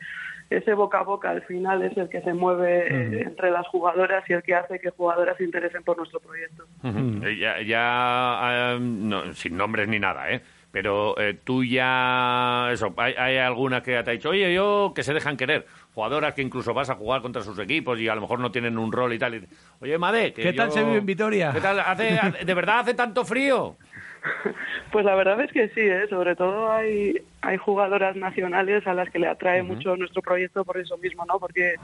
S25: Ese boca a boca al final es el que se mueve entre las jugadoras y el que hace que jugadoras se interesen por nuestro proyecto.
S2: Eh, Ya, ya, eh, no, sin nombres ni nada, ¿eh? Pero eh, tú ya, eso, hay, hay alguna que te ha dicho, oye, yo, que se dejan querer. Jugadoras que incluso vas a jugar contra sus equipos y a lo mejor no tienen un rol y tal. y dices, oye, Made, que
S3: ¿Qué tal se vive en Vitoria?
S2: ¿Qué tal? Hace, hace- ¿De verdad hace tanto frío?
S25: Pues la verdad es que sí, ¿eh? sobre todo hay, hay jugadoras nacionales a las que le atrae mucho nuestro proyecto por eso mismo, ¿no? Porque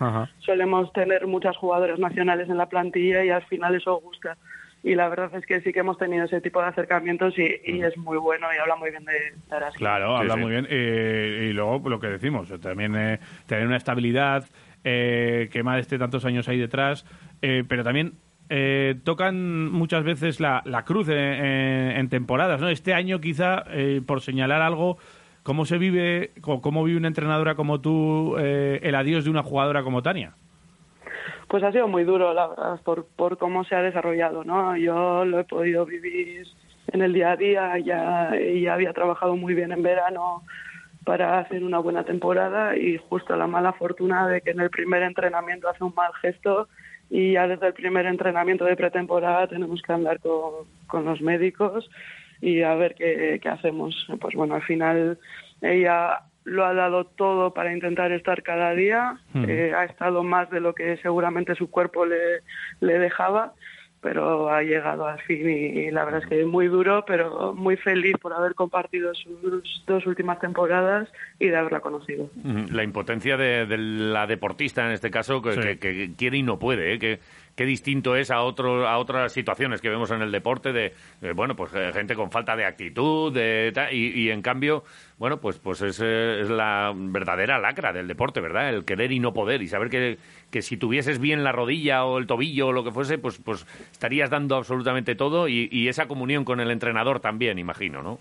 S25: solemos tener muchas jugadoras nacionales en la plantilla y al final eso gusta. Y la verdad es que sí que hemos tenido ese tipo de acercamientos y, y es muy bueno y habla muy bien de, de.
S3: Claro, habla muy bien. Eh, y luego lo que decimos, también eh, tener una estabilidad, eh, que Made esté tantos años ahí detrás, eh, pero también eh, tocan muchas veces la, la cruz en, en- en temporadas. ¿no? Este año quizá, eh, por señalar algo, ¿cómo se vive, cómo vive una entrenadora como tú eh, el adiós de una jugadora como Tania?
S25: Pues ha sido muy duro, la verdad, por, por cómo se ha desarrollado, ¿no? Yo lo he podido vivir en el día a día, ya, ya había trabajado muy bien en verano para hacer una buena temporada y justo la mala fortuna de que en el primer entrenamiento hace un mal gesto y ya desde el primer entrenamiento de pretemporada tenemos que andar con, con los médicos y a ver qué, qué hacemos. Pues bueno, al final ella lo ha dado todo para intentar estar cada día,
S26: Mm.
S25: eh, ha estado más de lo que seguramente su cuerpo le, le dejaba, pero ha llegado al fin y, y la verdad es que muy duro, pero muy feliz por haber compartido sus dos últimas temporadas y de haberla conocido.
S2: Ujú, La impotencia de, de la deportista, en este caso, que, que- que quiere y no puede, ¿eh? que qué distinto es a otro, a otras situaciones que vemos en el deporte de, de, bueno, pues eh, gente con falta de actitud, de, y, y en cambio, bueno, pues pues es, eh, es la verdadera lacra del deporte, ¿verdad? El querer y no poder y saber que, que si tuvieses bien la rodilla o el tobillo o lo que fuese, pues pues estarías dando absolutamente todo y, y esa comunión con el entrenador también, imagino, ¿no?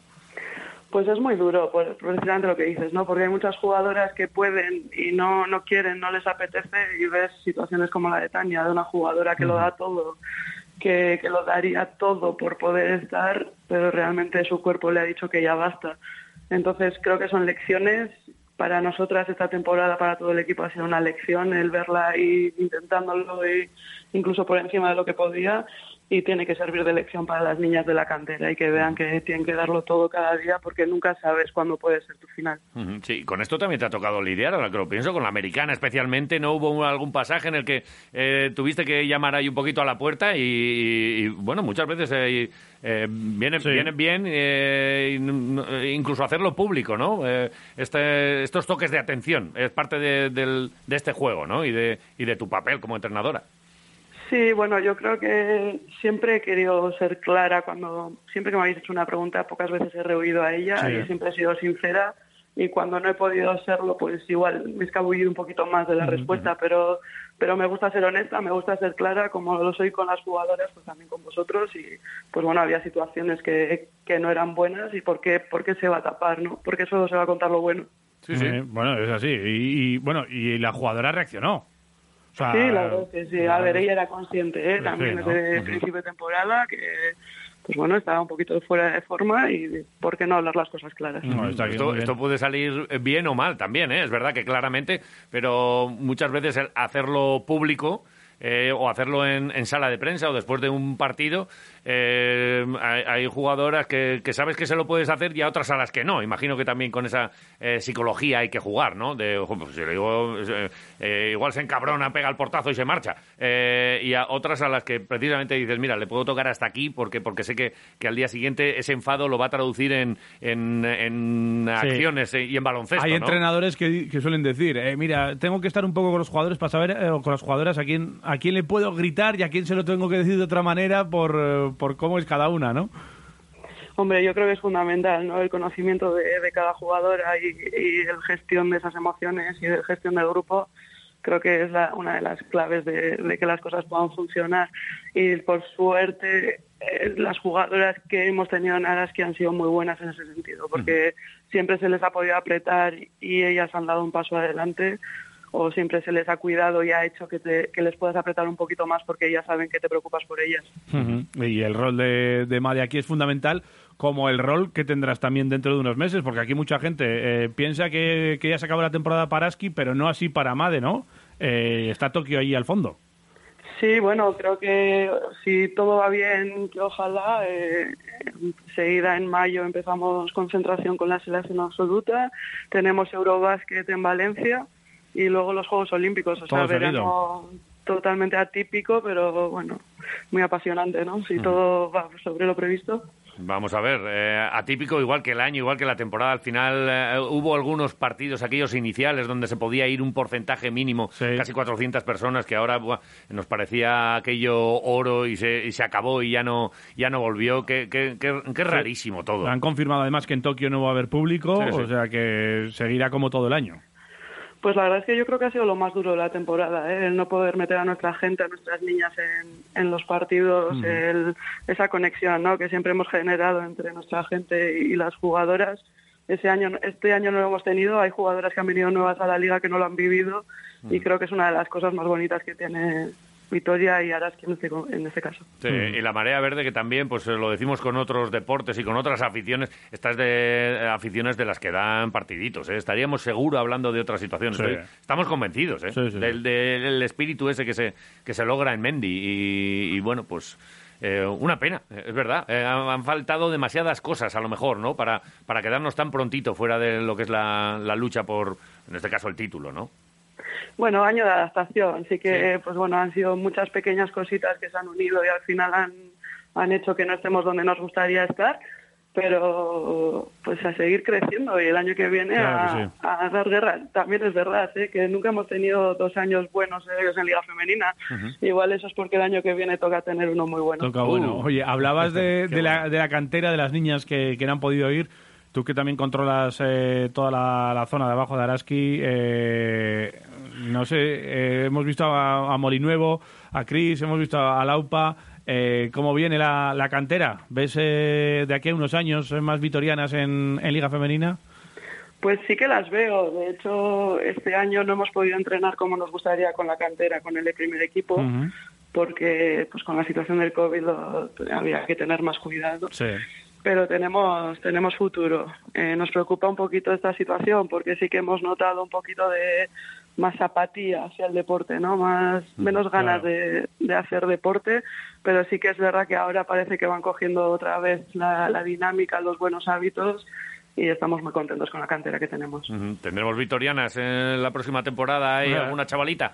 S25: Pues es muy duro, pues, precisamente lo que dices, ¿no? Porque hay muchas jugadoras que pueden y no, no quieren, no les apetece y ves situaciones como la de Tania, de una jugadora que lo da todo, que, que lo daría todo por poder estar, pero realmente su cuerpo le ha dicho que ya basta. Entonces creo que son lecciones. Para nosotras esta temporada, para todo el equipo, ha sido una lección el verla ahí intentándolo y incluso por encima de lo que podía y tiene que servir de lección para las niñas de la cantera y que vean que tienen que darlo todo cada día porque nunca sabes cuándo puede ser tu final.
S2: Sí, con esto también te ha tocado lidiar, ahora que lo pienso, con la americana especialmente. ¿No hubo algún pasaje en el que eh, tuviste que llamar ahí un poquito a la puerta? Y, y, bueno, muchas veces eh, eh, viene, viene bien eh, incluso hacerlo público, ¿no? Eh, este, estos toques de atención es parte de, del- de este juego, ¿no? Y de, y de tu papel como entrenadora.
S25: Sí, bueno, yo creo que siempre he querido ser clara cuando, siempre que me habéis hecho una pregunta, pocas veces he rehuido a ella
S26: Sí.
S25: y siempre he sido sincera y cuando no he podido serlo, pues igual me he escabullido un poquito más de la respuesta, pero, pero me gusta ser honesta, me gusta ser clara, como lo soy con las jugadoras, pues también con vosotros y pues bueno, había situaciones que, que no eran buenas y por qué, por qué se va a tapar, ¿no? Porque solo se va a contar lo bueno.
S3: Eh, bueno, es así. Y, y, bueno, y la jugadora reaccionó. Sea,
S25: Sí, la verdad que sí. A ver, ella era consciente ¿eh?
S3: Sí,
S25: también
S3: ¿no?
S25: desde principio de temporada que, pues bueno, estaba un poquito fuera de forma y por qué no hablar las cosas claras.
S2: esto, esto puede salir bien o mal también, ¿eh? es verdad que claramente, pero muchas veces el hacerlo público eh, o hacerlo en, en sala de prensa o después de un partido, eh, hay, hay jugadoras que, que sabes que se lo puedes hacer y a otras a las que no. Imagino que también con esa eh, psicología hay que jugar, ¿no? De, ojo, pues si le digo, eh, eh, igual se encabrona, pega el portazo y se marcha. Y a otras a las que precisamente dices, mira, le puedo tocar hasta aquí porque, porque sé que, que al día siguiente ese enfado lo va a traducir en, en, en
S3: Sí.
S2: acciones y en baloncesto.
S3: Hay
S2: ¿no?
S3: entrenadores que, que suelen decir, mira, tengo que estar un poco con los jugadores para saber, o con las jugadoras, a quién, a quién le puedo gritar y a quién se lo tengo que decir de otra manera por, por cómo es cada una, ¿no?
S25: Hombre, yo creo que es fundamental ¿no? el conocimiento de, de cada jugadora y, y el gestión de esas emociones y de gestión del grupo. Creo que es la- una de las claves de, de que las cosas puedan funcionar. Y por suerte, eh, las jugadoras que hemos tenido en Araski han sido muy buenas en ese sentido, porque siempre se les ha podido apretar y ellas han dado un paso adelante o siempre se les ha cuidado y ha hecho que, te- que les puedas apretar un poquito más porque ellas saben que te preocupas por ellas.
S3: Y el rol de, de Made aquí es fundamental, como el rol que tendrás también dentro de unos meses, porque aquí mucha gente eh, piensa que, que ya se acabó la temporada para Aski, pero no así para Made, ¿no? Eh, está Tokio ahí al fondo.
S25: Sí, bueno, creo que si todo va bien, que ojalá, eh, enseguida en mayo empezamos concentración con la selección absoluta, tenemos Eurobásquet en Valencia y luego los Juegos Olímpicos, o sea, verano totalmente atípico, pero bueno, muy apasionante, ¿no? Si todo va sobre lo previsto.
S2: Vamos a ver, eh, atípico igual que el año, igual que la temporada. Al final eh, hubo algunos partidos, aquellos iniciales, donde se podía ir un porcentaje mínimo, casi 400 personas, que ahora buah, nos parecía aquello oro y se, y se acabó y ya no, ya no volvió. Qué, qué- qué- qué rarísimo todo.
S3: Han confirmado además que en Tokio no va a haber público,
S2: Sí, sí.
S3: o sea que seguirá como todo el año.
S25: Pues la verdad es que yo creo que ha sido lo más duro de la temporada, ¿eh? el no poder meter a nuestra gente, a nuestras niñas en, en los partidos, el- esa conexión ¿no? que siempre hemos generado entre nuestra gente y las jugadoras. Ese año, este año no lo hemos tenido, hay jugadoras que han venido nuevas a la liga que no lo han vivido y creo que es una de las cosas más bonitas que tiene Vitoria y Araski en este, en este caso.
S2: Sí, y la marea verde que también, pues eh, lo decimos con otros deportes y con otras aficiones, estas de eh, aficiones de las que dan partiditos, ¿eh? estaríamos seguro hablando de otras situaciones.
S3: Sí.
S2: Estamos convencidos ¿eh?
S3: Sí, sí,
S2: del, del espíritu ese que se, que se logra en Mendy y, y, bueno, pues eh, una pena, es verdad. Eh, han, han faltado demasiadas cosas a lo mejor, ¿no? Para, para quedarnos tan prontito fuera de lo que es la, la lucha por, en este caso, el título, ¿no?
S25: Bueno, año de adaptación, sí que pues bueno, han sido muchas pequeñas cositas que se han unido y al final han, han hecho que no estemos donde nos gustaría estar, pero pues a seguir creciendo y el año que viene
S3: Claro que
S25: a,
S3: sí.
S25: a dar guerra. También es verdad ¿eh? que nunca hemos tenido dos años buenos serios en Liga Femenina. Igual eso es porque el año que viene toca tener uno muy bueno.
S3: Toca bueno.
S2: Uh.
S3: Oye, hablabas de,
S2: Qué
S3: de la, de la cantera de las niñas que, que no han podido ir. Tú que también controlas eh, toda la, la zona de abajo de Araski, eh, no sé, eh, hemos visto a, a Molinuevo, a Cris, hemos visto a Laupa. Eh, ¿Cómo viene la, la cantera? ¿Ves eh, de aquí a unos años más vitorianas en, en Liga Femenina?
S25: Pues sí que las veo. De hecho, este año no hemos podido entrenar como nos gustaría con la cantera, con el primer equipo, porque pues con la situación del COVID lo- había que tener más cuidado.
S3: Sí.
S25: Pero tenemos tenemos futuro. Eh, nos preocupa un poquito esta situación porque sí que hemos notado un poquito de más apatía hacia el deporte, ¿no? Más menos ganas de, de hacer deporte, pero sí que es verdad que ahora parece que van cogiendo otra vez la, la dinámica, los buenos hábitos y estamos muy contentos con la cantera que tenemos.
S2: ¿Tendremos vitorianas en la próxima temporada y alguna chavalita?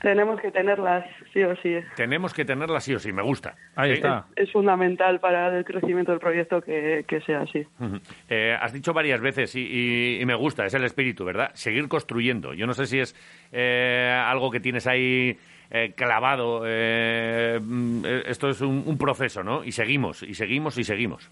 S25: Tenemos que tenerlas sí o sí.
S2: Tenemos que tenerla sí o sí, me gusta.
S3: Ahí
S2: Sí.
S3: está.
S25: Es fundamental para el crecimiento del proyecto que, que sea así.
S2: Eh, has dicho varias veces y, y- y me gusta, es el espíritu, ¿verdad? Seguir construyendo. Yo no sé si es eh, algo que tienes ahí eh, clavado. eh, mm, eh, esto es un, un proceso, ¿no? Y seguimos, y seguimos, y seguimos.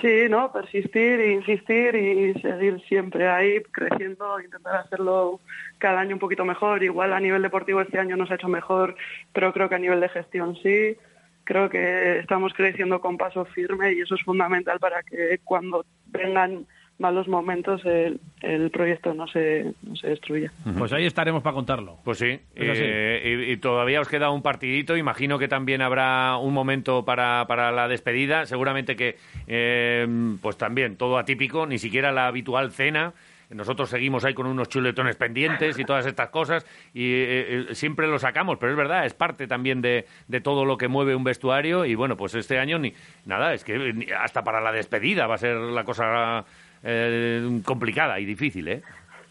S25: Sí, ¿no? Persistir, insistir y seguir siempre ahí creciendo, intentar hacerlo cada año un poquito mejor. Igual a nivel deportivo este año nos ha hecho mejor, pero creo que a nivel de gestión sí. Creo que estamos creciendo con paso firme y eso es fundamental para que cuando vengan malos momentos el, el proyecto no se, no se destruya.
S3: Pues ahí estaremos para contarlo.
S2: Pues sí,
S3: Es así.
S2: eh, y, y todavía os queda un partidito. Imagino que también habrá un momento para, para la despedida. Seguramente que, eh, pues también todo atípico, ni siquiera la habitual cena. Nosotros seguimos ahí con unos chuletones pendientes y todas estas cosas y eh, eh, siempre lo sacamos, pero es verdad, es parte también de, de todo lo que mueve un vestuario y bueno, pues este año ni nada, es que hasta para la despedida va a ser la cosa eh, complicada y difícil, ¿eh?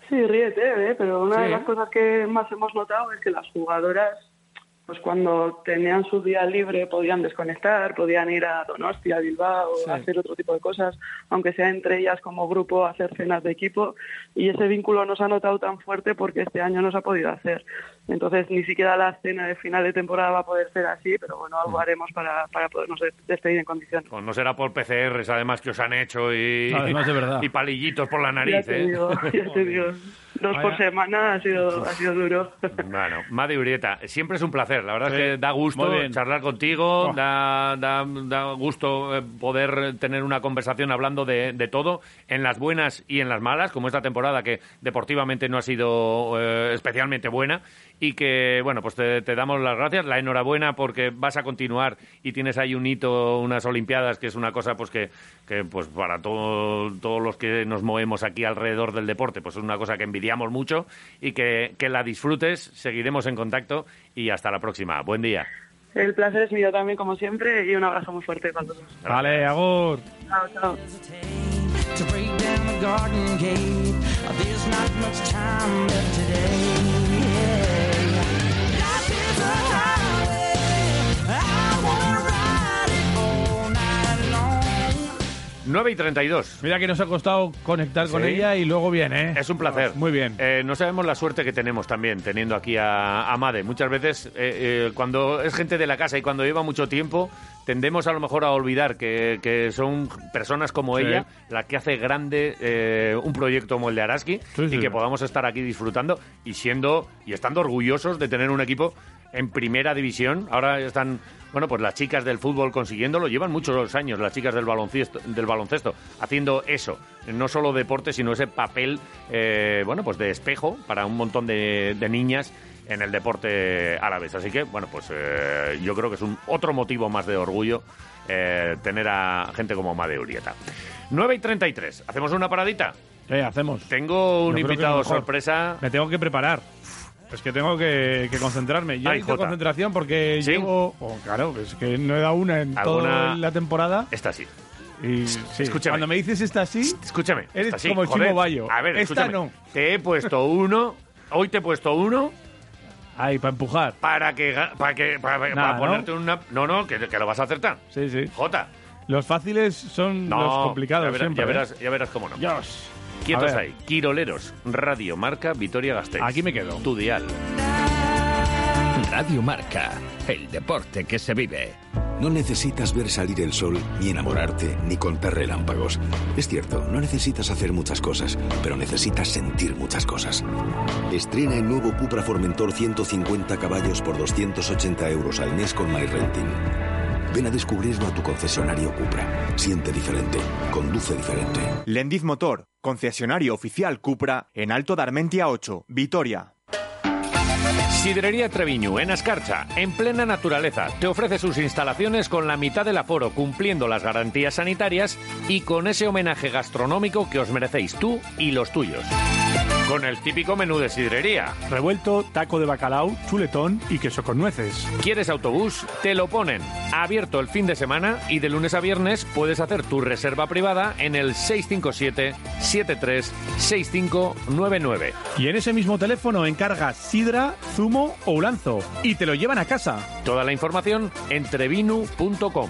S25: Sí, ríete, ¿eh? pero una de las cosas que más hemos notado es que las jugadoras, pues cuando tenían su día libre podían desconectar, podían ir a Donostia, a Bilbao,
S26: Sí.
S25: a hacer otro tipo de cosas, aunque sea entre ellas como grupo, hacer cenas de equipo, y ese vínculo nos ha notado tan fuerte porque este año no se ha podido hacer. Entonces ni siquiera la cena de final de temporada va a poder ser así, pero bueno, algo haremos para, para podernos de- despedir en condiciones.
S2: Pues no será por PCRs, además, que os han hecho y,
S25: Además, de verdad.
S2: y palillitos por la
S25: ya
S2: nariz,
S25: te
S2: ¿eh?
S25: digo, ya te digo. Dos por semana ha sido, ha sido duro.
S2: Bueno, Madi Urieta, siempre es un placer. La verdad
S25: Sí,
S2: es que da gusto charlar contigo, da, da, da gusto eh, poder tener una conversación hablando de, de todo, en las buenas y en las malas, como esta temporada que deportivamente no ha sido eh, especialmente buena y que, bueno, pues te, te damos las gracias, la enhorabuena porque vas a continuar y tienes ahí un hito, unas Olimpiadas, que es una cosa pues que, que pues para todo- todos los que nos movemos aquí alrededor del deporte, pues es una cosa que envidiamos mucho y que, que la disfrutes, seguiremos en contacto y hasta la próxima. Buen día.
S25: El placer es mío también, como siempre, y un abrazo muy fuerte para todos.
S3: Vale, Agur.
S25: Chao, chao.
S13: to break down the garden gate. There's not much time left today.
S2: 9 y 32.
S3: Mira que nos ha costado conectar con
S2: Sí.
S3: ella y luego bien, ¿eh?
S2: Es un placer.
S3: Muy bien.
S2: Eh, no sabemos la suerte que tenemos también teniendo aquí a, a Made. Muchas veces, eh, eh, cuando es gente de la casa y cuando lleva mucho tiempo, tendemos a lo mejor a olvidar que, que son personas como
S3: Sí.
S2: ella la que hace grande eh, un proyecto como el de Araski
S3: Sí,
S2: y
S3: sí.
S2: que podamos estar aquí disfrutando y siendo y estando orgullosos de tener un equipo en primera división. Ahora están, bueno, pues las chicas del fútbol consiguiéndolo. Llevan muchos años las chicas del baloncesto, del baloncesto haciendo eso. No solo deporte, sino ese papel, eh, bueno, pues de espejo para un montón de, de niñas en el deporte árabe. Así que, bueno, pues eh, yo creo que es un otro motivo más de orgullo eh, tener a gente como Made Urieta. 9 y 33. ¿Hacemos una paradita?
S3: Eh, hacemos.
S2: Tengo un
S3: Yo
S2: invitado sorpresa.
S3: Me tengo que preparar. Es que tengo que, que concentrarme. Yo
S2: Ay,
S3: necesito
S2: Jota.
S3: concentración porque
S2: ¿Sí?
S3: llevo... oh, claro, es que no he dado una en
S2: ¿Alguna-
S3: toda la temporada.
S2: Esta sí.
S3: Y sí,
S2: Escúchame.
S3: cuando me dices esta sí,
S2: Escúchame.
S3: eres
S2: esta sí,
S3: como el
S2: joder.
S3: Chimo Bayo.
S2: A ver,
S3: esta
S2: escúchame.
S3: no.
S2: Te he puesto uno. Hoy te he puesto uno
S3: Ahí, para empujar.
S2: para que ga- para que para, para
S3: Nada, ¿no?
S2: ponerte una no no que, que lo vas a acertar.
S3: Sí, sí.
S2: Jota.
S3: Los fáciles son
S2: No,
S3: los complicados
S2: ya verás,
S3: siempre.
S2: ya
S3: ¿eh?
S2: verás, ya verás cómo no.
S3: Dios.
S2: Quietos ahí. Quiroleros, Radio Marca, Vitoria Gasteiz.
S3: Aquí me quedo.
S2: Tu dial.
S15: Radio Marca, el deporte que se vive.
S26: No necesitas ver salir el sol, ni enamorarte, ni contar relámpagos. Es cierto, no necesitas hacer muchas cosas, pero necesitas sentir muchas cosas. Estrena el nuevo Cupra Formentor 150 caballos por 280 euros al mes con MyRenting. Ven a descubrirlo a tu concesionario Cupra. Siente diferente, conduce diferente.
S11: Lendiz Motor, concesionario oficial Cupra en Alto de Armentia 8, Vitoria.
S2: Sidrería Treviñu, en Ascarcha, en plena naturaleza. Te ofrece sus instalaciones con la mitad del aforo, cumpliendo las garantías sanitarias y con ese homenaje gastronómico que os merecéis tú y los tuyos. Con el típico menú de sidrería.
S27: Revuelto, taco de bacalao, chuletón y queso con nueces.
S2: ¿Quieres autobús? Te lo ponen. Abierto el fin de semana y de lunes a viernes puedes hacer tu reserva privada en el 657-736599.
S27: Y en ese mismo teléfono encargas sidra, zumo o ulanzo y te lo llevan a casa.
S2: Toda la información en trevinu.com.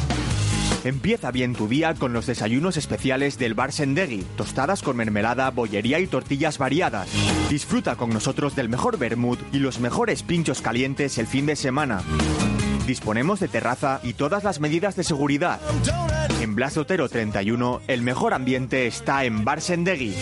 S11: Empieza bien tu día con los desayunos especiales del Bar Sendegui, tostadas con mermelada, bollería y tortillas variadas. Disfruta con nosotros del mejor vermut y los mejores pinchos calientes el fin de semana. Disponemos de terraza y todas las medidas de seguridad. En Blas de Otero 31, el mejor ambiente está en Bar Sendegui.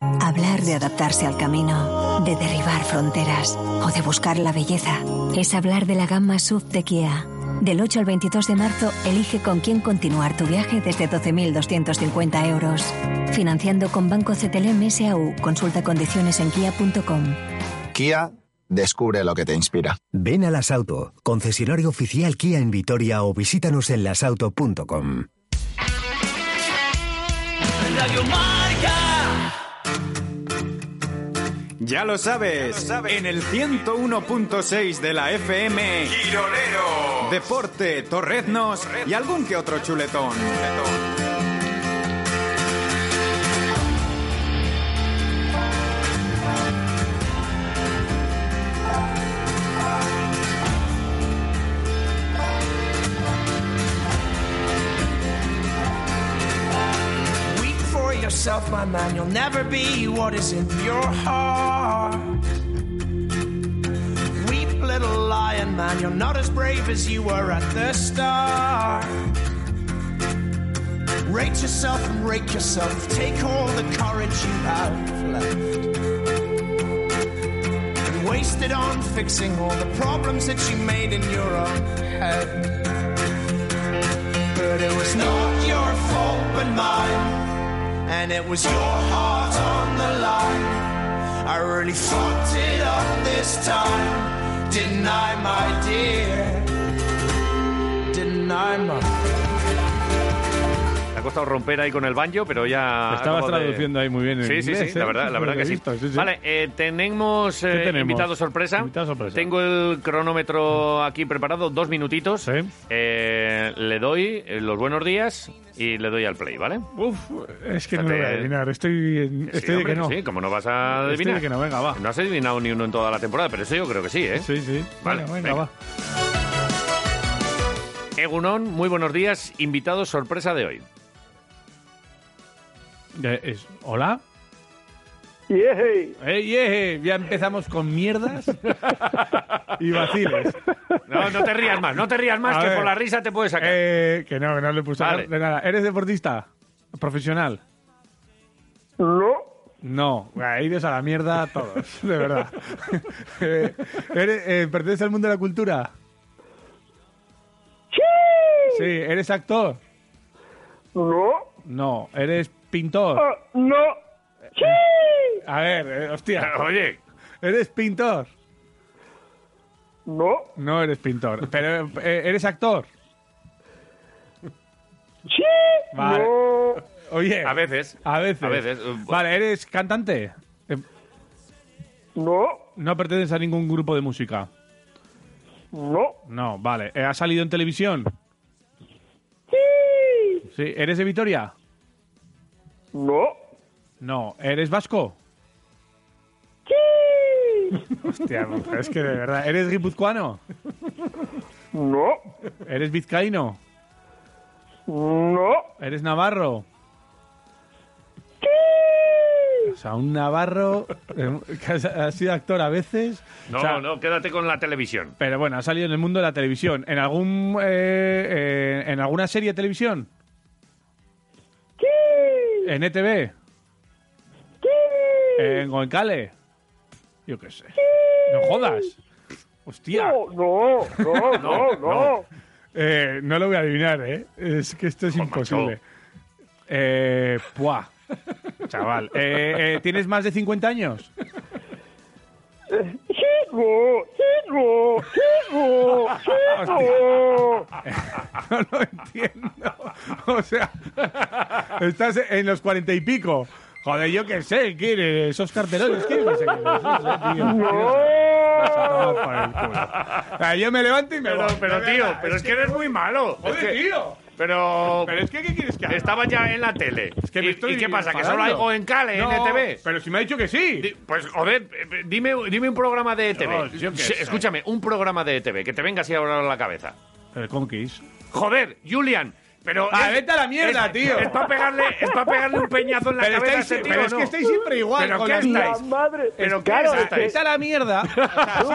S28: Hablar de adaptarse al camino, de derribar fronteras o de buscar la belleza es hablar de la gama SUV de Kia. Del 8 al 22 de marzo, elige con quién continuar tu viaje desde 12.250 euros. Financiando con Banco CTLM SAU. Consulta condiciones en kia.com.
S29: Kia, descubre lo que te inspira.
S30: Ven a Las Auto, concesionario oficial Kia en Vitoria o visítanos en lasauto.com.
S18: Radio Marca. Ya lo sabes, en el 101.6 de la FM, Girolero, Deporte, Torreznos y algún que otro chuletón.
S13: Weep for yourself, my man. You'll never be what is in your heart. Lion man. You're not as brave as you were at the start. Rate yourself and rake yourself. Take all the courage you have left. And waste it on fixing all the problems that you made in your own head. But it was not your fault but mine. And it was your heart on the line. I really fucked it up this time, deny my dear,
S2: deny my. Costado romper ahí con el banjo, pero ya...
S31: Estabas
S2: de-
S31: traduciendo ahí muy bien. en
S2: Sí, sí,
S31: inglés,
S2: sí, la
S31: ¿eh?
S2: verdad, la verdad que sí.
S31: visto, sí, sí.
S2: Vale, eh, tenemos, eh,
S31: tenemos?
S2: invitado sorpresa.
S31: Invitado sorpresa.
S2: Tengo el cronómetro aquí preparado, dos minutitos. Le doy los buenos días y le doy al play, ¿vale?
S3: Uf, es que no lo voy a adivinar. Estoy,
S2: Sí,
S3: estoy de que no.
S2: Sí, como no vas a
S3: Estoy
S2: adivinar.
S3: de que no, venga, va.
S2: No has adivinado ni uno en toda la temporada, pero eso yo creo que sí, ¿eh?
S3: Sí, sí.
S2: Vale,
S3: venga, venga,
S2: venga.
S3: va.
S2: Egunon, muy buenos días. Invitado sorpresa de hoy.
S31: Es- ¿Hola?
S3: ¡Yeje!
S31: Eh, yeje, Ya empezamos con mierdas y vaciles.
S2: No, no te rías más, no te rías más,
S3: A
S2: que
S3: ver.
S2: por la risa te puedes sacar.
S3: Eh, que no, que no le puse
S2: Vale.
S3: de nada. ¿Eres deportista? ¿Profesional?
S32: No.
S3: No, iros a la mierda todos, de verdad. Eh, ¿eres, eh, ¿Perteneces al mundo de la cultura?
S32: ¡Sí!
S3: Sí, ¿eres actor?
S32: No.
S3: No, ¿eres pintor?
S32: Ah, no. ¡Sí!
S3: A ver, eh, hostia.
S2: Oye.
S3: ¿Eres pintor?
S32: No.
S3: No eres pintor. ¿Pero eh, eres actor?
S32: ¡Sí!
S3: Vale.
S32: No.
S3: Oye.
S2: A veces.
S3: A veces.
S2: A veces. eh,
S3: Vale, ¿eres cantante? Eh,
S32: No.
S3: No perteneces a ningún grupo de música.
S32: No.
S3: No, vale. Eh, ¿Has salido en televisión?
S32: ¡Sí!
S3: Sí. ¿Eres de Vitoria?
S32: No.
S3: No. ¿Eres vasco?
S32: ¡Sí!
S3: Hostia, es que de verdad. ¿Eres guipuzcoano?
S32: No.
S3: ¿Eres vizcaíno?
S32: No.
S3: ¿Eres navarro? O sea, un navarro eh, que ha sido actor a veces.
S2: No,
S3: O sea,
S2: no, quédate con la televisión.
S3: Pero bueno, ha salido en el mundo de la televisión. ¿En algún eh, eh, en alguna serie de televisión? ¿En ETV? ¿En Goenkale? Yo qué sé. No jodas. Hostia.
S32: No, no, no, no, no.
S3: Eh, no lo voy a adivinar, ¿eh? Es que esto es imposible. Eh, puah. Chaval. Eh, eh, ¿Tienes más de 50 años?
S32: Chico, chico, chico, chico.
S3: No lo entiendo. O sea, estás en los cuarenta y pico. Joder, yo qué sé, ¿quién eres? ¿Esos cartelones? ¿Quién es ese? No yo me levanto y me
S2: Pero,
S3: voy.
S2: pero tío, pero es que eres muy malo.
S3: Joder,
S2: Es que-
S3: tío.
S2: Pero,
S3: Pero es que, ¿qué quieres que haga?
S2: estaba ya en la tele.
S3: que me
S2: ¿Y,
S3: estoy
S2: y qué pasa? ¿Que solo hay Goenkale
S3: No,
S2: en ETV?
S3: Pero si me ha dicho que sí.
S2: Di- Pues, joder, dime, dime un programa de ETV.
S3: Yo qué sé.
S2: Escúchame, un programa de ETV, que te venga así ahora a la cabeza.
S3: El Conquist.
S2: Joder, Julian, pero...
S3: Ah,
S2: es-
S3: vete a la mierda,
S2: es-
S3: tío.
S2: Es para pegarle, es pa' pegarle un peñazo en la
S3: Pero,
S2: cabeza a
S3: estáis,
S2: ese tío,
S3: pero es que estáis siempre igual.
S2: ¿Pero
S3: con
S2: qué estáis?
S32: Madre.
S2: ¿Pero qué
S32: claro,
S2: es
S32: es que-
S3: Vete a la mierda.
S32: Tú,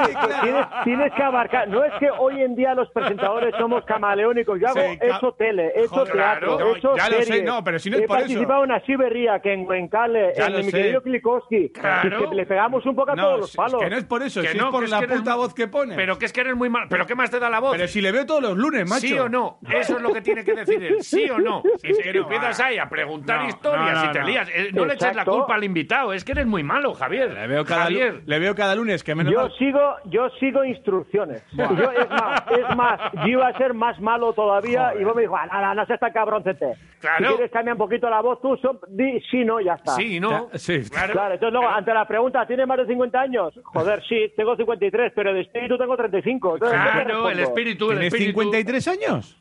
S32: tienes, tienes que abarcar. No es que hoy en día los presentadores somos camaleónicos. Yo hago
S3: Sí, ca-
S32: hecho tele,
S3: Joder,
S32: teatro,
S3: claro.
S32: hecho
S3: Ya lo sé, no, pero si no es
S32: He
S3: por eso.
S32: participado en Asiberría, que en Goenkale,
S3: Ya
S32: en mi
S3: sé.
S32: querido Klikowski.
S2: Claro.
S32: Y que le pegamos un poco a
S3: No,
S32: todos los
S3: es
S32: palos.
S3: que no es por eso,
S2: Que
S3: si
S2: no,
S3: es por
S2: es
S3: la puta voz que pone.
S2: Pero que es que eres muy mal. ¿Pero qué más te da la voz?
S3: Pero si le veo todos los lunes, macho.
S2: ¿Sí o no? Eso es lo que tiene que decir ¿Sí o no? Si
S3: Sí,
S2: te
S3: no,
S2: empiezas ahí a preguntar
S3: No,
S2: historias
S3: no, no,
S2: y te
S3: no.
S2: lías, eh, no le eches la culpa al invitado. Es que eres muy malo, Javier.
S3: Le veo cada,
S2: Javier.
S3: le veo cada lunes que menos
S32: Yo sigo, yo sigo instrucciones. Yo, es más, es más, yo iba a ser más malo todavía
S3: Joder.
S32: y vos me dijo, "Ah, nada, no seas tan cabroncete.
S2: Claro.
S32: Si quieres cambiar un poquito la voz, tú so- di sí, no, ya está.
S2: Sí, ¿no?
S3: Sí.
S2: Claro.
S32: Claro, entonces luego, ante la pregunta, ¿tienes más de 50 años? Joder, sí, tengo 53, pero de espíritu tengo 35. Entonces, ¿qué te
S2: Claro, el espíritu, el
S3: ¿Tienes
S2: espíritu.
S3: 53 años?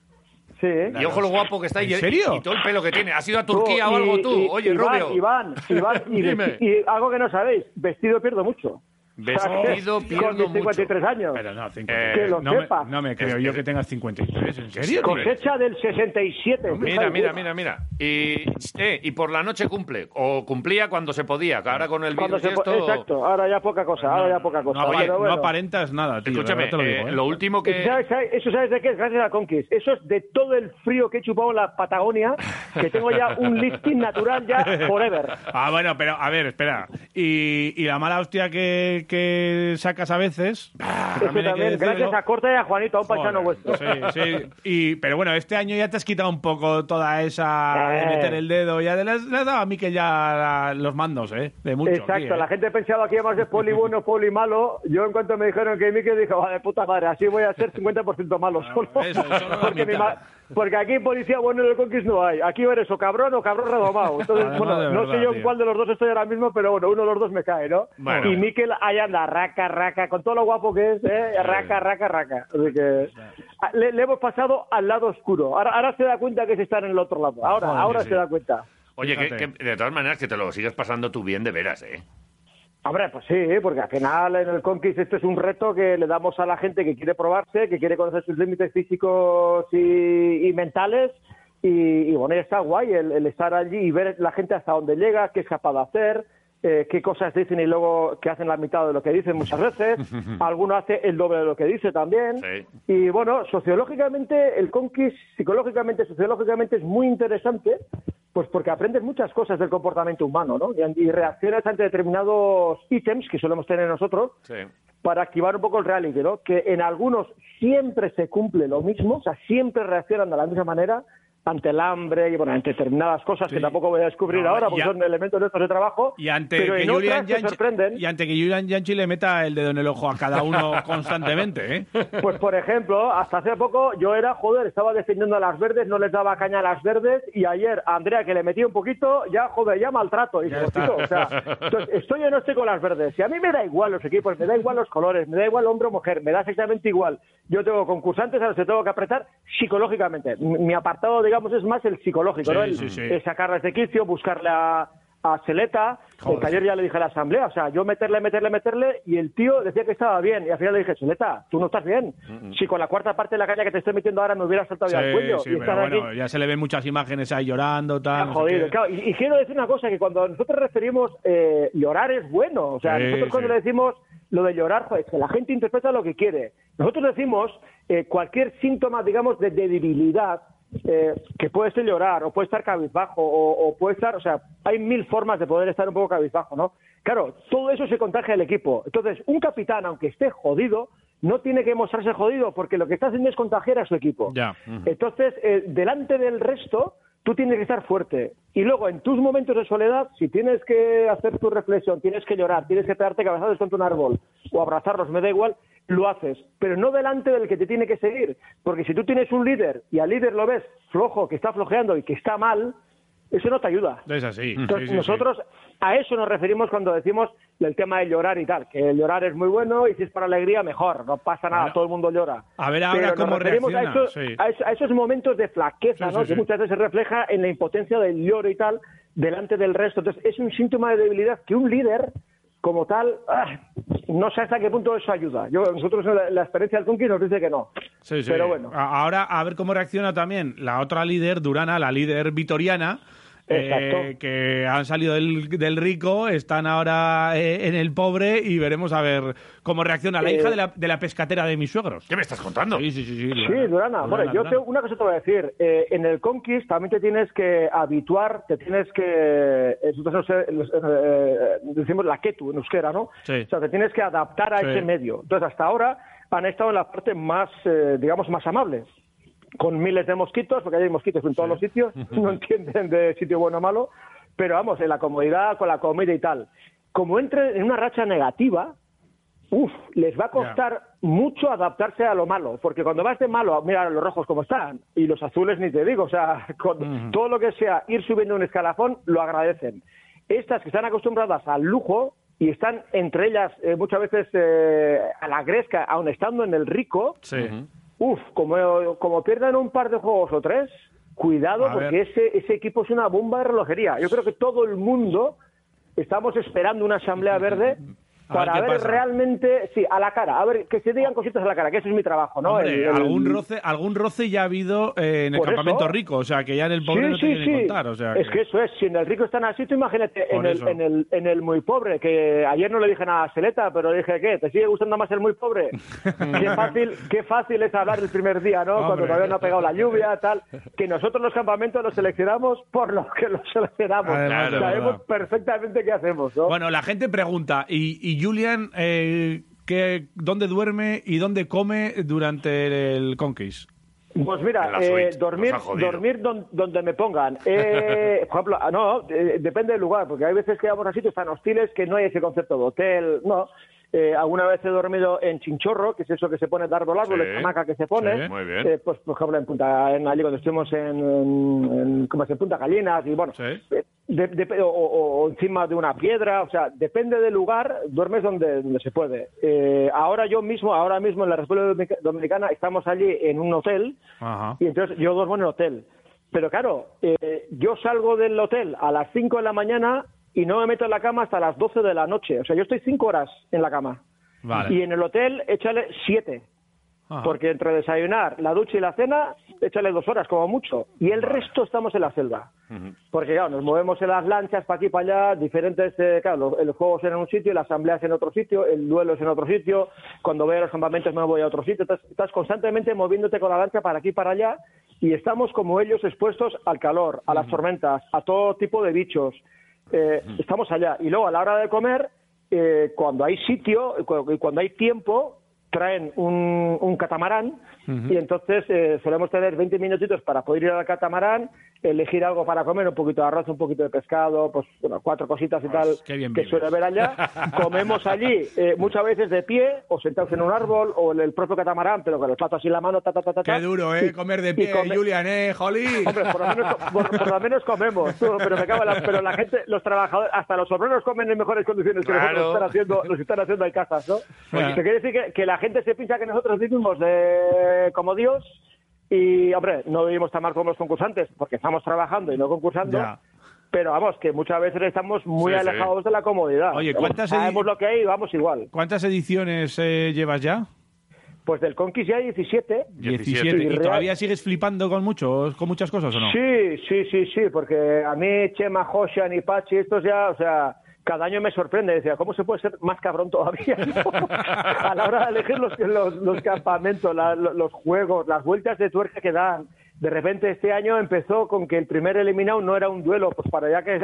S32: Sí.
S2: Y ojo lo guapo que está. y-
S3: ¿En serio?
S2: Y, todo el pelo que tiene. ¿Has ido a
S32: Tú,
S2: Turquía o algo
S32: y-
S2: tú?
S32: y-
S2: Oye,
S32: Iván,
S2: Rubio.
S32: Iván, Iván, y,
S2: Dime.
S32: y algo que no sabéis, vestido pierdo mucho.
S2: Vestido
S32: Con
S2: pierdo
S32: mis 53 años.
S3: Pero no,
S2: Eh,
S3: 53.
S32: que lo
S3: no, me,
S32: sepa.
S3: no me creo
S2: Es-
S3: yo
S2: es-
S3: que tengas 53. ¿En serio?
S32: Cosecha del 67.
S2: Mira, mira,
S32: ¿eh?
S2: mira, mira. Y, eh, y por la noche cumple. O cumplía cuando se podía. Que ahora con el virus esto...
S32: Exacto, ahora ya poca cosa, ahora ya poca cosa.
S3: No, aparentas nada, tío.
S2: Escúchame,
S3: te lo
S2: eh,
S3: digo, ¿eh?
S2: lo último que...
S32: ¿Sabes- sabes- Eso sabes de qué es, gracias a Conquist. Eso es de todo el frío que he chupado en la Patagonia, que tengo ya un lifting natural ya forever.
S3: Ah, bueno, pero a ver, espera. Y, y la mala hostia que, que sacas a veces. que
S32: Eso
S3: también hay que
S32: también, gracias a Corta y a Juanito, a un paisano vuestro.
S3: Sí, sí. Y, pero bueno, este año ya te has quitado un poco toda esa de
S32: Eh.
S3: meter el dedo. Ya le has, le has dado a mí que ya la- los mandos, ¿eh? De mucho.
S32: Exacto,
S3: aquí, ¿eh?
S32: la gente pensaba que íbamos a ser poli bueno, poli malo. Yo, en cuanto me dijeron que Mikel, dije, va de puta madre, así voy a ser 50% malo solo.
S3: eso, solo la
S32: porque, mi ma- porque aquí policía bueno en el Conquist no hay. Aquí eres o cabrón o cabrón redomado. Entonces,
S3: Además,
S32: bueno,
S3: de
S32: no sé yo en cuál de los dos estoy ahora mismo, pero bueno, uno de los dos me cae, ¿no?
S3: Bueno.
S32: Y Miquel ahí anda, raca, raca, con todo lo guapo que es, ¿eh? Raca, raca, raca. Así que ah, le, le hemos pasado al lado oscuro. Ahora, ahora se da cuenta que se está en el otro lado. Ahora,
S2: Joder,
S32: ahora
S2: sí.
S32: se da cuenta.
S2: Oye, que de todas maneras que te lo sigues pasando tú bien de veras, ¿eh?
S32: Hombre, pues sí, porque al final en el Conquist esto es un reto que le damos a la gente que quiere probarse, que quiere conocer sus límites físicos y, y mentales. Y, y bueno, ya está guay el, el estar allí y ver la gente hasta dónde llega, qué es capaz de hacer, eh, qué cosas dicen y luego que hacen la mitad de lo que dicen muchas veces. Alguno hace el doble de lo que dice también. Y bueno, sociológicamente, el Conquist, psicológicamente, sociológicamente es muy interesante, pues porque aprendes muchas cosas del comportamiento humano, ¿no? Y, y reaccionas ante determinados ítems que solemos tener nosotros
S2: Sí.
S32: para activar un poco el reality, ¿no? Que en algunos siempre se cumple lo mismo, o sea, siempre reaccionan de la misma manera ante el hambre y bueno, ante determinadas cosas que tampoco voy a descubrir
S3: No,
S32: ahora porque
S3: y a-
S32: son elementos nuestros de trabajo.
S3: Y ante,
S32: pero
S3: que
S32: en
S3: Julian Yanchi,
S32: sorprenden.
S3: y ante que Julian Yanchi le meta el dedo en el ojo a cada uno constantemente, ¿eh?
S32: Pues por ejemplo, hasta hace poco yo era, joder, estaba defendiendo a las verdes, no les daba caña a las verdes y ayer a Andrea que le metí un poquito, ya joder, ya maltrato. Y digo,
S3: está.
S32: tío, o sea, entonces, estoy o no estoy con las verdes. Y a mí me da igual los equipos, me da igual los colores, me da igual hombre o mujer, me da exactamente igual. Yo tengo concursantes a los que tengo que apretar psicológicamente. Mi apartado, digamos, es más el psicológico,
S3: Sí,
S32: ¿no? El,
S3: sí, sí.
S32: el sacarles de quicio, buscarle a, a Seleta.
S3: Joder.
S32: que ayer ya le dije a la asamblea, o sea, yo meterle, meterle, meterle, y el tío decía que estaba bien. Y al final le dije, Seleta, tú no estás bien. Si con la cuarta parte de la caña que te estoy metiendo ahora me hubiera saltado ya el cuello.
S3: Sí, sí,
S32: y
S3: pero bueno,
S32: aquí
S3: ya se le ven muchas imágenes ahí llorando, tal. no sé
S32: jodido.
S3: qué.
S32: Claro, y, y quiero decir una cosa, que cuando nosotros referimos eh, llorar es bueno. O sea,
S3: Sí,
S32: nosotros cuando
S3: sí.
S32: le decimos lo de llorar, joder, es que la gente interpreta lo que quiere. Nosotros decimos eh, cualquier síntoma, digamos, de debilidad, eh, que puede ser llorar, o puede estar cabizbajo, o, o puede estar, o sea, hay mil formas de poder estar un poco cabizbajo, ¿no? Claro, todo eso se contagia al equipo. Entonces, un capitán, aunque esté jodido, no tiene que mostrarse jodido, porque lo que está haciendo es contagiar a su equipo.
S3: Ya.
S32: Entonces, eh, delante del resto, tú tienes que estar fuerte. Y luego, en tus momentos de soledad, si tienes que hacer tu reflexión, tienes que llorar, tienes que pegarte cabezadas contra un árbol o abrazarlos, me da igual, lo haces. Pero no delante del que te tiene que seguir. Porque si tú tienes un líder y al líder lo ves flojo, que está flojeando y que está mal, eso no te ayuda.
S3: Es así.
S32: Entonces,
S3: sí, sí, sí.
S32: nosotros a eso nos referimos cuando decimos el tema de llorar y tal, que el llorar es muy bueno y si es para alegría, mejor, no pasa nada, todo el mundo llora.
S3: A ver ahora
S32: Pero nos
S3: cómo
S32: referimos
S3: reacciona,
S32: a, esos, a esos momentos de flaqueza, ¿no? que muchas veces se refleja en la impotencia del lloro y tal delante del resto. Entonces, es un síntoma de debilidad que un líder como tal, ah, no sé hasta qué punto eso ayuda. Yo, nosotros la, la experiencia del Conquist nos dice que no.
S3: Sí, sí.
S32: Pero bueno.
S3: Ahora a ver cómo reacciona también la otra líder, Durana, la líder vitoriana. Eh, que han salido del, del rico, están ahora eh, en el pobre y veremos a ver cómo reacciona la
S32: Eh,
S3: hija de la, de la pescatera de mis suegros.
S2: ¿Qué me estás contando?
S3: Sí, sí, sí. Sí,
S32: Sí, Durana. Bueno, yo
S3: Durana.
S32: te- una cosa te voy a decir. Eh, en el Conquist también te tienes que habituar, te tienes que... eh, Nosotros eh, decimos la ketu en euskera, ¿no?
S3: Sí.
S32: O sea, te tienes que adaptar a
S3: Sí.
S32: ese medio. Entonces, hasta ahora han estado en la parte más, eh, digamos, más amable. Con miles de mosquitos, porque hay mosquitos en todos los sitios, no entienden de sitio bueno o malo, pero vamos, en la comodidad, con la comida y tal. Como entre en una racha negativa, Uf, les va a costar mucho adaptarse a lo malo, porque cuando vas de malo, mira los rojos como están, y los azules ni te digo, o sea, con todo lo que sea ir subiendo un escalafón, lo agradecen. Estas que están acostumbradas al lujo y están entre ellas eh, muchas veces eh, a la gresca, aun estando en el rico, uf, como, como pierdan un par de juegos o tres, cuidado,
S3: A
S32: porque ese, ese equipo es una bomba de relojería. Yo creo que todo el mundo estamos esperando una asamblea verde
S3: A ver
S32: para ver, realmente, sí, a la cara, a ver, que se digan cositas a la cara, que ese es mi trabajo, ¿no?
S3: Hombre,
S32: El- el-
S3: algún roce, algún roce ya ha habido eh, en el
S32: Por
S3: campamento
S32: eso.
S3: rico, o sea que ya en el pobre
S32: sí,
S3: no
S32: sí, sí.
S3: contar, o sea
S32: es que eso es, si en el rico están así, tú imagínate en el,
S3: eso.
S32: en, el, en el muy pobre, que ayer no le dije nada a Seleta, pero le dije, ¿qué? ¿Te sigue gustando más el muy pobre? qué fácil qué fácil es hablar el primer día, ¿no? Cuando todavía no ha pegado la lluvia, tal. Que nosotros los campamentos los seleccionamos por lo que los seleccionamos.
S3: Además, de
S32: Sabemos perfectamente qué hacemos, ¿no?
S3: Bueno, la gente pregunta, ¿y, y Julian eh, qué, dónde duerme y dónde come durante el Conquist?
S32: Pues mira, eh, dormir, dormir don- donde me pongan. Eh, por ejemplo, ah, no, eh, depende del lugar, porque hay veces que vamos a sitios tan hostiles que no hay ese concepto de hotel, no. Eh, alguna vez he dormido en Chinchorro, que es eso que se pone de árbol a árbol,
S2: Sí,
S32: el hamaca que se pone.
S2: sí, muy bien.
S32: Eh, pues, por ejemplo, en Punta, en, allí cuando estuvimos en, en, en- ¿cómo se llama? Punta Gallinas, y bueno, eh, de- de- o, encima de una piedra, o sea, depende del lugar, duermes donde, donde se puede. Eh, ahora yo mismo, ahora mismo en la República Dominica- Dominicana, estamos allí en un hotel,
S3: Ajá.
S32: y entonces yo duermo en el hotel. Pero claro, yo salgo del hotel a las 5 de la mañana y no me meto en la cama hasta las 12 de la noche. O sea, yo estoy 5 horas en la cama.
S3: Vale.
S32: Y en el hotel échale 7.
S3: Ajá.
S32: Porque entre desayunar, la ducha y la cena, échale dos horas como mucho. Y el resto estamos en la selva. Porque, claro, nos movemos en las lanchas para aquí y para allá, diferentes, eh, claro, los, los juegos en un sitio, la asamblea es en otro sitio, el duelo es en otro sitio, cuando a los campamentos me voy a otro sitio, estás, estás constantemente moviéndote con la lancha para aquí y para allá y estamos como ellos expuestos al calor, a las tormentas, a todo tipo de bichos. Eh, Estamos allá. Y luego a la hora de comer, eh, cuando hay sitio y cu- y cuando hay tiempo, traen un, un catamarán y entonces eh, solemos tener 20 minutitos para poder ir al catamarán, elegir algo para comer, un poquito de arroz, un poquito de pescado, pues bueno, cuatro cositas y tal
S3: qué bien
S32: que
S3: vives.
S32: suele haber allá. Comemos allí eh, muchas veces de pie o sentados en un árbol o en el propio catamarán, pero con el plato así en la mano, ta, ta, ta, ta.
S33: Qué duro, ¿eh?
S32: Y-
S33: Comer de pie,
S32: come-
S33: Julian, ¿eh? Jolín.
S32: Hombre, por lo menos, por, por lo menos comemos, tú, pero me cago en la, pero la gente, los trabajadores, hasta los obreros comen en mejores condiciones que
S2: Claro.
S32: nosotros están haciendo, los están haciendo en casas, ¿no?
S2: Oye.
S32: Te quiere decir que, que la gente se piensa que nosotros vivimos de, como Dios y, hombre, no vivimos tan mal como los concursantes porque estamos trabajando y no concursando.
S33: Ya.
S32: Pero vamos, que muchas veces estamos muy
S33: Sí, sí.
S32: alejados de la comodidad.
S33: Oye, ¿cuántas
S32: sabemos lo que hay y vamos igual.
S33: ¿Cuántas ediciones eh, llevas ya?
S32: Pues del Conquist ya hay 17.
S33: 17.
S32: Y
S33: ¿Y
S32: real-
S33: todavía sigues flipando con muchos, con muchas cosas o no?
S32: Sí, sí, sí, sí, porque a mí Chema, Hoshan y Pachi, estos ya, o sea, cada año me sorprende. Decía, ¿cómo se puede ser más cabrón todavía? a la hora de elegir los, los, los campamentos, la- los juegos, las vueltas de tuerca que dan. De repente este año empezó con que el primer eliminado no era un duelo, pues para ya que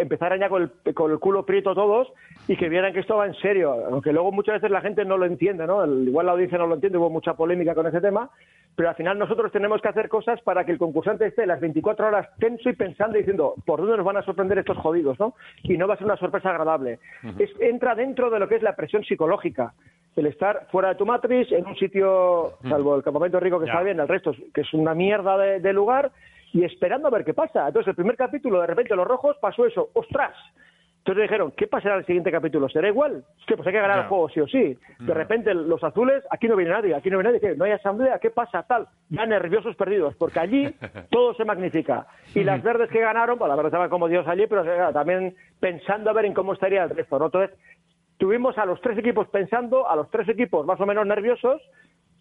S32: empezaran ya con el, con el culo prieto todos y que vieran que esto va en serio. Aunque luego muchas veces la gente no lo entiende, ¿no? El- igual la audiencia no lo entiende, hubo mucha polémica con ese tema, pero al final nosotros tenemos que hacer cosas para que el concursante esté las 24 horas tenso y pensando y diciendo, ¿por dónde nos van a sorprender estos jodidos, no? Y no va a ser una sorpresa agradable. Es- entra dentro de lo que es la presión psicológica. El estar fuera de tu matriz, en un sitio, salvo el campamento rico que está bien, el resto, es- que es una mierda de, de lugar, y esperando a ver qué pasa. Entonces, el primer capítulo, de repente, los rojos pasó eso, ¡ostras! Entonces dijeron, ¿qué pasará en el siguiente capítulo? ¿Será igual? Hostia, pues hay que ganar el juego sí o sí. De repente los azules, aquí no viene nadie, aquí no viene nadie, ¿qué? No hay asamblea, ¿qué pasa? Tal. Ya nerviosos perdidos, porque allí todo se magnifica. Y las verdes que ganaron, pues la verdad estaban como Dios allí, pero claro, también pensando a ver en cómo estaría el resto, ¿no? Entonces, tuvimos a los tres equipos pensando, a los tres equipos más o menos nerviosos,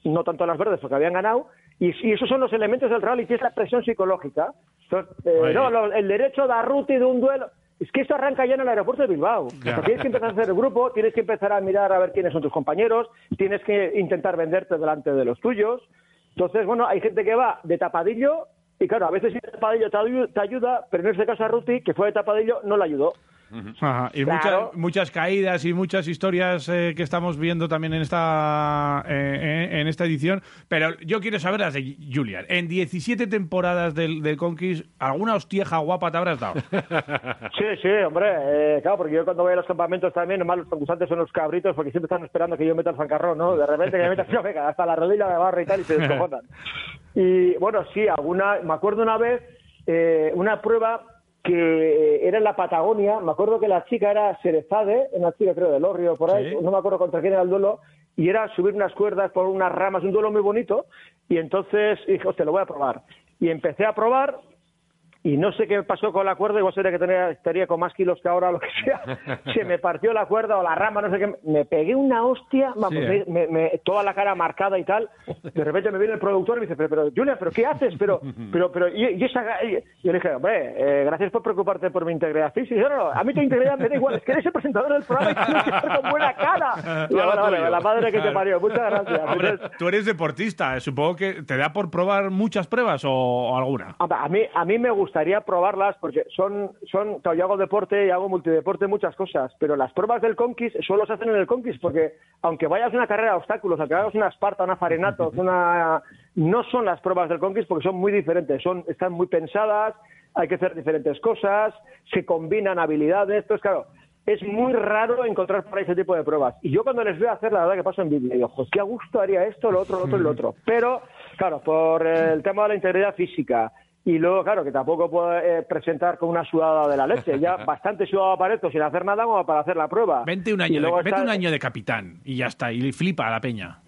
S32: no tanto las verdes porque habían ganado, y, y esos son los elementos del reality, es la presión psicológica. Entonces, eh, no, el derecho de Arruti de un duelo, es que esto arranca ya en el aeropuerto de Bilbao. Tienes que empezar a hacer el grupo, tienes que empezar a mirar a ver quiénes son tus compañeros, tienes que intentar venderte delante de los tuyos. Entonces, bueno, hay gente que va de tapadillo y claro, a veces el tapadillo te ayu- te ayuda, pero en este caso a Ruti, que fue de tapadillo, no le ayudó.
S33: Ajá, y
S32: Claro.
S33: muchas, muchas caídas y muchas historias eh, que estamos viendo también en esta, eh, en esta edición. Pero yo quiero saber las de Julian. En 17 temporadas del, del Conquist, ¿alguna hostieja guapa te habrás dado?
S32: Sí, sí, hombre, eh, claro, porque yo cuando voy a los campamentos también, nomás los concursantes son los cabritos porque siempre están esperando que yo meta el fancarrón, ¿no? De repente que me metas, no, venga, hasta la rodilla de barro y tal, y se descojonan. Y bueno, sí, alguna, me acuerdo una vez, eh, una prueba que era en la Patagonia, me acuerdo que la chica era Cerezade, una chica creo de Lorrio por ahí,
S33: Sí.
S32: no me acuerdo contra quién era el duelo, y era subir unas cuerdas por unas ramas, un duelo muy bonito, y entonces dije, hostia, lo voy a probar. Y empecé a probar, y no sé qué pasó con la cuerda, igual sería que tenía, estaría con más kilos que ahora, lo que sea. Se me partió la cuerda o la rama, no sé qué. Me pegué una hostia, vamos,
S33: Sí, ¿eh?
S32: me- me- toda la cara marcada y tal. De repente me viene el productor y me dice, pero, pero Julia, ¿pero qué haces? Pero, pero, pero, y, y esa... y yo le dije, hombre, eh, gracias por preocuparte por mi integridad física. No, no, a mí tu integridad me da igual, es que eres el presentador del programa y tienes que estar con buena cara. Y
S33: Lo
S32: vale, la madre que te parió, muchas gracias.
S33: Hombre,
S32: Entonces,
S33: tú eres deportista. eh, Supongo que te da por probar muchas pruebas o, o alguna.
S32: A mí, a mí me gusta gustaría probarlas porque son, son, claro, yo hago deporte y hago multideporte, muchas cosas, pero las pruebas del Conquist solo se hacen en el Conquist porque aunque vayas una carrera de obstáculos, aunque hagas una Esparta, una Farenato, una, no son las pruebas del Conquist porque son muy diferentes, son, están muy pensadas, hay que hacer diferentes cosas, se combinan habilidades, entonces claro, es muy raro encontrar para ese tipo de pruebas. Y yo cuando les veo hacer, la verdad que paso en vídeo, digo, "Joder, qué a gusto haría esto, lo otro, lo otro y lo otro. Pero, claro, por el tema de la integridad física y luego, claro, que tampoco puedo eh, presentar con una sudada de la leche. Ya bastante sudado aparezco sin hacer nada como para hacer la prueba.
S33: Vente un año, de,
S32: luego
S33: vete
S32: está-
S33: un año de capitán y ya está. Y flipa a la peña.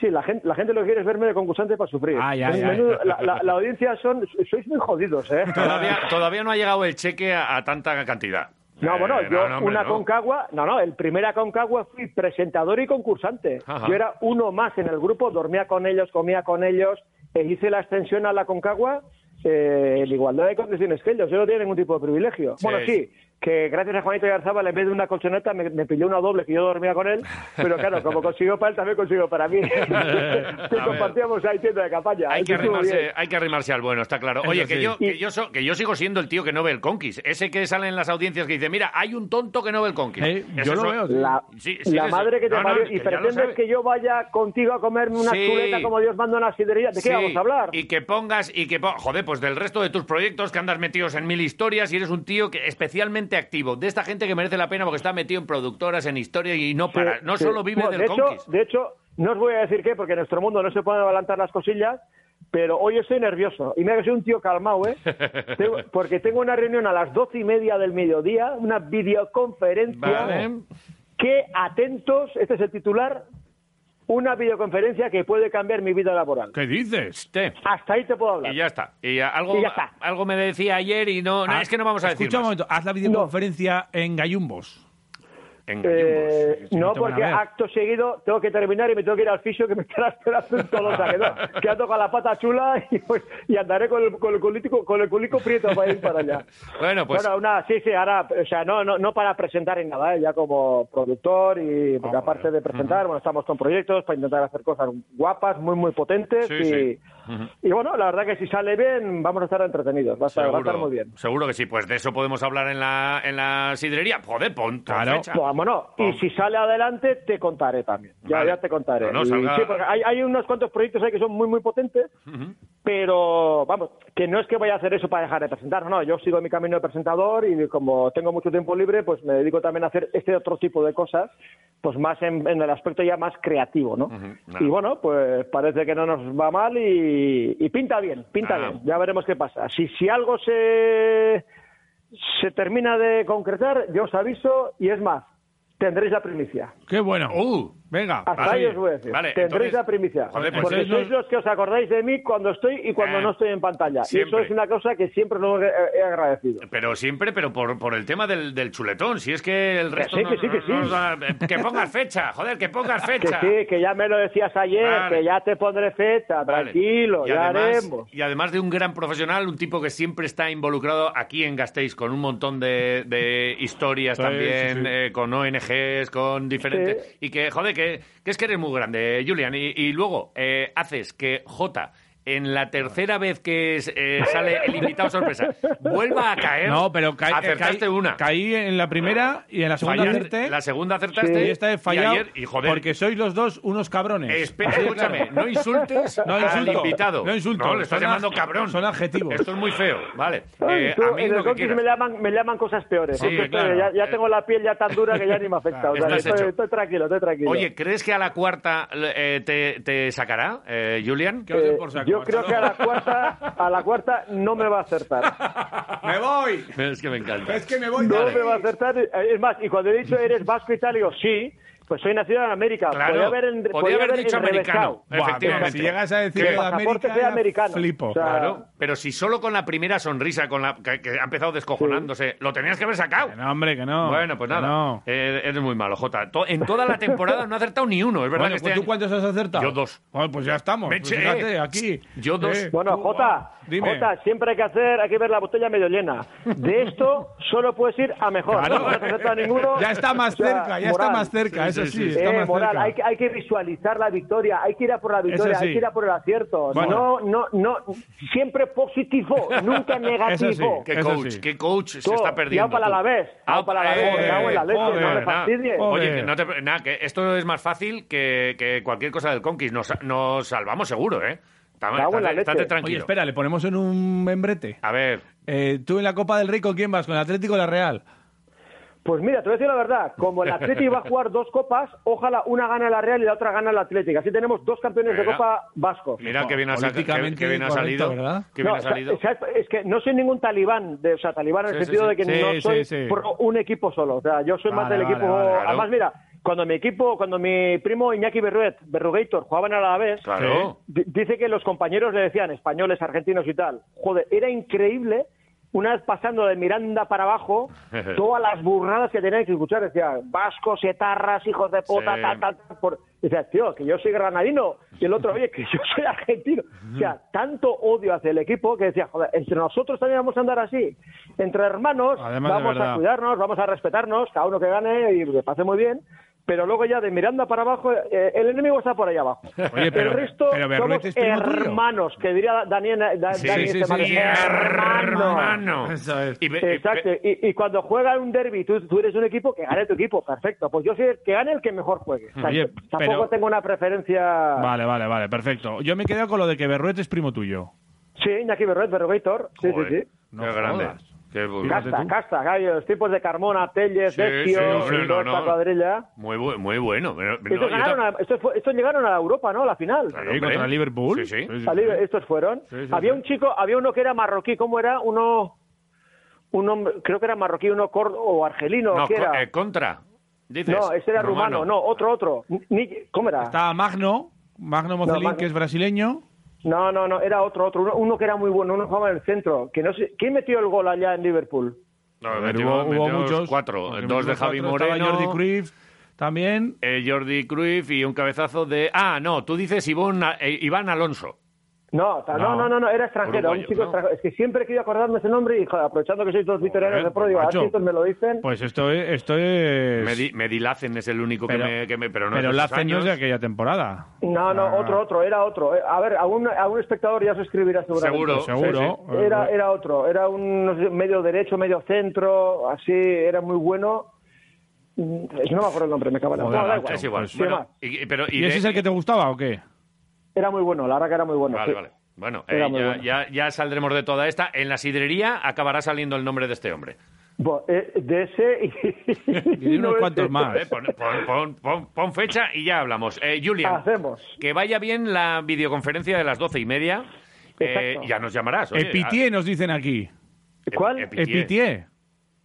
S32: Sí, la gente, la gente lo que quiere es verme de concursante para sufrir.
S33: Ay, ay,
S32: Es
S33: ay.
S32: menudo- la, la- la audiencia son... Sois muy jodidos, ¿eh?
S2: Todavía, todavía no ha llegado el cheque a, a tanta cantidad.
S32: No, bueno,
S2: Eh,
S32: yo
S2: no, hombre,
S32: una
S2: no.
S32: Concagua, no, no, el primer Aconcagua fui presentador y concursante.
S2: Ajá.
S32: Yo era uno más en el grupo, dormía con ellos, comía con ellos, e hice la extensión a la Concagua eh, en igualdad de condiciones que ellos. Yo no tenía ningún tipo de privilegio.
S2: Sí.
S32: Bueno, sí, que gracias a Juanito Garzaba, en vez de una colchoneta, me, me pilló una doble que yo dormía con él, pero claro, como consiguió para él, también consiguió para mí. que compartíamos ahí tienda de campaña.
S2: Hay que, arrimarse, hay que arrimarse al bueno, está claro. Oye, que,
S32: sí.
S2: yo, que, yo so- que yo sigo siendo el tío que no ve el Conquist. Ese que sale en las audiencias que dice, mira, hay un tonto que no ve el Conquist.
S33: Eh, yo lo veo.
S32: La,
S2: Sí, sí,
S32: la
S2: ese-
S32: madre que te
S2: no,
S32: parió. y pretendes que yo vaya contigo a comerme una
S2: Sí.
S32: chuleta como Dios manda una sidería. ¿De qué
S2: Sí,
S32: vamos a hablar?
S2: Y que pongas, y que po- joder, pues del resto de tus proyectos que andas metidos en mil historias y eres un tío que especialmente activo. De esta gente que merece la pena porque está metido en productoras, en historia y no para,
S32: Sí,
S2: no
S32: sí.
S2: solo vive
S32: Bueno,
S2: del
S32: de hecho,
S2: Conquist.
S32: de hecho, no os voy a decir qué, porque en nuestro mundo no se pueden adelantar las cosillas, pero hoy estoy nervioso. Y mira que soy un tío calmado, ¿eh? Tengo- porque tengo una reunión a las doce y media del mediodía, una videoconferencia.
S2: Vale.
S32: Que atentos, este es el titular, una videoconferencia que puede cambiar mi vida laboral.
S33: ¿Qué dices?
S32: Hasta ahí te puedo hablar.
S2: Y ya está. Y algo,
S32: Y ya está.
S2: algo me decía ayer y no, no,
S33: Ah,
S2: es que no vamos a decir
S33: Escucha un momento, haz la videoconferencia en Gallumbos.
S32: Eh,
S33: no
S32: porque acto seguido tengo que terminar y me tengo que ir al fisio que me estará esperando en Tolosa. Que, no, que ando con la pata chula y, pues, y andaré con el, con el culico, con el culico prieto para ir para allá.
S2: Bueno, pues
S32: Bueno, una, sí, sí, ahora, o sea, no, no, no para presentar ni nada, ¿eh? ya como productor y porque aparte de presentar, bueno, estamos con proyectos para intentar hacer cosas guapas, muy, muy potentes
S2: Sí,
S32: y,
S2: sí.
S32: Y bueno, la verdad que si sale bien, vamos a estar entretenidos, va a estar, va a estar muy bien.
S2: Seguro que sí, pues de eso podemos hablar en la, en la sidrería. Joder, pon, pon fecha.
S32: Pues, Vámonos. Y si sale adelante, te contaré también. Ya,
S2: Vale.
S32: ya te contaré.
S2: No, no,
S32: Y
S2: salga-
S32: sí, porque hay, hay unos cuantos proyectos ahí que son muy, muy potentes, pero vamos, que no es que vaya a hacer eso para dejar de presentar. No, yo sigo mi camino de presentador y como tengo mucho tiempo libre, pues me dedico también a hacer este otro tipo de cosas, pues más en, en el aspecto ya más creativo, ¿no? Y bueno, pues parece que no nos va mal y, y pinta bien, pinta
S2: Ah.
S32: bien. Ya veremos qué pasa. Si, si algo se se termina de concretar, yo os aviso y es más, tendréis la primicia.
S33: Qué bueno. Venga.
S32: Hasta
S33: así.
S32: ahí os voy a decir.
S2: Vale,
S32: tendréis
S2: entonces-
S32: la primicia.
S2: Joder, pues
S32: porque
S2: eso
S32: sois los que os acordáis de mí cuando estoy y cuando
S2: Ah,
S32: no estoy en pantalla. Y eso es una cosa que siempre lo he, agradecido.
S2: Pero siempre, pero por, por el tema del, del chuletón. Si es que el resto
S32: sí,
S2: no-
S32: que sí, que
S2: no
S32: sí.
S2: da- eh, que pongas fecha, joder, que pongas
S32: Que
S2: fecha.
S32: sí, que ya me lo decías ayer,
S2: Vale.
S32: que ya te pondré fecha,
S2: Vale.
S32: tranquilo,
S2: Y
S32: ya
S2: además,
S32: haremos.
S2: y además de un gran profesional, un tipo que siempre está involucrado aquí en Gasteiz con un montón de, de historias
S33: Sí,
S2: también,
S33: sí, sí.
S2: eh, con ONGs, con diferentes... Y que, joder, que, que es que eres muy grande, Julian. Y, luego eh, haces que J, en la tercera vez que es- eh, sale el invitado sorpresa, vuelva a caer.
S33: No, pero caí,
S2: acertaste
S33: caí-
S2: una.
S33: Caí en la primera y en la segunda
S2: Fallaste-
S33: acerté.
S2: La segunda acertaste.
S33: Y esta he fallado
S2: Y ayer, y joder,
S33: porque sois los dos unos cabrones.
S2: Espera,
S33: Así
S2: escúchame,
S33: claro.
S2: no insultes
S33: No
S2: al
S33: insulto,
S2: invitado.
S33: No insulto.
S2: No, le estás llamando cabrón.
S33: Son adjetivos.
S2: Esto es muy feo, vale.
S32: Ay,
S2: Eh,
S32: tú,
S2: a mí
S32: en
S2: lo que
S32: me llaman, me llaman cosas peores.
S2: Sí,
S32: Entonces,
S2: claro.
S32: ya, ya tengo la piel ya tan dura que ya ni me afecta. O sea,
S2: Estás
S32: estoy, tranquilo, estoy tranquilo.
S2: Oye, ¿crees que a la cuarta eh, te, te sacará, eh, Julian?
S32: Eh, yo creo que a la cuarta, a la cuarta no me va a acertar.
S33: ¡Me voy!
S2: Es que me encanta.
S33: Es que me voy.
S32: No
S33: dale.
S32: me va a acertar. Es más, y cuando he dicho eres vasco y tal, digo, sí, pues soy nacido en América.
S2: Claro,
S32: podía haber, en-
S2: podía haber dicho americano,
S33: Buah,
S2: efectivamente.
S33: si llegas a decir
S2: Que-
S33: de América,
S32: americano.
S33: flipo.
S32: O sea,
S2: Claro, pero si solo con la primera sonrisa, con la que, que ha empezado descojonándose, lo tenías que haber sacado.
S33: Que no, hombre, que no.
S2: Bueno, pues nada.
S33: no.
S2: Eh, eres muy malo, Jota. En toda la temporada no ha acertado ni uno, es verdad
S33: Bueno,
S2: que este
S33: pues ¿tú
S2: año-
S33: cuántos has acertado?
S2: Yo dos.
S33: Bueno, pues ya estamos.
S2: Me
S33: Pues fíjate, aquí.
S2: Yo dos.
S33: Eh,
S32: Bueno, Jota,
S33: dime.
S32: Jota, siempre hay que hacer, hay que ver la botella medio llena. De esto solo puedes ir a mejor.
S33: Claro.
S32: No has acertado ninguno.
S33: Ya está más
S32: O sea,
S33: cerca, ya está más cerca.
S2: Sí,
S33: está
S32: Eh,
S33: más
S32: moral,
S33: cerca.
S32: hay que, hay que visualizar la victoria, hay que ir a por la victoria,
S33: sí.
S32: hay que ir a por el acierto.
S33: Bueno.
S32: No, no, no, siempre positivo, nunca negativo.
S2: Qué coach,
S33: sí.
S2: qué coach se está perdiendo.
S32: para la vez, para la vez.
S2: Oye, no te- nada, que esto es más fácil que, que cualquier cosa del Conquist. Nos, nos salvamos seguro, ¿eh? Estate, tranquilo.
S33: Oye, espera, le ponemos en un membrete.
S2: A ver,
S33: Eh, ¿Tú en la Copa del Rey con quién vas? ¿Con el Atlético o la Real?
S32: Pues mira, te voy a decir la verdad, como el Atlético va a jugar dos copas, ojalá una gana la Real y la otra gana el Atlético. Así tenemos dos campeones de. Copa vascos.
S2: mira que bien ha, que- que bien ha
S33: correcto,
S2: salido.
S33: ¿verdad?
S2: Que bien
S32: No,
S2: ha
S32: o sea,
S2: salido.
S32: o sea, es que no soy ningún talibán, de, o sea, talibán en el
S2: Sí,
S32: sentido
S2: sí.
S32: de que
S33: Sí,
S32: no soy un equipo solo. O sea, yo soy más del
S33: vale,
S32: equipo.
S33: vale,
S2: claro.
S32: Además, mira, cuando mi equipo, cuando mi primo Iñaki Berruet, Berrugator, jugaba en Alavés,
S2: Claro.
S32: di- dice que los compañeros le decían, españoles, argentinos y tal, joder, era increíble. Una vez pasando de Miranda para abajo, todas las burradas que tenían que escuchar, decía, vascos, etarras, hijos de puta,
S2: Sí.
S32: tal, tal, tal. Por... Decía, tío, que yo soy granadino. Y el otro, oye, que yo soy argentino. O sea, tanto odio hacia el equipo que decía, joder, entre nosotros también vamos a andar así. Entre hermanos,
S33: Además
S32: vamos a cuidarnos, vamos a respetarnos, cada uno que gane y que pase muy bien. Pero luego ya de Miranda para abajo, eh, el enemigo está por ahí abajo.
S33: Oye, pero-
S32: el resto
S33: pero Berruet
S32: somos
S33: es primo tuyo.
S32: hermanos, que diría Daniel, Da-
S2: Sí,
S32: Dani
S2: sí,
S32: Esteban,
S2: sí,
S32: hermanos.
S2: hermano.
S33: Eso es.
S32: Exacto, y, y cuando juega un derby, tú, tú eres un equipo que gane tu equipo, perfecto. Pues yo soy el que gane el que mejor juegue. O sea,
S33: Oye,
S32: tampoco
S33: pero-
S32: tengo una preferencia.
S33: Vale, vale, vale, perfecto. Yo me he quedado con lo de que Berruet es primo tuyo.
S32: Sí, Iñaki Berroet, Berrogator. Sí, sí, sí.
S33: No
S2: qué grande.
S33: jodas.
S32: Casta, casta, gallo, los tipos de Carmona, Telles,
S2: Sí,
S32: Vecchio,
S2: sí, no, no.
S32: cuadrilla.
S2: Muy, bu- muy bueno.
S32: Estos, ganaron a- estos, estos llegaron a Europa, ¿no? A la final.
S33: Sí, contra Liverpool.
S2: Sí, sí.
S32: Estos fueron.
S33: Sí, sí,
S32: había
S33: sí.
S32: un chico, había uno que era marroquí, ¿cómo era? Uno, un hombre, creo que era marroquí, uno cor- o argelino,
S2: No,
S32: ¿qué
S2: co-
S32: era?
S2: eh, contra. Dices.
S32: no, ese era rumano. no, otro, otro. Ni- ¿Cómo era?
S33: Estaba Magno, Magno Mocelín,
S32: Magno.
S33: que es brasileño.
S32: No, no, no, era otro, otro, uno, uno que era muy bueno, uno jugaba en el centro, que no sé, ¿quién metió el gol allá en Liverpool?
S2: No,
S33: A ver,
S2: metió-
S33: hubo, muchos.
S2: Cuatro. Dos de Javi
S33: cuatro,
S2: Moreno.
S33: Jordi Cruyff también.
S2: eh, Jordi Cruyff y un cabezazo de... Ah, no, tú dices Ivón, eh, Iván Alonso.
S32: No, no,
S33: No.
S32: no, no, era extranjero,
S2: Uruguayo,
S32: un chico
S2: ¿no?
S32: extranjero. Es que siempre he querido acordarme ese nombre y joder, aprovechando que sois dos vitorianos de pro, digo, a ver me lo dicen.
S33: Pues esto es... Esto es...
S2: Medi, Medilacen es el único
S33: Pero-
S2: que, me, que me- Pero no
S33: pero
S2: es de
S33: la
S2: esos
S33: no es de aquella temporada.
S32: No, no,
S33: Ah.
S32: otro, otro, era otro. Eh, A ver, a un, a un espectador ya se escribirá seguramente.
S2: Seguro,
S33: Seguro.
S2: sí,
S32: Era, era otro, era un no sé, medio derecho, medio centro, así, era muy bueno. Mm, No me acuerdo el nombre, me cago en la- No, da igual.
S2: Es igual.
S33: Pues-
S2: y, pero, y
S33: ¿Y
S2: de-
S33: ese es el que te gustaba o qué?
S32: Era muy bueno, la verdad que era muy bueno.
S2: Vale,
S32: sí.
S2: vale. Bueno, eh, ya,
S32: bueno.
S2: ya, ya saldremos de toda esta. En la sidrería acabará saliendo el nombre de este hombre.
S32: Bo- eh, de ese y,
S33: Y de unos
S32: no
S33: cuantos más.
S2: Eh, pon, pon- pon- pon- pon fecha y ya hablamos. Eh, Julian,
S32: Hacemos.
S2: que vaya bien la videoconferencia de las doce y media. Eh, ya nos llamarás. oye.
S33: Epitié nos dicen aquí.
S32: ¿Cuál?
S2: Epitié.
S33: Epitié.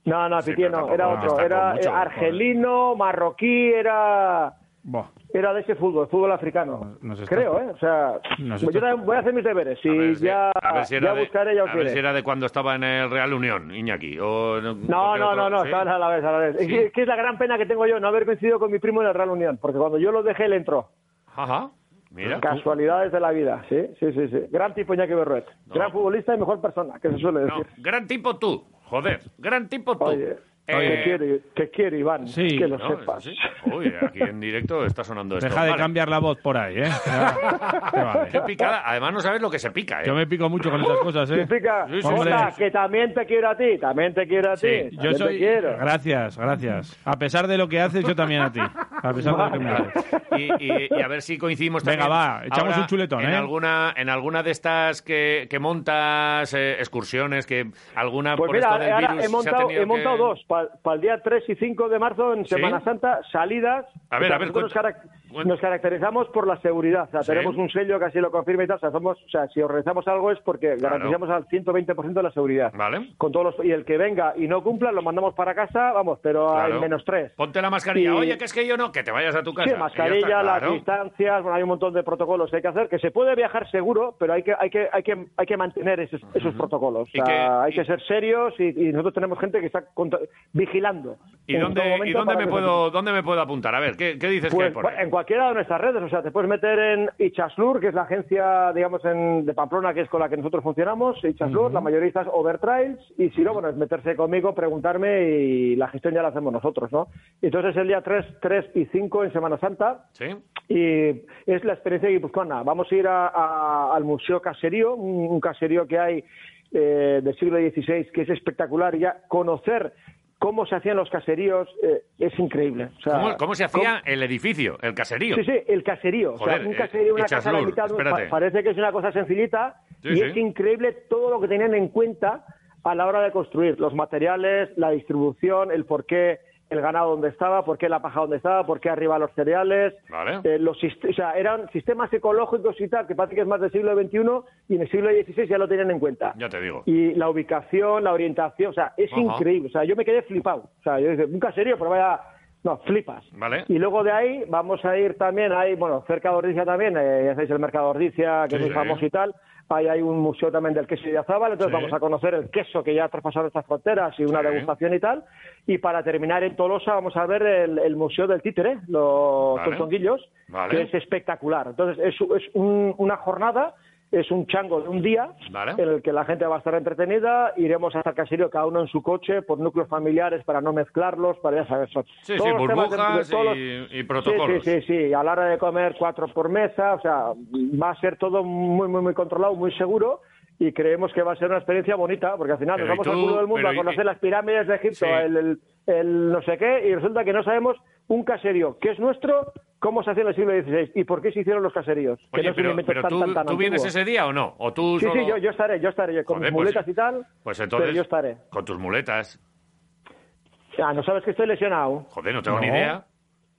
S32: No, no,
S2: Sí,
S32: Pitié
S2: pero
S32: no, era otro. Era
S2: mucho,
S32: argelino, marroquí, era
S33: Buah.
S32: era de ese fútbol, fútbol africano.
S33: Nos está-
S32: Creo, ¿eh? O sea,
S33: Nos
S32: yo
S33: está-
S32: voy a hacer mis deberes.
S2: Ver si-
S32: ya,
S2: a ver si
S32: ya
S2: era de-
S32: buscaré, ya os
S2: a ver si era de cuando estaba en el Real Unión, Iñaki. O,
S32: No, no,
S2: otro-
S32: no, no,
S2: ¿sí?
S32: estaban a la vez, a la vez. Es
S2: Sí.
S32: que, es que es la gran pena que tengo yo, no haber coincidido con mi primo en el Real Unión, porque cuando yo lo dejé, él entró.
S2: Ajá. Mira.
S32: Casualidades de la vida, sí, sí, sí, sí. Gran tipo Iñaki Berruet. Gran futbolista y mejor persona, que se suele
S2: No,
S32: decir.
S2: gran tipo tú. Joder, gran tipo tú.
S32: Oye,
S2: Eh,
S32: ¿qué quiere, qué quiere, Iván?
S33: Sí,
S32: que lo
S2: no,
S32: sepas.
S2: sí. Uy, aquí en directo está sonando esto.
S33: Deja de
S2: Vale.
S33: cambiar la voz por ahí, ¿eh? Te vale.
S2: Qué picada. Además no sabes lo que se pica, ¿eh?
S33: Yo me pico mucho con estas cosas, ¿eh?
S32: Significa,
S2: Sí.
S32: Jota, que también te quiero a ti, también te quiero a ti.
S33: Yo soy...
S32: te quiero.
S33: Gracias, gracias. A pesar de lo que haces, yo también a ti. A pesar de lo que me haces.
S2: Y, y- y a ver si coincidimos
S33: Venga,
S2: también.
S33: va, echamos
S2: ahora
S33: un chuletón,
S2: en
S33: ¿eh?
S2: Alguna, en alguna de estas que, que montas, eh, excursiones, que alguna
S32: Pues
S2: por
S32: mira,
S2: esto del
S32: ahora
S2: virus
S32: he
S2: se ha
S32: montado, he montado
S2: que-
S32: dos, para el día 3 y 5 de marzo en
S2: ¿Sí?
S32: Semana Santa, salidas.
S2: A ver, a ver,
S32: nos, carac- nos caracterizamos por la seguridad. O sea,
S2: ¿Sí?
S32: tenemos un sello que así lo confirma y tal. O sea, somos, o sea si organizamos algo es porque
S2: Claro.
S32: garantizamos al 120% de la seguridad.
S2: Vale.
S32: Con todos los, y el que venga y no cumpla, lo mandamos para casa, vamos, pero
S2: Claro.
S32: en menos 3.
S2: Ponte la mascarilla.
S32: Y-
S2: Oye, que es que yo no, que te vayas a tu casa.
S32: Sí, mascarilla,
S2: está,
S32: las
S2: claro.
S32: distancias, bueno, hay un montón de protocolos que hay que hacer, que se puede viajar seguro, pero hay que, hay que, hay que, hay que mantener esos, esos protocolos. O
S2: Y
S32: sea,
S2: que-
S32: hay que ser serios y, y nosotros tenemos gente que está vigilando.
S2: ¿Y dónde,
S32: todo momento
S2: ¿y dónde
S32: para
S2: me puedo dónde me puedo apuntar? A ver, ¿qué, qué dices que hay
S32: pues,
S2: por ahí?
S32: en cualquiera de nuestras redes, o sea, te puedes meter en Ichaslur, que es la agencia, digamos, en, de Pamplona, que es con la que nosotros funcionamos, Ichaslur, la mayorista es Overtrails, y si no, bueno, es meterse conmigo, preguntarme y la gestión ya la hacemos nosotros, ¿no? Entonces el día 3, 3 y 5 en Semana Santa,
S2: Sí.
S32: y es la experiencia guipuzcoana. Vamos a ir a- a- al Museo Caserío, un, un caserío que hay eh, del siglo XVI que es espectacular y ya conocer cómo se hacían los caseríos eh, es increíble. O sea,
S2: ¿Cómo, cómo se hacía el edificio, el caserío?
S32: Sí, sí, el caserío. o
S2: Joder,
S32: sea, un
S2: eh,
S32: caserío, una casa mitad, pa- parece que es una cosa sencillita
S2: Sí,
S32: y
S2: sí.
S32: es increíble todo lo que tenían en cuenta a la hora de construir. Los materiales, la distribución, el por qué el ganado donde estaba, por qué la paja donde estaba, por qué arriba los cereales.
S2: Vale.
S32: Eh, los, o sea, eran sistemas ecológicos y tal, que parece que es más del siglo XXI y en el siglo XVI ya lo tenían en cuenta.
S2: Ya te digo.
S32: Y la ubicación, la orientación, o sea, es increíble. O sea, yo me quedé flipado. O sea, yo dije, un caserío, pero vaya, no, flipas.
S2: Vale.
S32: Y luego de ahí vamos a ir también, hay, bueno, cerca de Ordicia también, eh, ya sabéis el mercado de Ordicia, que
S2: Sí,
S32: es muy
S2: sí.
S32: famoso y tal. Ahí hay un museo también del queso de Azábal, entonces
S2: Sí.
S32: vamos a conocer el queso que ya ha traspasado nuestras fronteras y una
S2: Sí.
S32: degustación y tal. Y para terminar en Tolosa vamos a ver el, el museo del títere, los
S2: Vale.
S32: que es espectacular. Entonces es, es un- una jornada, es un chango de un día
S2: Vale.
S32: en el que la gente va a estar entretenida, iremos hasta el caserío cada uno en su coche por núcleos familiares para no mezclarlos, para ya saber, son
S2: Sí,
S32: todos
S2: sí,
S32: de- de
S2: burbujas
S32: los-
S2: y, protocolos.
S32: Sí, sí, sí, sí, a la hora de comer cuatro por mesa, o sea, va a ser todo muy, muy, muy controlado, muy seguro. Y creemos que va a ser una experiencia bonita, porque al final
S2: Pero
S32: nos
S2: ¿y
S32: vamos al culo del mundo a
S2: ¿y-
S32: conocer las pirámides de Egipto,
S2: Sí.
S32: el, el- el no sé qué, y resulta que no sabemos un caserío que es nuestro, cómo se hacía en el siglo XVI y por qué se hicieron los caseríos. que
S2: Oye,
S32: no es un
S2: pero,
S32: invento
S2: pero
S32: tan,
S2: tú,
S32: tan, tan
S2: ¿tú vienes ese día o no? ¿O tú
S32: Sí,
S2: solo-
S32: sí, yo, yo estaré, yo estaré, con
S2: Joder,
S32: mis
S2: pues-
S32: muletas y tal.
S2: Pues
S32: pero
S2: entonces,
S32: yo estaré.
S2: con tus muletas.
S32: Ya, ¿no sabes que estoy lesionado?
S2: Joder, no tengo ni idea.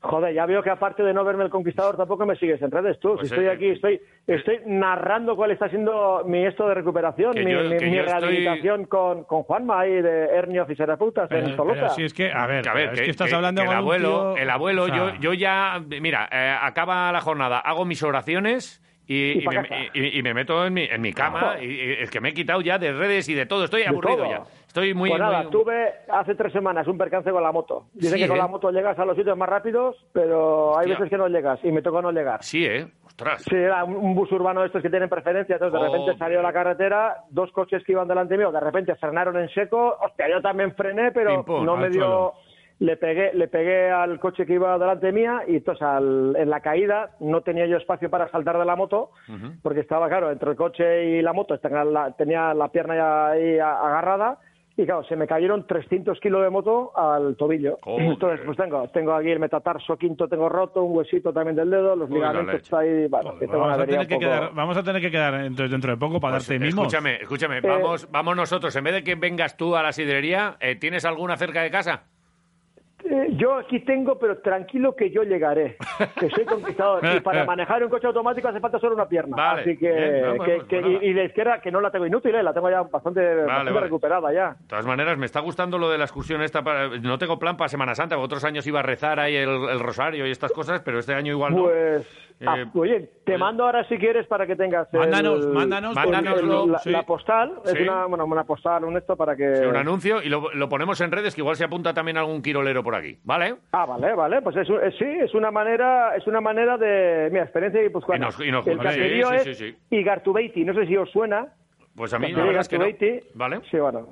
S32: Joder, ya veo que aparte de no verme el conquistador tampoco me sigues en redes tú.
S2: Pues,
S32: si estoy
S2: eh,
S32: aquí, estoy, estoy narrando cuál está siendo mi esto de recuperación, mi,
S3: yo-
S32: mi-
S3: estoy-
S32: rehabilitación con, con Juanma ahí de Hernio Fisioterapeutas en
S3: pero si es que, a ver,
S2: Que, a ver,
S3: es que estás hablando
S2: que el abuelo,
S3: tío-
S2: el abuelo,
S3: o sea,
S2: yo, yo ya, mira, eh, acaba la jornada, hago mis oraciones y,
S32: Y
S2: me, y- y me meto en mi, en mi cama y, y es que me he quitado ya de redes y de todo, estoy aburrido
S32: todo.
S2: ya. Estoy muy...
S32: Pues nada,
S2: muy-
S32: tuve hace tres semanas un percance con la moto. Dicen
S2: Sí,
S32: que con
S2: ¿eh?
S32: la moto llegas a los sitios más rápidos, pero hay
S2: Hostia.
S32: veces que no llegas y me tocó no llegar.
S2: Sí, ¿eh? Ostras.
S32: Sí, era un, bus urbano de estos que tienen preferencia, entonces de repente
S2: Joder.
S32: salió a la carretera, dos coches que iban delante mío, de repente frenaron en seco, hostia, yo también frené, pero no me dio...
S2: suelo.
S32: Le pegué, le pegué al coche que iba delante mía y entonces al- en la caída no tenía yo espacio para saltar de la moto porque estaba, claro, entre el coche y la moto tenía la, tenía la pierna ya ahí agarrada y claro, se me cayeron 300 kilos de moto al tobillo.
S2: Joder.
S32: Entonces, pues tengo, tengo aquí el metatarso quinto, tengo roto, un huesito también del dedo, los ligamentos está ahí, bueno, tengo
S3: Vamos a, tener que
S32: poco-
S3: quedar, vamos a tener que quedar entonces dentro de poco para
S2: Pues,
S3: darte mimos.
S2: escúchame, escúchame,
S32: Eh,
S2: vamos, vamos nosotros, en vez de que vengas tú a la sidrería, eh, ¿tienes alguna cerca de casa?
S32: Eh, yo aquí tengo, pero tranquilo que yo llegaré, que soy conquistador. y para manejar un coche automático hace falta solo una pierna.
S2: Vale,
S32: Así que,
S2: bien, no,
S32: que-
S2: pues,
S32: que- y, y la izquierda, que no la tengo inútil, eh, la tengo ya bastante, bastante
S2: vale.
S32: recuperada ya.
S2: De todas maneras, me está gustando lo de la excursión esta. Para... No tengo plan para Semana Santa, otros años iba a rezar ahí el, el rosario y estas cosas, pero este año igual no.
S32: Pues, ah,
S2: Eh,
S32: oye, te mando ahora si quieres para que tengas el-
S3: Mándanos, mándanos,
S32: el-
S2: Mándanoslo,
S32: la,
S2: sí.
S32: la postal, es
S2: Sí.
S32: una, bueno, una postal, un esto para que...
S2: Sí, un anuncio y lo, lo ponemos en redes, que igual se apunta también algún quirolero por aquí, ¿vale?
S32: Ah, vale, vale, pues es, es- sí, es una manera, es una manera de, mira, experiencia guipuzcoana.
S2: Y nos- y nos-
S32: el caserío
S2: sí,
S32: es. Igartubeiti, no sé si os suena.
S2: Pues a mí la verdad es que no. ¿Vale?
S32: Sí, bueno.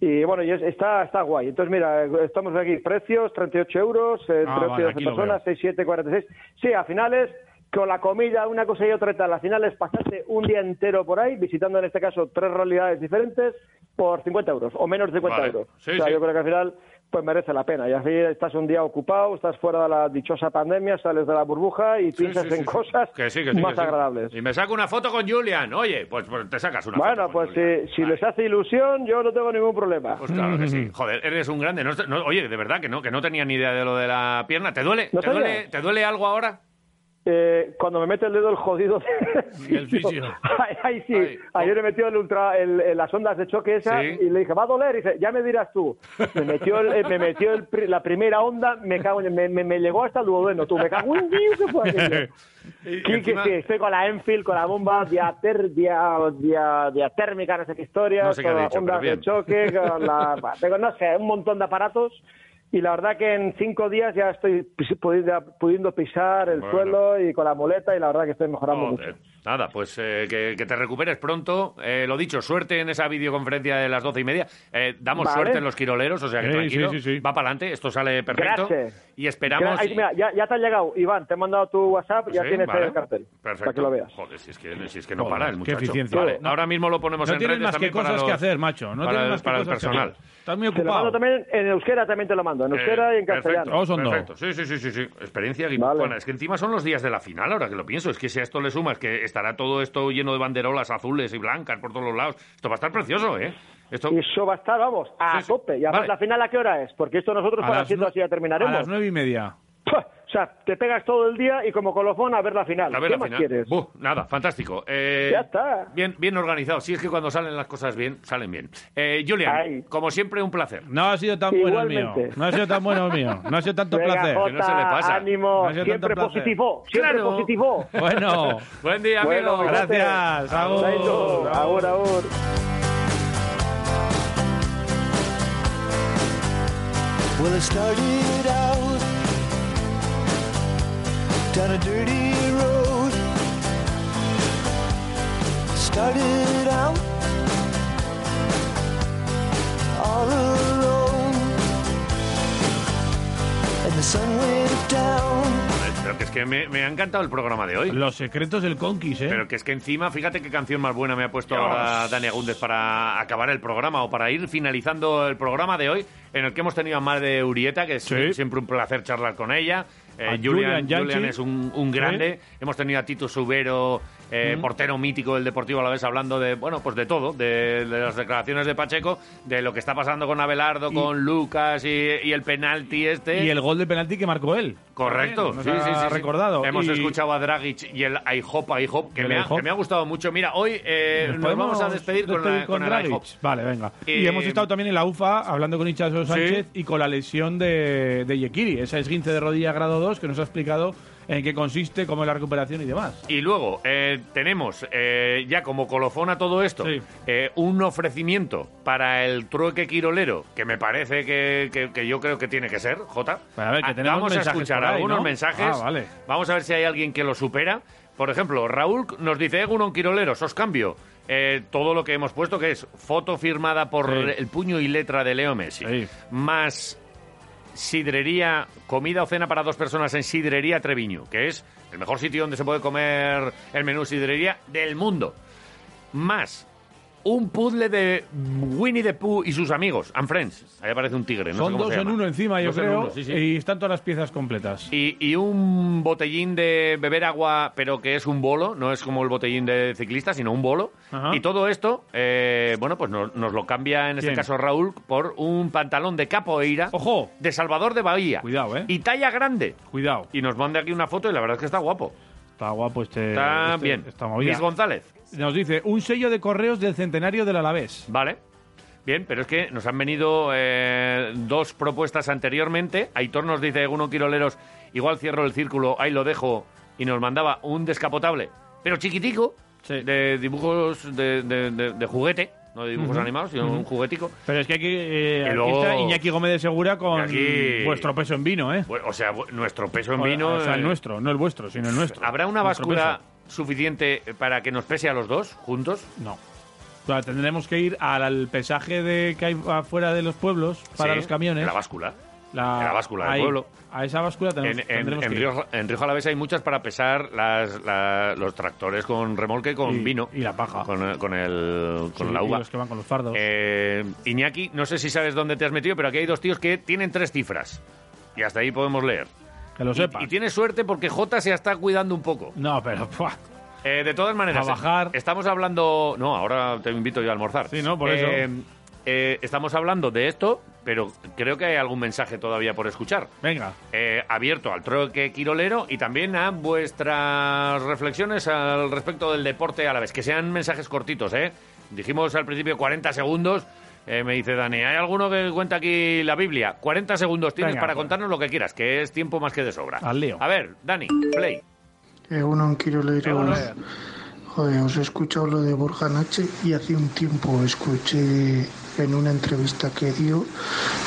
S32: Y bueno, y es- está, está guay. Entonces, mira, estamos aquí, precios, 38 euros, eh,
S3: Ah,
S32: entre
S3: vale,
S32: 8
S3: aquí lo
S32: personas, 6, 7, 46. Sí, a finales, con la comida, una cosa y otra y tal, a finales pasaste un día entero por ahí, visitando en este caso tres realidades diferentes, por 50 euros, o menos de 50
S2: Vale.
S32: euros.
S2: Sí,
S32: o sea,
S2: sí.
S32: yo creo que al final pues merece la pena. Y así estás un día ocupado, estás fuera de la dichosa pandemia, sales de la burbuja y piensas
S2: sí, sí,
S32: en
S2: sí.
S32: cosas
S2: Que sí, que sí,
S32: más
S2: que sí.
S32: agradables.
S2: Y me saco una foto con Julian. Oye, pues, pues te sacas una foto.
S32: Bueno, pues si, si les hace ilusión, yo no tengo ningún problema.
S2: Pues claro que sí. Joder, eres un grande. No, no- oye, de verdad que no, que no tenía ni idea de lo de la pierna. ¿Te duele?
S32: ¿No
S2: ¿Te, duele? ¿Te duele algo ahora?
S32: Eh, cuando me mete el dedo el jodido
S3: Y el fisio.
S32: ahí, ahí sí, ayer me metió el ultra, el, el- las ondas de choque esa
S2: Sí.
S32: y le dije, va a doler, y dice, ya me dirás tú. Me metió, el- eh, me metió la primera onda, me cago en- me, me, me llegó hasta el duodeno, tú, me cago en Dios, ¿qué fue aquello?
S2: Y encima-
S32: sí, estoy con la Enfield, con la bomba diater, diatérmica, no sé qué historias,
S2: No sé
S32: con las ondas de choque, con la, tengo, no sé, un montón de aparatos. Y la verdad que en cinco días ya estoy pudiendo, pudiendo pisar el
S2: Bueno.
S32: suelo y con la muleta y la verdad que estoy mejorando
S2: Joder.
S32: mucho.
S2: Nada, pues eh, que, que te recuperes pronto. Eh, lo dicho, suerte en esa videoconferencia de las doce y media. Eh, damos
S32: Vale.
S2: suerte en los quiroleros, o sea que
S3: Sí,
S2: tranquilo.
S3: sí, sí, sí.
S2: Va para adelante, esto sale perfecto.
S32: Gracias.
S2: Y esperamos.
S32: Ahí, mira, ya, ya te ha llegado, Iván, te he mandado tu WhatsApp, ya
S2: Sí,
S32: tienes
S2: vale.
S32: el cartel.
S2: Perfecto.
S32: Para que lo veas.
S2: Joder, si es que, si es que no
S3: Joder,
S2: para el
S3: qué
S2: muchacho.
S3: eficiencia.
S2: Vale,
S3: No.
S2: ahora mismo lo ponemos
S3: No
S2: en
S3: tienes
S2: redes
S3: más que cosas
S2: los-
S3: que hacer, macho. No
S2: para,
S3: tienes
S2: el-
S3: más que
S2: para el
S3: cosas que
S2: personal.
S3: hacer. Estás muy
S32: Te lo
S3: ocupado.
S32: mando también en euskera, también te lo mando, en euskera y en
S2: Eh, perfecto,
S32: castellano.
S3: Todos son dos.
S2: Perfecto, sí, sí, sí, sí, sí. Experiencia guipuzcoana. Es que encima son los días de la final, ahora que lo pienso. Es que si a esto le sumas que estará todo esto lleno de banderolas azules y blancas por todos los lados, esto va a estar precioso, ¿eh? Esto...
S32: Eso va a estar, vamos, a
S2: Sí, sí.
S32: tope. Y además,
S2: Vale.
S32: ¿la final a qué hora es? Porque esto nosotros para
S3: nu-
S32: así ya terminaremos.
S3: A las nueve y media.
S32: O sea, te pegas todo el día y como colofón a ver la final.
S2: A ver
S32: ¿Qué
S2: la
S32: más
S2: final.
S32: quieres?
S2: Buh, nada, fantástico. Eh,
S32: Ya está.
S2: Bien, bien organizado. Sí, es que cuando salen las cosas bien, salen bien. Eh, Julian,
S32: Ay.
S2: como siempre, un placer.
S3: No ha sido tan bueno el mío. No ha sido tan bueno el mío. No ha sido tanto
S32: Venga,
S3: placer.
S32: Jota,
S2: Que no se le pasa.
S32: ánimo,
S3: No ha sido
S32: siempre positivo, siempre
S2: Claro.
S32: positivo.
S3: Bueno,
S2: Buen día,
S32: Bueno,
S2: amigo.
S3: Gracias. Agur.
S32: Agur, agur.
S13: Well, I started out down a dirty road. Started out all alone, and the sun went down.
S2: Pero que es que me, me ha encantado el programa de hoy.
S3: Los secretos del Conquis, ¿eh?
S2: Pero que es que encima, fíjate qué canción más buena me ha puesto ahora Dani Agúndez para acabar el programa o para ir finalizando el programa de hoy, en el que hemos tenido a Madre Urieta, que es
S3: Sí.
S2: siempre un placer charlar con ella. Eh, Julian,
S3: Julian
S2: es un, un grande. Hemos tenido a Tito Subero, eh, portero mítico del Deportivo a la vez, hablando de, bueno, pues de todo, de, de las declaraciones de Pacheco, de lo que está pasando con Abelardo,
S3: Y-
S2: con Lucas y, y el penalti este.
S3: Y el gol de penalti que marcó él.
S2: Correcto, sí, sí, sí,
S3: recordado.
S2: Hemos
S3: Y-
S2: escuchado a Dragic y el IHOP, IHOP, que, me ha, que me ha gustado mucho. Mira, hoy eh,
S3: ¿Nos
S2: vamos a despedir, con, la- con
S3: Dragic? Vale, venga.
S2: Eh,
S3: y hemos estado también en la UFA hablando con Ichazo Sánchez y con la lesión de, de Yekiri, esa esguince de rodilla grado 2 que nos ha explicado en qué consiste, cómo es la recuperación y demás.
S2: Y luego eh, tenemos, eh, ya como colofón a todo esto,
S3: Sí.
S2: eh, un ofrecimiento para el trueque quirolero, que me parece que, que- que yo creo que tiene que ser, Jota.
S3: A ver, que
S2: Ah,
S3: tenemos
S2: Vamos a escuchar
S3: ahí,
S2: algunos
S3: ¿no?
S2: mensajes.
S3: Ah, vale.
S2: Vamos a ver si hay alguien que lo supera. Por ejemplo, Raúl nos dice, Egunon Quiroleros, os cambio eh, todo lo que hemos puesto, que es foto firmada por
S3: Sí.
S2: el puño y letra de Leo Messi,
S3: Sí.
S2: más sidrería, comida o cena para dos personas en Sidrería Treviño, que es el mejor sitio donde se puede comer el menú sidrería del mundo. Más un puzzle de Winnie the Pooh y sus amigos, and Friends. Ahí aparece un tigre, no sé
S3: Son
S2: cómo
S3: dos
S2: se
S3: en
S2: llama.
S3: uno encima, yo
S2: Dos en
S3: creo,
S2: uno, sí, sí.
S3: y están todas las piezas completas.
S2: Y, y un botellín de beber agua, pero que es un bolo, no es como el botellín de ciclista, sino un bolo.
S3: Ajá.
S2: Y todo esto, eh, bueno, pues nos, nos lo cambia en este
S3: Bien.
S2: caso Raúl por un pantalón de capoeira
S3: ¡Ojo!
S2: de Salvador de Bahía.
S3: Cuidado, ¿eh?
S2: Y talla grande.
S3: Cuidado.
S2: Y nos manda aquí una foto y la verdad es que está guapo.
S3: Está guapo este...
S2: Está
S3: este-
S2: bien.
S3: Esta movida.
S2: Luis González.
S3: Nos dice, un sello de correos del centenario del Alavés.
S2: Vale. Bien, pero es que nos han venido eh, dos propuestas anteriormente. Aitor nos dice, uno Quiroleros, igual cierro el círculo, ahí lo dejo, y nos mandaba un descapotable, pero chiquitico, de dibujos de, de- de- de juguete, no de dibujos animados, sino un juguetico.
S3: Pero es que aquí, eh, aquí
S2: luego-
S3: está Iñaki Gómez de Segura con
S2: aquí-
S3: vuestro peso en vino, ¿eh?
S2: O sea, nuestro peso en
S3: O-
S2: vino...
S3: O sea, el
S2: eh,
S3: nuestro, no el vuestro, sino el nuestro.
S2: ¿Habrá una
S3: Nuestro
S2: báscula
S3: peso.
S2: Suficiente para que nos pese a los dos juntos?
S3: No. O sea, tendremos que ir al, al pesaje de que hay afuera de los pueblos para
S2: Sí,
S3: los camiones.
S2: La báscula.
S3: La,
S2: la báscula del
S3: ahí,
S2: pueblo.
S3: A esa báscula tenemos,
S2: En, en,
S3: tendremos
S2: en
S3: que ir.
S2: Río, en Río Jalavés hay muchas para pesar las, la- los tractores con remolque con
S3: Y-
S2: vino.
S3: y la paja.
S2: Con, el- con, el, con
S3: Sí,
S2: la
S3: y
S2: uva.
S3: los que van con los fardos.
S2: Eh, Iñaki, no sé si sabes dónde te has metido, pero aquí hay dos tíos que tienen tres cifras. Y hasta ahí podemos leer.
S3: Que lo
S2: Y-
S3: sepas.
S2: Y, tienes suerte porque Jota se está cuidando un poco.
S3: No, pero...
S2: Eh, de todas maneras,
S3: A bajar.
S2: estamos hablando... No, ahora te invito yo a almorzar.
S3: Sí, no, por
S2: Eh, eh, estamos hablando de esto, pero creo que hay algún mensaje todavía por escuchar.
S3: Venga.
S2: Eh, abierto al troque quirolero y también a vuestras reflexiones al respecto del deporte a la vez. Que sean mensajes cortitos, ¿eh? Dijimos al principio 40 segundos. Eh, me dice Dani, ¿hay alguno que cuenta aquí la Biblia? 40 segundos tienes
S3: Venga,
S2: para
S3: pues.
S2: contarnos lo que quieras, que es tiempo más que de sobra.
S3: Al lío.
S2: A ver, Dani, play.
S34: Egunon Quiroleros.
S2: Egunon.
S34: Joder, os he escuchado lo de Borja Nache y hace un tiempo escuché en una entrevista que dio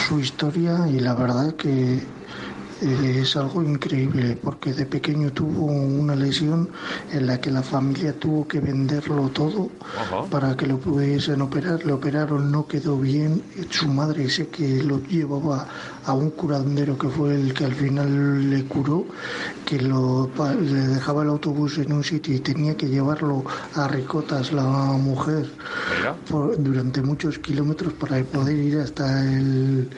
S34: su historia y la verdad que es algo increíble porque de pequeño tuvo una lesión en la que la familia tuvo que venderlo todo para que lo pudiesen operar. Le operaron, no quedó bien. Su madre sé que lo llevaba a un curandero que fue el que al final le curó, que lo, le dejaba el autobús en un sitio y tenía que llevarlo a Ricotas la mujer por- durante muchos kilómetros para poder ir hasta el,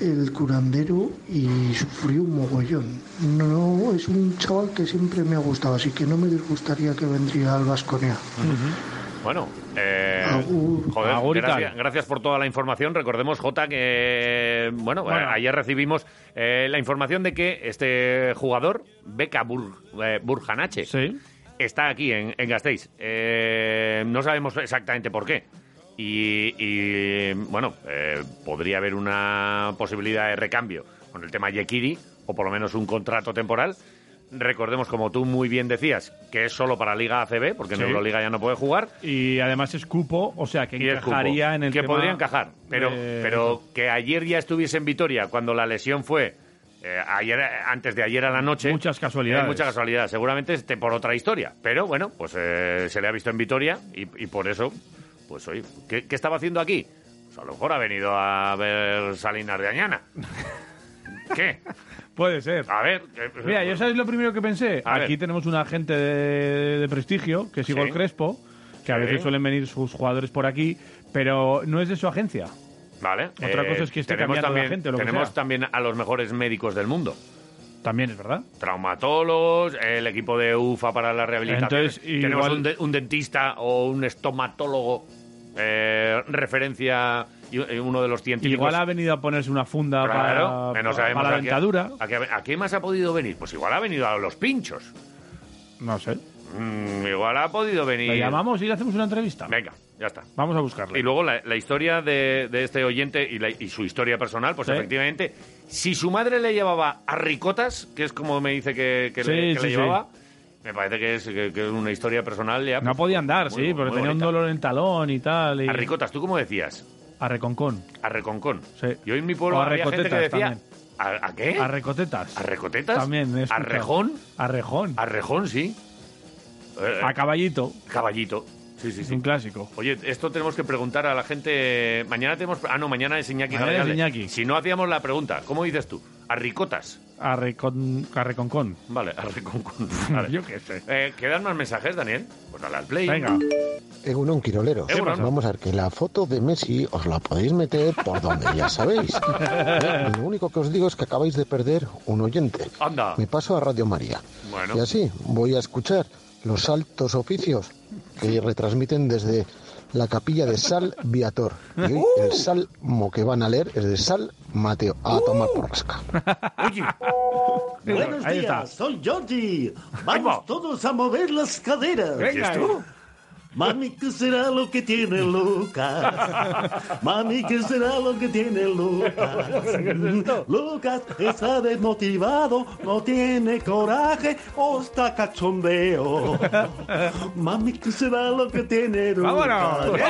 S34: el curandero y sufrió un mogollón. No, es un chaval que siempre me ha gustado, así que no me disgustaría que vendría al Vasconia.
S2: Bueno, eh, joder, gracias, gracias por toda la información. Recordemos, Jota, que bueno,
S3: Bueno.
S2: eh, ayer recibimos eh, la información de que este jugador, Beca Bur, eh, Burjanache, está aquí en, en Gasteiz. Eh, no sabemos exactamente por qué. Y, y, bueno, eh, podría haber una posibilidad de recambio con el tema Yekiri, o por lo menos un contrato temporal. Recordemos, como tú muy bien decías, que es solo para Liga ACB, porque en
S3: Sí.
S2: Euroliga ya no puede jugar.
S3: Y además es cupo, o sea que
S2: Y es cupo.
S3: encajaría en el
S2: que
S3: tema
S2: podría encajar pero
S3: de-
S2: pero que ayer ya estuviese en Vitoria cuando la lesión fue eh, ayer antes de ayer a la noche
S3: Muchas casualidades.
S2: eh, mucha casualidad seguramente esté por otra historia pero bueno pues eh, se le ha visto en Vitoria y, y por eso pues oye ¿qué, qué estaba haciendo aquí? Pues a lo mejor ha venido a ver Salinas de Añana ¿qué?
S3: Puede ser.
S2: A ver. eh,
S3: Mira, ¿yo sabes lo primero que pensé?
S2: A
S3: Aquí
S2: ver.
S3: tenemos un agente de, de prestigio, que es
S2: Sí.
S3: Igor Crespo, que a
S2: Sí.
S3: veces suelen venir sus jugadores por aquí, pero no es de su agencia.
S2: Vale.
S3: Otra cosa es que esté
S2: tenemos
S3: cambiando de
S2: también,
S3: agente o lo que
S2: Tenemos
S3: sea.
S2: también a los mejores médicos del mundo.
S3: También es verdad.
S2: Traumatólogos, el equipo de UFA para la rehabilitación.
S3: Entonces,
S2: Tenemos
S3: igual-
S2: un, de- un dentista o un estomatólogo, eh, referencia, y y uno de los científicos.
S3: Igual ha venido a ponerse una funda
S2: Claro,
S3: para,
S2: no sabemos
S3: para la dentadura.
S2: ¿A qué, a qué más ha podido venir? Pues igual ha venido a los pinchos.
S3: No sé.
S2: Mm, igual ha podido venir.
S3: ¿Le llamamos y le hacemos una entrevista?
S2: Venga, ya está.
S3: Vamos a buscarle.
S2: Y luego la, la historia de, de este oyente y, la- y su historia personal, pues efectivamente, si su madre le llevaba a ricotas, que es como me dice que, que
S3: Sí,
S2: le, que
S3: sí,
S2: le
S3: sí.
S2: llevaba, me parece que es, que, que es una historia personal ya.
S3: No
S2: pues,
S3: podía andar,
S2: muy-
S3: sí, porque
S2: muy
S3: tenía un dolor en talón y tal. Y...
S2: A ricotas, ¿tú cómo decías?
S3: A reconcón.
S2: A reconcón.
S3: Sí.
S2: Yo en mi pueblo
S3: a
S2: había gente que decía...
S3: también.
S2: ¿A, a qué?
S3: A recotetas.
S2: ¿A recotetas?
S3: También.
S2: ¿A rejón?
S3: A rejón.
S2: A rejón, sí. Eh,
S3: A caballito.
S2: Caballito. Sí, sí,
S3: Es
S2: sí.
S3: un clásico.
S2: Oye, esto tenemos que preguntar a la gente. Mañana tenemos. Ah, no, mañana es Iñaki
S3: Mañana es. Iñaki.
S2: Si no hacíamos la pregunta, ¿cómo dices tú? A ricotas.
S3: A, recon... a reconcón.
S2: Vale, a reconcón. Vale.
S3: Yo qué sé.
S2: Eh, ¿Quedan más mensajes, Daniel? Pues dale al play.
S3: Venga.
S35: Egunon Quirolero.
S2: Egunon.
S35: Vamos a ver que la foto de Messi os la podéis meter por donde ya sabéis. ¿Eh? Lo único que os digo es que acabáis de perder un oyente.
S2: Anda.
S35: Me paso a Radio María.
S2: Bueno.
S35: Y así voy a escuchar los altos oficios que retransmiten desde la capilla de Sal Viator. Y hoy el salmo que van a leer es de Sal Mateo. A tomar por rasca.
S36: Buenos días, soy Georgie. Vamos todos a mover las caderas.
S3: Venga. ¿Y tú?
S36: Mami, ¿qué será lo que tiene Lucas? Mami, ¿qué será lo que tiene Lucas? Lucas está desmotivado, no tiene coraje o está cachondeo. Mami, ¿qué será lo que tiene Lucas?
S3: ¡Vámonos!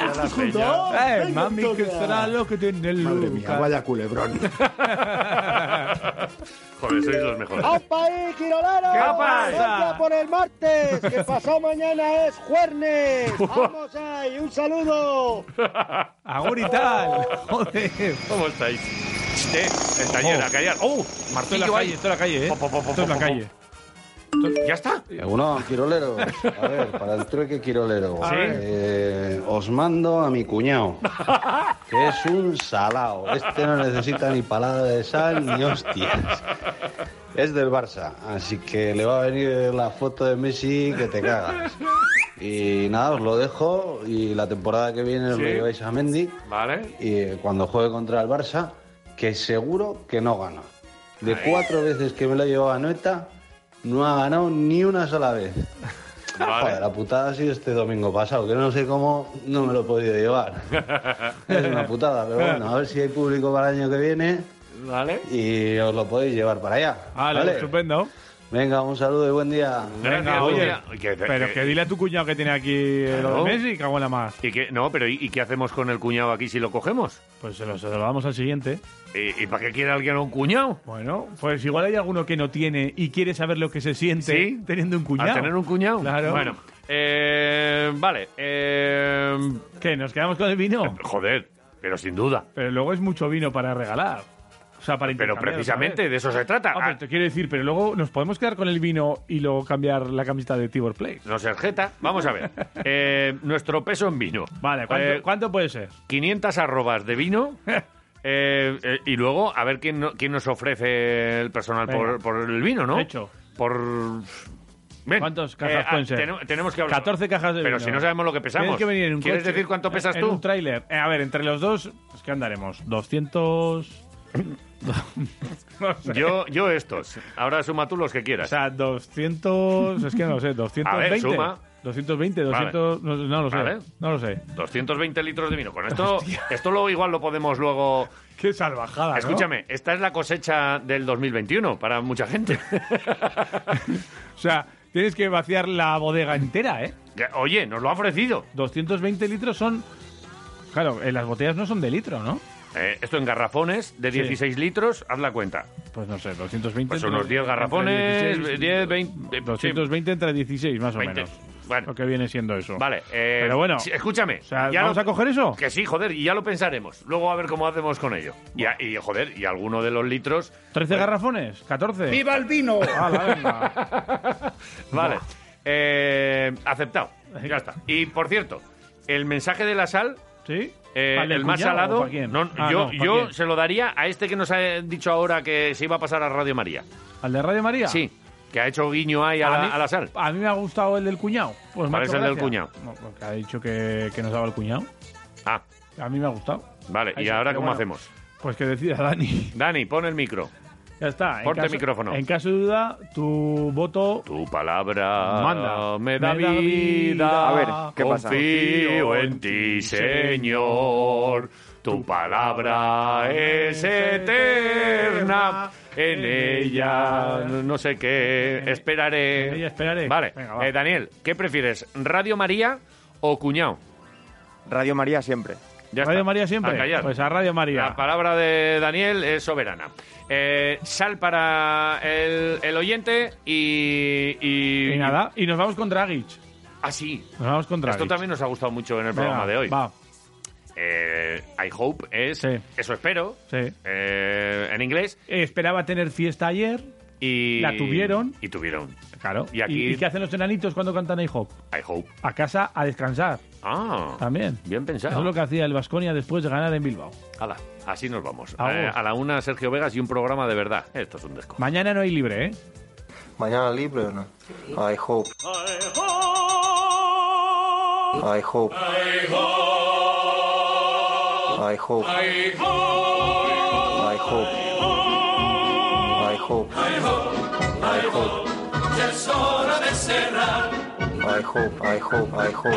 S3: Eh, mami, ¿qué será lo que tiene el
S35: Madre mía,
S3: Lucas?
S35: vaya culebrón.
S2: Joder, sois los mejores.
S37: ¡Opa ahí, Quirolero!
S2: ¿Qué pasa?
S37: ¡Venga por el martes! ¡Que pasado mañana es jueves! ¡Vamos ahí! ¡Un saludo!
S3: Agur y tal. Joder.
S2: ¿Cómo estáis? Eh, el taller,
S3: Oh.
S2: a callar. ¡Oh!
S3: Esto es
S2: Martillo
S3: la
S2: ahí.
S3: calle, esto es la calle, ¿eh?
S2: Po, po, po, po,
S3: Esto es la
S2: po, po.
S3: calle.
S2: ¿Ya está?
S38: Uno, Quirolero. A ver, para el trueque Quirolero.
S2: Sí.
S38: Eh, os mando a mi cuñado, que es un salao. Este no necesita ni palada de sal ni hostias. Es del Barça, así que le va a venir la foto de Messi que te cagas. Y nada, os lo dejo y la temporada que viene os
S2: Sí.
S38: lo lleváis a Mendy.
S2: Vale.
S38: Y cuando juegue contra el Barça, que seguro que no gana. De cuatro veces que me lo llevó a Noeta, no ha ganado ni una sola vez. Joder, la putada ha sido este domingo pasado, que no sé cómo no me lo he podido llevar. Es una putada, pero bueno, a ver si hay público para el año que viene.
S2: Vale.
S38: Y os lo podéis llevar para allá.
S3: Vale, estupendo.
S38: Venga, un saludo y buen día.
S3: Venga, oye, pero que dile a tu cuñado que tiene aquí lo
S2: Claro.
S3: de Messi, cago en la más.
S2: ¿Y qué? No, pero ¿y, y qué hacemos con el cuñado aquí si lo cogemos?
S3: Pues se lo, se lo damos al siguiente.
S2: ¿Y, y para qué quiere alguien un cuñado?
S3: Bueno, pues igual hay alguno que no tiene y quiere saber lo que se siente
S2: ¿Sí?
S3: teniendo un cuñado.
S2: ¿A tener un cuñado?
S3: Claro.
S2: Bueno, eh, vale. Eh,
S3: ¿Qué? ¿Nos quedamos con el vino?
S2: joder, pero sin duda.
S3: Pero luego es mucho vino para regalar. O sea, para
S2: Pero precisamente de eso se trata.
S3: Ah, pero te quiero decir, pero luego nos podemos quedar con el vino y luego cambiar la camiseta de Tibor Play.
S2: No se jeta. Vamos a ver. Eh, nuestro peso en vino.
S3: Vale, ¿cuánto,
S2: Eh,
S3: cuánto puede ser?
S2: 500 arrobas de vino. eh, eh, y luego, a ver quién, no- quién nos ofrece el personal por, por el vino, ¿no?
S3: Hecho.
S2: Por. Ven,
S3: ¿Cuántas cajas
S2: eh, ah,
S3: pueden ser?
S2: tenem- tenemos que hablar.
S3: 14 cajas de
S2: Pero
S3: vino.
S2: si no sabemos lo que pesamos.
S3: Tienes que venir en un
S2: ¿Quieres
S3: coche,
S2: decir cuánto pesas
S3: en
S2: tú?
S3: un tráiler. A ver, entre los dos, pues ¿qué andaremos? 200... no sé.
S2: Yo, yo estos. Ahora suma tú los que
S3: O
S2: quieras.
S3: sea, 200... Es que no sé, 220.
S2: A ver, suma.
S3: 220, 200... No, no lo sé.
S2: Vale.
S3: No lo sé.
S2: 220 litros de vino. Con esto, esto lo igual lo podemos luego.
S3: Qué salvajada, ¿no?
S2: Escúchame, esta es la cosecha del 2021 para mucha gente.
S3: O sea, tienes que vaciar la bodega entera, ¿eh?
S2: Oye, nos lo ha ofrecido.
S3: 220 litros son... Claro, eh, las botellas no son de litro, ¿no?
S2: Eh, esto en garrafones de
S3: Sí.
S2: 16 litros, haz la cuenta.
S3: Pues no sé, 220...
S2: Pues unos 10
S3: entre
S2: garrafones,
S3: 16,
S2: 10, 20. eh,
S3: 220 entre 16, más o
S2: 20.
S3: menos.
S2: Bueno.
S3: Lo que viene siendo eso.
S2: Vale, eh,
S3: Pero bueno.
S2: sí, escúchame.
S3: O sea,
S2: ya
S3: ¿vamos
S2: lo-
S3: a coger eso?
S2: Que sí, joder, y ya lo pensaremos. Luego a ver cómo hacemos con ello. Y, a- y, joder, y alguno de los litros.
S3: ¿13
S2: pues-
S3: garrafones? ¿14?
S39: ¡Viva el vino!
S2: Vale. Eh, aceptado. Ya está. Y por cierto, el mensaje de la sal.
S3: ¿Sí?
S2: eh,
S3: ¿Para el
S2: el más
S3: cuñado
S2: salado.
S3: para quién?
S2: no,
S3: Ah,
S2: yo
S3: no, ¿para
S2: yo
S3: quién?
S2: se lo daría a este que nos ha dicho ahora que se iba a pasar a Radio María.
S3: ¿Al de Radio María?
S2: Sí, que ha hecho guiño ahí a, la,
S3: mí,
S2: a la sal.
S3: A mí me ha gustado el del cuñado. Pues
S2: ¿Cuál es el del cuñado?
S3: No, porque ha dicho que, que nos daba el cuñado.
S2: Ah,
S3: A mí me ha gustado.
S2: vale. ¿Y ahora cómo
S3: bueno.
S2: hacemos?
S3: Pues que decida Dani.
S2: Dani, pon el micro.
S3: Ya está. en
S2: Ponte
S3: caso-
S2: micrófono.
S3: En caso de duda, tu voto
S2: Tu palabra
S3: Manda.
S2: me da
S3: Me da
S2: vida.
S3: vida.
S11: A ver, ¿qué pasa?
S2: Confío en ti, Señor. Tu palabra es eterna. En ella no sé qué. Esperaré.
S3: En ella esperaré.
S2: Vale.
S3: Venga, va.
S2: Eh, Daniel, ¿qué prefieres? ¿Radio María o cuñado?
S11: Radio María siempre.
S2: Ya
S3: Radio
S2: está.
S3: María siempre.
S2: A callar.
S3: Pues a Radio María.
S2: La palabra de Daniel es soberana. Eh, sal para el, el oyente y, y.
S3: Y nada, y nos vamos con Dragic.
S2: Ah, sí.
S3: Nos vamos con Dragic.
S2: Esto también nos ha gustado mucho en el
S3: Venga,
S2: programa de hoy.
S3: Va,
S2: Eh, I hope es.
S3: Sí.
S2: Eso espero.
S3: sí.
S2: eh, en inglés.
S3: Esperaba tener fiesta ayer.
S2: Y.
S3: La tuvieron.
S2: Y tuvieron.
S3: Claro.
S2: Y aquí-
S3: ¿Y, qué hacen los enanitos cuando cantan I Hope?
S2: I hope.
S3: A casa a descansar.
S2: Ah.
S3: También.
S2: Bien
S3: Eso
S2: pensado.
S3: es lo que hacía el Vasconia después de ganar en Bilbao.
S2: Hala, así nos vamos.
S3: Agur.
S2: Eh, a la una, Sergio Vegas y un programa de verdad. Esto es un desco.
S3: Mañana no hay libre, ¿eh?
S20: ¿Mañana libre o no? I hope. I hope. I hope. I hope. I hope. I hope.
S40: Ya es hora de cerrar.
S20: I hope. I hope. I hope.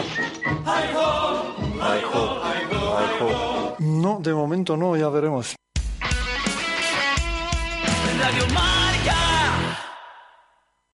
S40: Ay, ho,
S20: I hope. I hope.
S14: No, de momento no, ya veremos.
S40: Radio Mar.